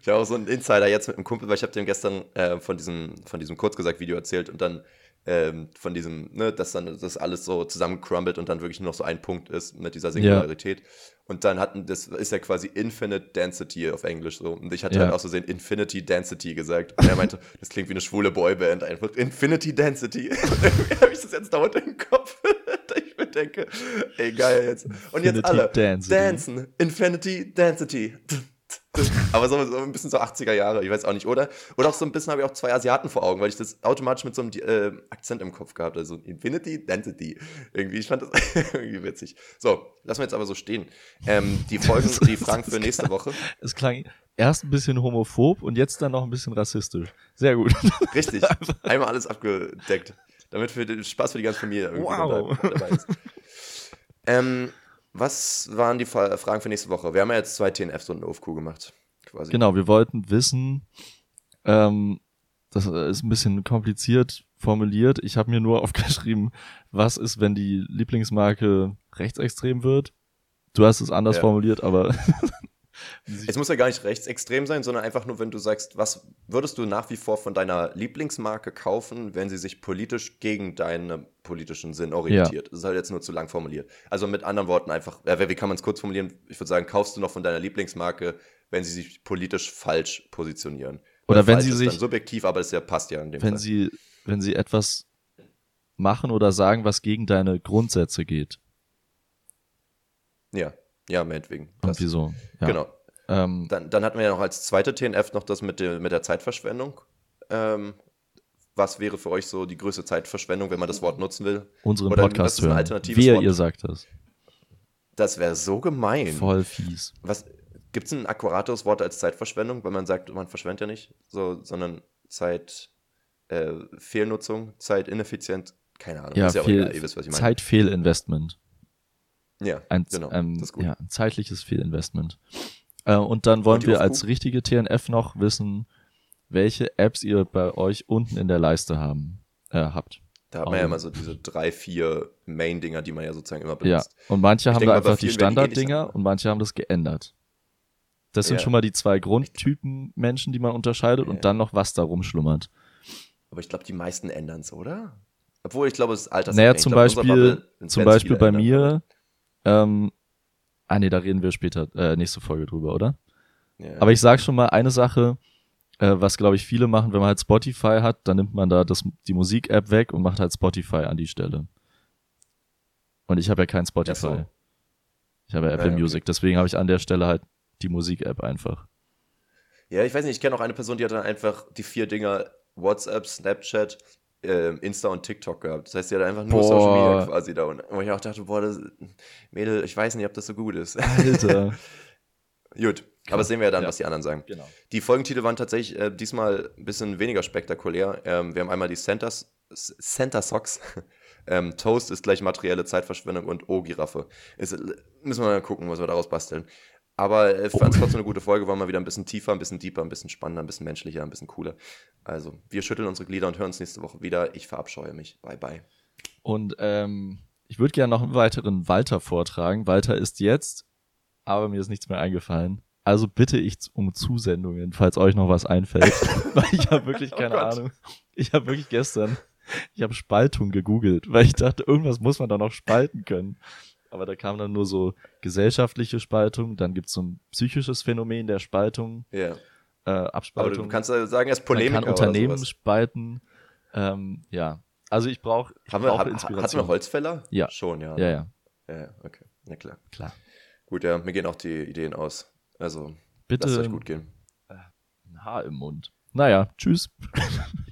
Ich habe auch so einen Insider jetzt mit einem Kumpel, weil ich habe dem gestern äh, von diesem, von diesem kurz gesagt Video erzählt und dann ähm, von diesem, ne, dass dann das alles so zusammencrumbelt und dann wirklich nur noch so ein Punkt ist mit dieser Singularität. Ja. Und dann hatten, das ist ja quasi Infinite Density auf Englisch so. Und ich hatte ja. halt auch so sehen Infinity Density gesagt. Und er meinte, das klingt wie eine schwule Boyband einfach. Infinity Density. <laughs> habe ich das jetzt dauernd im Kopf. <laughs> ich mir denke, ey, geil jetzt. Und Infinity jetzt alle. Density. Dancen. Infinity Density. Aber so, so, ein bisschen so 80er Jahre, ich weiß auch nicht, oder? Oder auch so ein bisschen habe ich auch zwei Asiaten vor Augen, weil ich das automatisch mit so einem äh, Akzent im Kopf gehabt habe. Also Infinity, Density. Irgendwie, ich fand das <laughs> irgendwie witzig. So, lassen wir jetzt aber so stehen. Ähm, die Folgen, <laughs> die Fragen für nächste Woche. Es klang erst ein bisschen homophob und jetzt dann noch ein bisschen rassistisch. Sehr gut. <laughs> Richtig. Einmal alles abgedeckt. Damit für den Spaß für die ganze Familie irgendwie wow. dabei ist. Ähm, was waren die Fragen für nächste Woche? Wir haben ja jetzt zwei TNFs und eine OFQ gemacht. Quasi. Genau, wir wollten wissen, ähm, das ist ein bisschen kompliziert formuliert. Ich habe mir nur <laughs> aufgeschrieben, was ist, wenn die Lieblingsmarke rechtsextrem wird? Du hast es anders ja. formuliert, aber <laughs> Es muss ja gar nicht rechtsextrem sein, sondern einfach nur, wenn du sagst, was würdest du nach wie vor von deiner Lieblingsmarke kaufen, wenn sie sich politisch gegen deinen politischen Sinn orientiert? Ja. Das ist halt jetzt nur zu lang formuliert. Also mit anderen Worten einfach, wie kann man es kurz formulieren? Ich würde sagen, kaufst du noch von deiner Lieblingsmarke, wenn sie sich politisch falsch positionieren? Oder, Oder wenn sie sich subjektiv, aber es ja passt ja in dem wenn Fall. sie wenn sie etwas machen oder sagen, was gegen deine Grundsätze geht. Ja. Ja, meinetwegen. Das. Und wieso? Ja. Genau. Ähm, dann, dann hatten wir ja noch als zweite TNF noch das mit der, mit der Zeitverschwendung. Ähm, was wäre für euch so die größte Zeitverschwendung, wenn man das Wort nutzen will? Unseren Oder Podcast hören. Wie Wort? ihr sagt das. Das wäre so gemein. Voll fies. gibt es ein akkurateres Wort als Zeitverschwendung, weil man sagt, man verschwendet ja nicht, so, sondern Zeit äh, Fehlnutzung, Zeit ineffizient, keine Ahnung. Ja, ja egal, ihr wisst, was ich meine. Zeitfehlinvestment. Ja, ein, genau. Ähm, ja, ein zeitliches Fehlinvestment. Äh, und dann wollen und wir als richtige TNF noch wissen, welche Apps ihr bei euch unten in der Leiste haben, äh, habt. Da hat man ja immer so diese drei, vier Main-Dinger, die man ja sozusagen immer benutzt. Ja, und manche ich haben da einfach die Standard-Dinger und manche haben das geändert. Das sind ja. schon mal die zwei Grundtypen Menschen, die man unterscheidet ja. und dann noch was da rumschlummert. Aber ich glaube, die meisten ändern es, oder? Obwohl, ich glaube, es ist Alters. Naja, zum Beispiel, zum Beispiel bei mir ähm, ah nee, da reden wir später, äh, nächste Folge drüber, oder? Ja. Aber ich sag schon mal eine Sache, äh, was glaube ich viele machen, wenn man halt Spotify hat, dann nimmt man da das, die Musik-App weg und macht halt Spotify an die Stelle. Und ich habe ja kein Spotify. So. Ich habe ja Apple ja, okay. Music, deswegen habe ich an der Stelle halt die Musik-App einfach. Ja, ich weiß nicht, ich kenne auch eine Person, die hat dann einfach die vier Dinger WhatsApp, Snapchat, äh, Insta und TikTok gehabt. Das heißt, sie hat einfach nur boah. Social Media quasi da. Und wo ich auch dachte, boah, das, Mädel, ich weiß nicht, ob das so gut ist. Alter. <laughs> gut. Aber sehen wir ja dann, ja. was die anderen sagen. Genau. Die Folgentitel waren tatsächlich äh, diesmal ein bisschen weniger spektakulär. Ähm, wir haben einmal die Centers, Center Socks. <laughs> ähm, Toast ist gleich materielle Zeitverschwendung und O-Giraffe. Müssen wir mal gucken, was wir daraus basteln. Aber ich fand es trotzdem eine gute Folge, war mal wieder ein bisschen tiefer, ein bisschen deeper, ein bisschen spannender, ein bisschen menschlicher, ein bisschen cooler. Also, wir schütteln unsere Glieder und hören uns nächste Woche wieder. Ich verabscheue mich. Bye, bye. Und ähm, ich würde gerne noch einen weiteren Walter vortragen. Walter ist jetzt, aber mir ist nichts mehr eingefallen. Also bitte ich um Zusendungen, falls euch noch was einfällt. <laughs> weil ich habe wirklich oh keine oh Ahnung. Ich habe wirklich gestern, ich habe Spaltung gegoogelt, weil ich dachte, irgendwas muss man da noch spalten können aber da kam dann nur so gesellschaftliche Spaltung, dann gibt es so ein psychisches Phänomen der Spaltung, yeah. äh, Abspaltung. Aber du kannst ja sagen, ist Polemiker Man kann Unternehmen spalten, ähm, ja. Also ich brauche Haben wir, hab, Inspiration. Hatten wir Holzfäller? Ja. Schon, ja. Ja, ja. Ja, okay. Na klar. Klar. Gut, ja, mir gehen auch die Ideen aus. Also, Bitte, lasst euch gut gehen. Ein Haar im Mund. Naja, tschüss. <laughs>